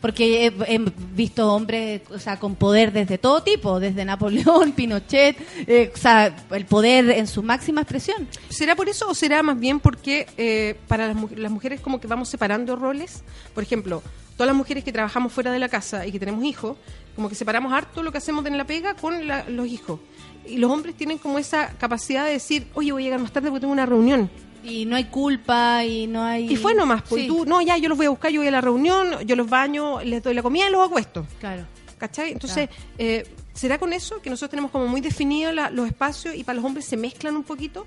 Porque he, visto hombres o sea, con poder desde todo tipo, desde Napoleón, Pinochet, eh, o sea, el poder en su máxima expresión. ¿Será por eso o será más bien porque eh, para las, las mujeres como que vamos separando roles? Por ejemplo, todas las mujeres que trabajamos fuera de la casa y que tenemos hijos, como que separamos harto lo que hacemos en la pega con la- los hijos. Y los hombres tienen como esa capacidad de decir, oye, voy a llegar más tarde porque tengo una reunión. Y no hay culpa y no hay... Y fue nomás, pues Sí. tú, no, ya, yo los voy a buscar, yo voy a la reunión, yo los baño, les doy la comida y los acuesto. Claro. ¿Cachai? Entonces, eh, ¿será con eso que nosotros tenemos como muy definidos los espacios y para los hombres se mezclan un poquito?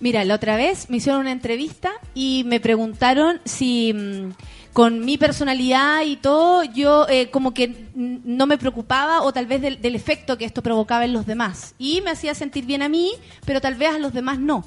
Mira, la otra vez me hicieron una entrevista y me preguntaron si mm, con mi personalidad y todo, yo eh, como que no me preocupaba o tal vez del, del efecto que esto provocaba en los demás. Y me hacía sentir bien a mí, pero tal vez a los demás no.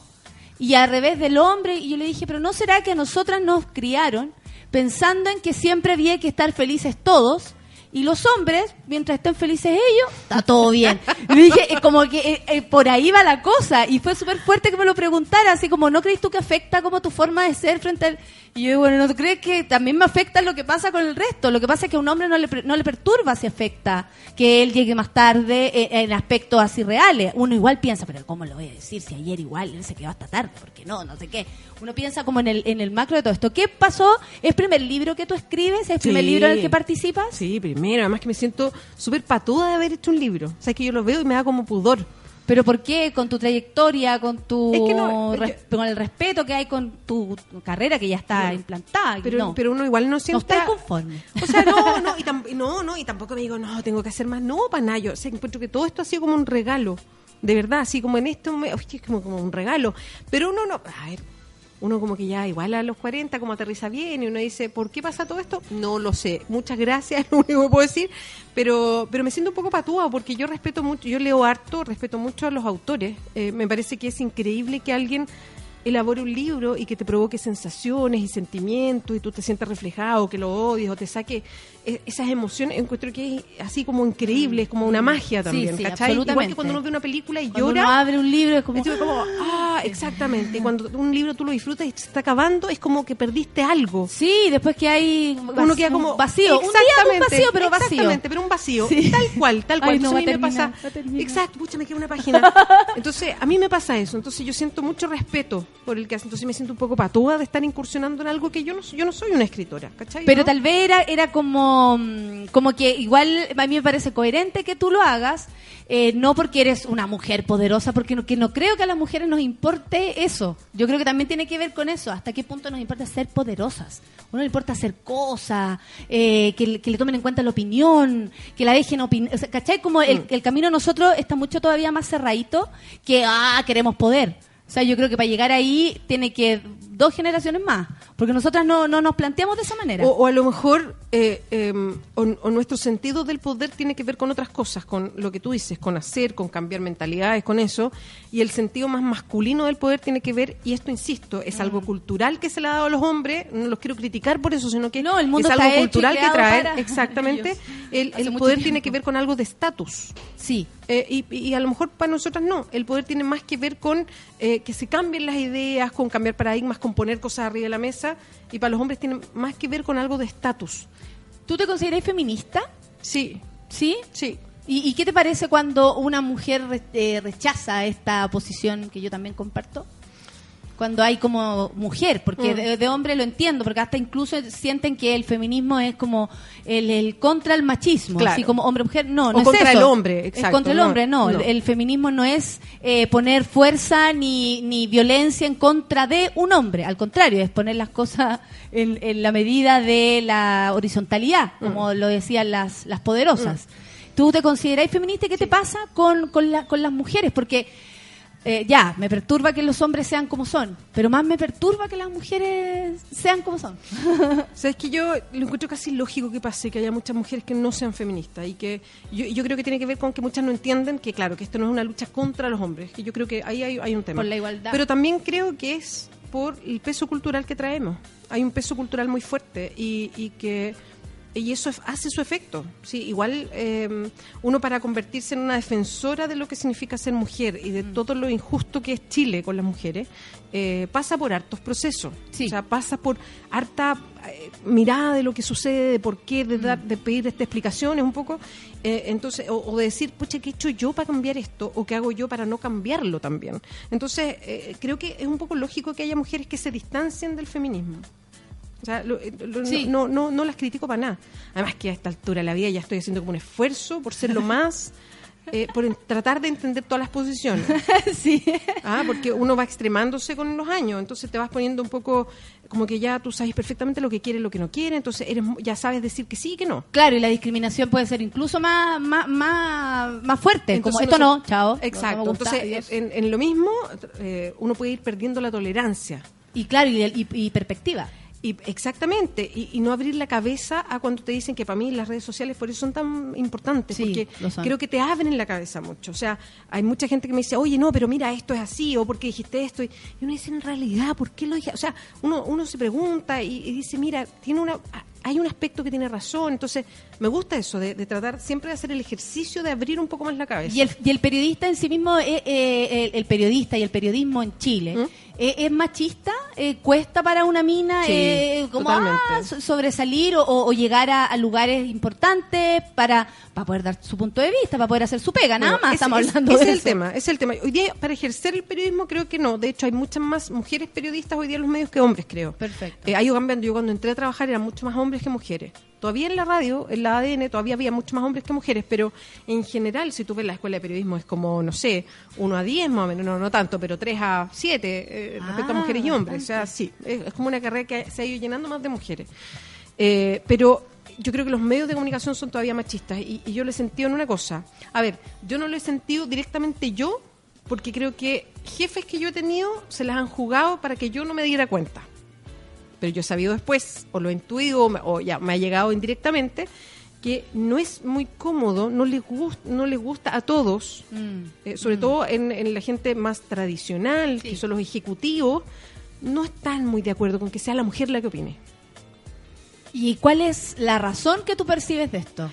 Y al revés del hombre, y yo le dije, pero ¿no será que a nosotras nos criaron pensando en que siempre había que estar felices todos? Y los hombres, mientras estén felices ellos, está todo bien. Le dije, como que eh, eh, por ahí va la cosa. Y fue súper fuerte que me lo preguntara, así como, ¿no crees tú que afecta como tu forma de ser frente al...? Y yo, bueno, ¿no crees que también me afecta lo que pasa con el resto? Lo que pasa es que a un hombre no le, no le perturba si afecta que él llegue más tarde eh, en aspectos así reales. Uno igual piensa, pero ¿cómo lo voy a decir si ayer igual él se quedó hasta tarde? Porque no, no sé qué. Uno piensa como en el, en el macro de todo esto. ¿Qué pasó? ¿Es el primer libro que tú escribes? ¿Es el primer Sí. libro en el que participas? Sí, primero, además que me siento súper patuda de haber hecho un libro. O sea, que yo lo veo y me da como pudor. ¿Pero por qué? ¿Con tu trayectoria? ¿Con tu Es que no, res- con el respeto que hay con tu, carrera que ya está implantada? Pero, no. pero uno igual no no siente... estás conforme. O sea, no, no, y, tam- no, no, y tampoco me digo, no, tengo que hacer más. No, para nada. Yo o sea, encuentro que todo esto ha sido como un regalo. De verdad, así como en esto, me, oye, es como, como un regalo. Pero uno no, a ver, uno como que ya igual a los 40, como aterriza bien, y uno dice, ¿por qué pasa todo esto? No lo sé. Muchas gracias, es lo único que puedo decir. Pero, pero me siento un poco patúa porque yo respeto mucho, yo leo harto, respeto mucho a los autores. Eh, me parece que es increíble que alguien elabore un libro y que te provoque sensaciones y sentimientos y tú te sientas reflejado, que lo odies o te saque esas emociones, encuentro que es así como increíble, es como una magia también, sí, ¿cachai? Igual absolutamente. que cuando uno ve una película y Cuando llora, uno abre un libro es como... es como, ah, exactamente, cuando un libro tú lo disfrutas y se está acabando, es como que perdiste algo. Sí, después que hay uno queda como vacío, un día un Exactamente, vacío, pero vacío. Exactamente, pero un vacío, Sí. tal cual, tal cual. Ay, no, Entonces a mí me pasa, exacto, pucha, me queda una página. Entonces, a mí me pasa eso, entonces yo siento mucho respeto por el que hace, entonces me siento un poco patúa de estar incursionando en algo que yo no soy- yo no soy una escritora, ¿cachai? Pero ¿No? tal vez era, era como, mm, como que igual a mí me parece coherente que tú lo hagas, eh, no porque eres una mujer poderosa, porque no, que no creo que a las mujeres nos importe eso. Yo creo que también tiene que ver con eso, hasta qué punto nos importa ser poderosas. A uno le importa hacer cosas, eh, que, le- que le tomen en cuenta la opinión, que la dejen opinar. O sea, ¿Cachai? Como el, el camino a nosotros está mucho todavía más cerradito que, ah, queremos poder. O sea, yo creo que para llegar ahí tiene que dos generaciones más, porque nosotras no, no nos planteamos de esa manera. O, o a lo mejor eh, eh, o, o nuestro sentido del poder tiene que ver con otras cosas, con lo que tú dices, con hacer, con cambiar mentalidades, con eso. Y el sentido más masculino del poder tiene que ver, y esto insisto, es algo Mm. cultural que se le ha dado a los hombres, no los quiero criticar por eso, sino que No, el mundo es algo cultural que trae, para exactamente. El, el poder tiempo. tiene que ver con algo de estatus. Sí. Eh, y, y a lo mejor para nosotras no. El poder tiene más que ver con eh, que se cambien las ideas, con cambiar paradigmas, con poner cosas arriba de la mesa. Y para los hombres tiene más que ver con algo de estatus. ¿Tú te consideras feminista? Sí. ¿Sí? Sí. ¿Y, y qué te parece cuando una mujer eh, rechaza esta posición que yo también comparto? Cuando hay como mujer, porque Mm. de, de hombre lo entiendo, porque hasta incluso sienten que el feminismo es como el, el contra el machismo, Claro. así como hombre-mujer, no, O no es contra eso. el hombre, Es exacto, contra el hombre, no, no. El, el feminismo no es eh, poner fuerza ni, ni violencia en contra de un hombre, al contrario, es poner las cosas en, en la medida de la horizontalidad, como Mm. lo decían las, las poderosas. ¿Tú te consideráis feminista? ¿Qué te pasa con, con, la- con las mujeres? Porque eh, ya, me perturba que los hombres sean como son, pero más me perturba que las mujeres sean como son. Sabes que yo lo encuentro casi lógico que pase que haya muchas mujeres que no sean feministas y que yo, yo creo que tiene que ver con que muchas no entienden que claro que esto no es una lucha contra los hombres, que yo creo que ahí hay, hay un tema. Por la igualdad. Pero también creo que es por el peso cultural que traemos. Hay un peso cultural muy fuerte y, y que y eso es- hace su efecto. Sí, igual eh, uno para convertirse en una defensora de lo que significa ser mujer y de Mm. todo lo injusto que es Chile con las mujeres, eh, pasa por hartos procesos. O sea, pasa por harta eh, mirada de lo que sucede, de por qué, de, dar- de pedir estas explicaciones un poco. Eh, entonces, o, o de decir, pucha, ¿qué he hecho yo para cambiar esto? ¿O qué hago yo para no cambiarlo también? Entonces, eh, creo que es un poco lógico que haya mujeres que se distancien del feminismo. O sea, lo- eh, lo- Sí. no, no, no las critico para nada. Además que a esta altura de la vida ya estoy haciendo como un esfuerzo por ser lo más, eh, por tratar de entender todas las posiciones. sí. Ah, porque uno va extremándose con los años, entonces te vas poniendo un poco como que ya tú sabes perfectamente lo que quiere y lo que no quiere, entonces eres ya sabes decir que sí y que no. Claro, y la discriminación puede ser incluso más, más, más, más fuerte, como esto no, chao. Exacto. no me gusta, Entonces, en, en lo mismo, eh, uno puede ir perdiendo la tolerancia. Y claro, y, y- y perspectiva. Y, exactamente, y, y no abrir la cabeza a cuando te dicen que para mí las redes sociales por eso son tan importantes, porque creo que te abren la cabeza mucho. O sea, hay mucha gente que me dice, oye, no, pero mira, esto es así, o porque dijiste esto, y y uno dice, en realidad, ¿por qué lo dije? O sea, uno, uno se pregunta y, y dice, mira, tiene una hay un aspecto que tiene razón, entonces me gusta eso, de, de tratar siempre de hacer el ejercicio de abrir un poco más la cabeza. Y el, y el periodista en sí mismo, eh, eh, el, el periodista y el periodismo en Chile, eh, ¿es machista? ¿Cuesta para una mina ¿Mm? Sí, como, ah, so- sobresalir o, llegar a, a lugares importantes para, para poder dar su punto de vista, para poder hacer su pega? Nada Bueno, más estamos hablando de es el eso. tema, ese es el tema. Hoy día, para ejercer el periodismo, creo que no. De hecho, hay muchas más mujeres periodistas hoy día en los medios que hombres, creo. Perfecto. Ha ido cambiando. Yo cuando entré a trabajar eran mucho más hombres que mujeres. Todavía en la radio, en la ADN, todavía había mucho más hombres que mujeres, pero en general, si tú ves la escuela de periodismo, es como, no sé, 1 a 10 más o menos, no, no tanto, pero 3 a 7 eh, respecto a Ah, mujeres y hombres. O sea, sí, es, es como una carrera que se ha ido llenando más de mujeres. Eh, pero yo creo que los medios de comunicación son todavía machistas y, y yo lo he sentido en una cosa. A ver, yo no lo he sentido directamente yo porque creo que jefes que yo he tenido se las han jugado para que yo no me diera cuenta. Pero yo he sabido después, o lo intuido, o ya me ha llegado indirectamente, que no es muy cómodo, no les, gust- no les gusta a todos, Mm. eh, sobre todo en, en la gente más tradicional, que son los ejecutivos, no están muy de acuerdo con que sea la mujer la que opine. ¿Y cuál es la razón que tú percibes de esto?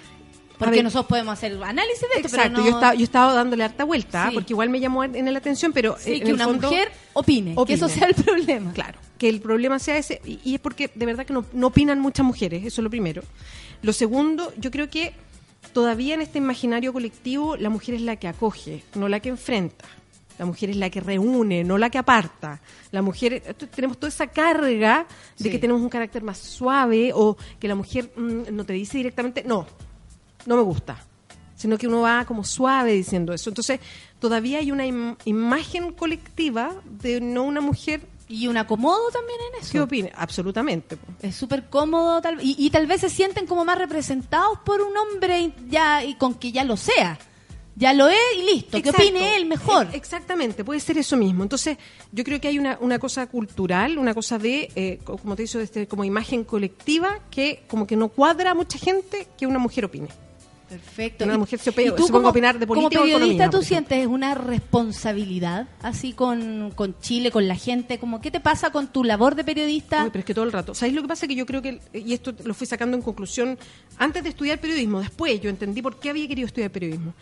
Porque ver. nosotros podemos hacer análisis de esto, Exacto, pero no... yo, estaba, yo estaba dándole harta vuelta, Sí. porque igual me llamó en la atención, pero Sí, eh, en que el una fondo- mujer opine, que eso sea el problema. Claro, que el problema sea ese, y, y es porque de verdad que no, no opinan muchas mujeres, eso es lo primero. Lo segundo, yo creo que todavía en este imaginario colectivo la mujer es la que acoge, no la que enfrenta. La mujer es la que reúne, no la que aparta. La mujer, esto- tenemos toda esa carga de Sí. que tenemos un carácter más suave o que la mujer mm, no te dice directamente, no, no me gusta, sino que uno va como suave diciendo eso. Entonces, todavía hay una im- imagen colectiva de no una mujer. Y un acomodo también en eso. ¿Qué opina? Absolutamente. Es súper cómodo tal, y, y tal vez se sienten como más representados por un hombre ya y con que ya lo sea. Ya lo es y listo. Exacto. Que opine él mejor. E- Exactamente, puede ser eso mismo. Entonces, yo creo que hay una, una cosa cultural, una cosa de, eh, co- como te digo, este, como imagen colectiva que como que no cuadra a mucha gente que una mujer opine. Perfecto. Una mujer se, y tú se como- opinar de política Como o periodista, economía, ¿tú sientes una responsabilidad así con, con Chile, con la gente? Como, ¿Qué te pasa con tu labor de periodista? Uy, pero es que todo el rato. ¿Sabéis lo que pasa? Que yo creo que, y esto lo fui sacando en conclusión, antes de estudiar periodismo, después yo entendí por qué había querido estudiar periodismo.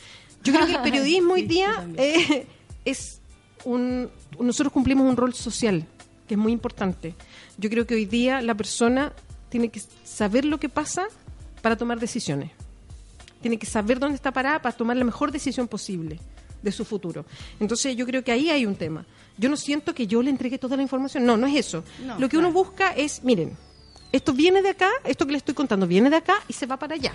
Yo creo que el periodismo hoy día eh, es un... Nosotros cumplimos un rol social, que es muy importante. Yo creo que hoy día la persona tiene que saber lo que pasa para tomar decisiones. Tiene que saber dónde está parada para tomar la mejor decisión posible. de su futuro. Entonces yo creo que ahí hay un tema. Yo no siento que yo le entregue toda la información, no, no es eso. No, Lo que uno busca es, miren, esto viene de acá, esto que le estoy contando viene de acá y se va para allá.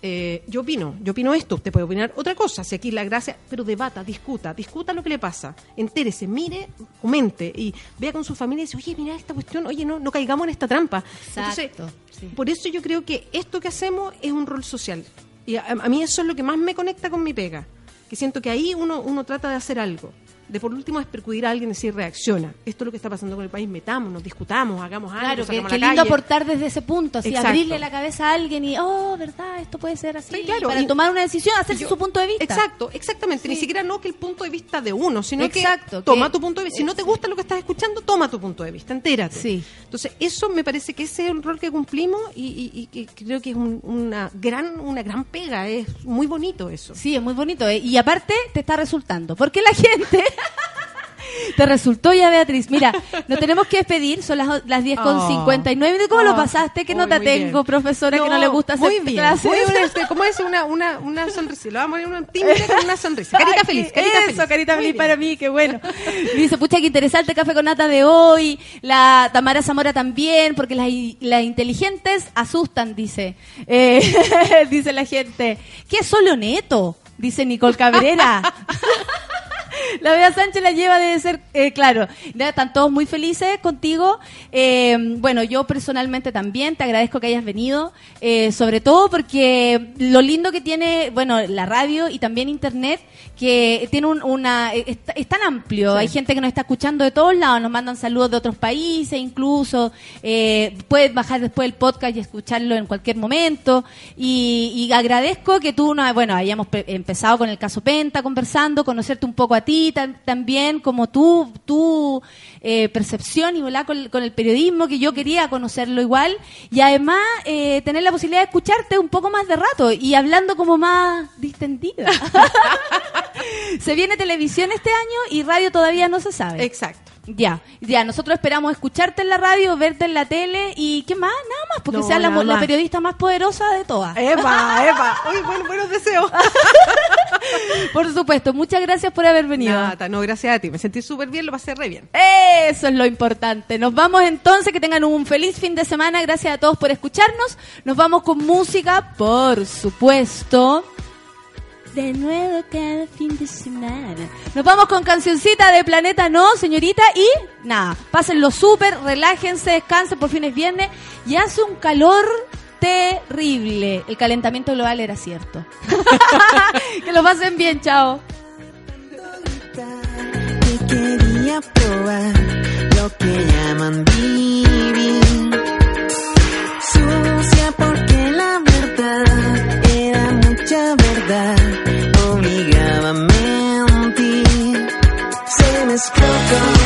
Eh, yo opino, yo opino esto, usted puede opinar otra cosa, si aquí la gracia, pero debata, discuta, discuta lo que le pasa, entérese, mire, comente y vea con su familia y dice, oye, mira esta cuestión, oye, no, no caigamos en esta trampa. Exacto, Entonces, sí. por eso yo creo que esto que hacemos es un rol social. Y a, a mí eso es lo que más me conecta con mi pega, que siento que ahí uno, uno trata de hacer algo. De por último es percudir a alguien y decir reacciona. Esto es lo que está pasando con el país, metámonos, discutamos, hagamos algo, Claro, que, qué lindo aportar desde ese punto, así Exacto. abrirle la cabeza a alguien y, oh, verdad, esto puede ser así, Sí, claro, para y- tomar una decisión, hacerse yo- su punto de vista. Exacto, exactamente. Ni siquiera no que el punto de vista de uno, sino Exacto, que toma que- tu punto de vista. Si no te gusta lo que estás escuchando, toma tu punto de vista, entérate. Sí. Entonces, eso me parece que ese es un rol que cumplimos y, y- y que creo que es un- una gran una gran pega. Es muy bonito eso. Sí, es muy bonito. ¿eh? Y aparte te está resultando. Porque la gente... Te resultó ya, Beatriz. Mira, nos tenemos que despedir. Son las, las 10 con Oh. 59. ¿Cómo lo Oh. pasaste? ¿Qué nota tengo, profesora, que no le gusta hacer Muy bien. clases? Este, ¿Cómo es? Una, una, una sonrisa. Le vamos a poner un timbre con una sonrisa. Carita Ay, feliz, carita eso, feliz. carita Muy feliz bien. para mí, qué bueno. Dice, pucha, qué interesante café con nata de hoy. La Tamara Zamora también, porque las, las inteligentes asustan, dice. Eh, dice la gente. ¿Qué es solo neto? Dice Nicole Cabrera. La Bea Sánchez la lleva debe ser, eh, claro, ya están todos muy felices contigo. Eh, bueno, yo personalmente también te agradezco que hayas venido, eh, sobre todo porque lo lindo que tiene, bueno, la radio y también internet, que tiene un- una, es, es tan amplio, Sí. hay gente que nos está escuchando de todos lados, nos mandan saludos de otros países incluso, eh, puedes bajar después el podcast y escucharlo en cualquier momento, y, y agradezco que tú, no, bueno, hayamos pe- empezado con el caso Penta, conversando, conocerte un poco a ti tam- también, como tú, tu eh, percepción y con, con el periodismo, que yo quería conocerlo igual, y además eh, tener la posibilidad de escucharte un poco más de rato y hablando como más distendida. se viene televisión este año y radio todavía no se sabe. Exacto. Ya, ya, nosotros esperamos escucharte en la radio, verte en la tele y ¿qué más? Porque No, seas la, periodista más poderosa de todas. Epa, epa. Uy, bueno, buenos deseos. Por supuesto, muchas gracias por haber venido. Nada, no, gracias a ti. Me sentí súper bien, lo pasé re bien. Eso es lo importante. Nos vamos entonces, que tengan un feliz fin de semana. Gracias a todos por escucharnos. Nos vamos con música, por supuesto de nuevo cada fin de semana. Nos vamos con cancioncita de Planeta No, señorita, y nada, pásenlo súper, relájense, descansen, por fin es viernes, y hace un calor terrible. El calentamiento global era cierto. que lo pasen bien, chao. Sucia por gone.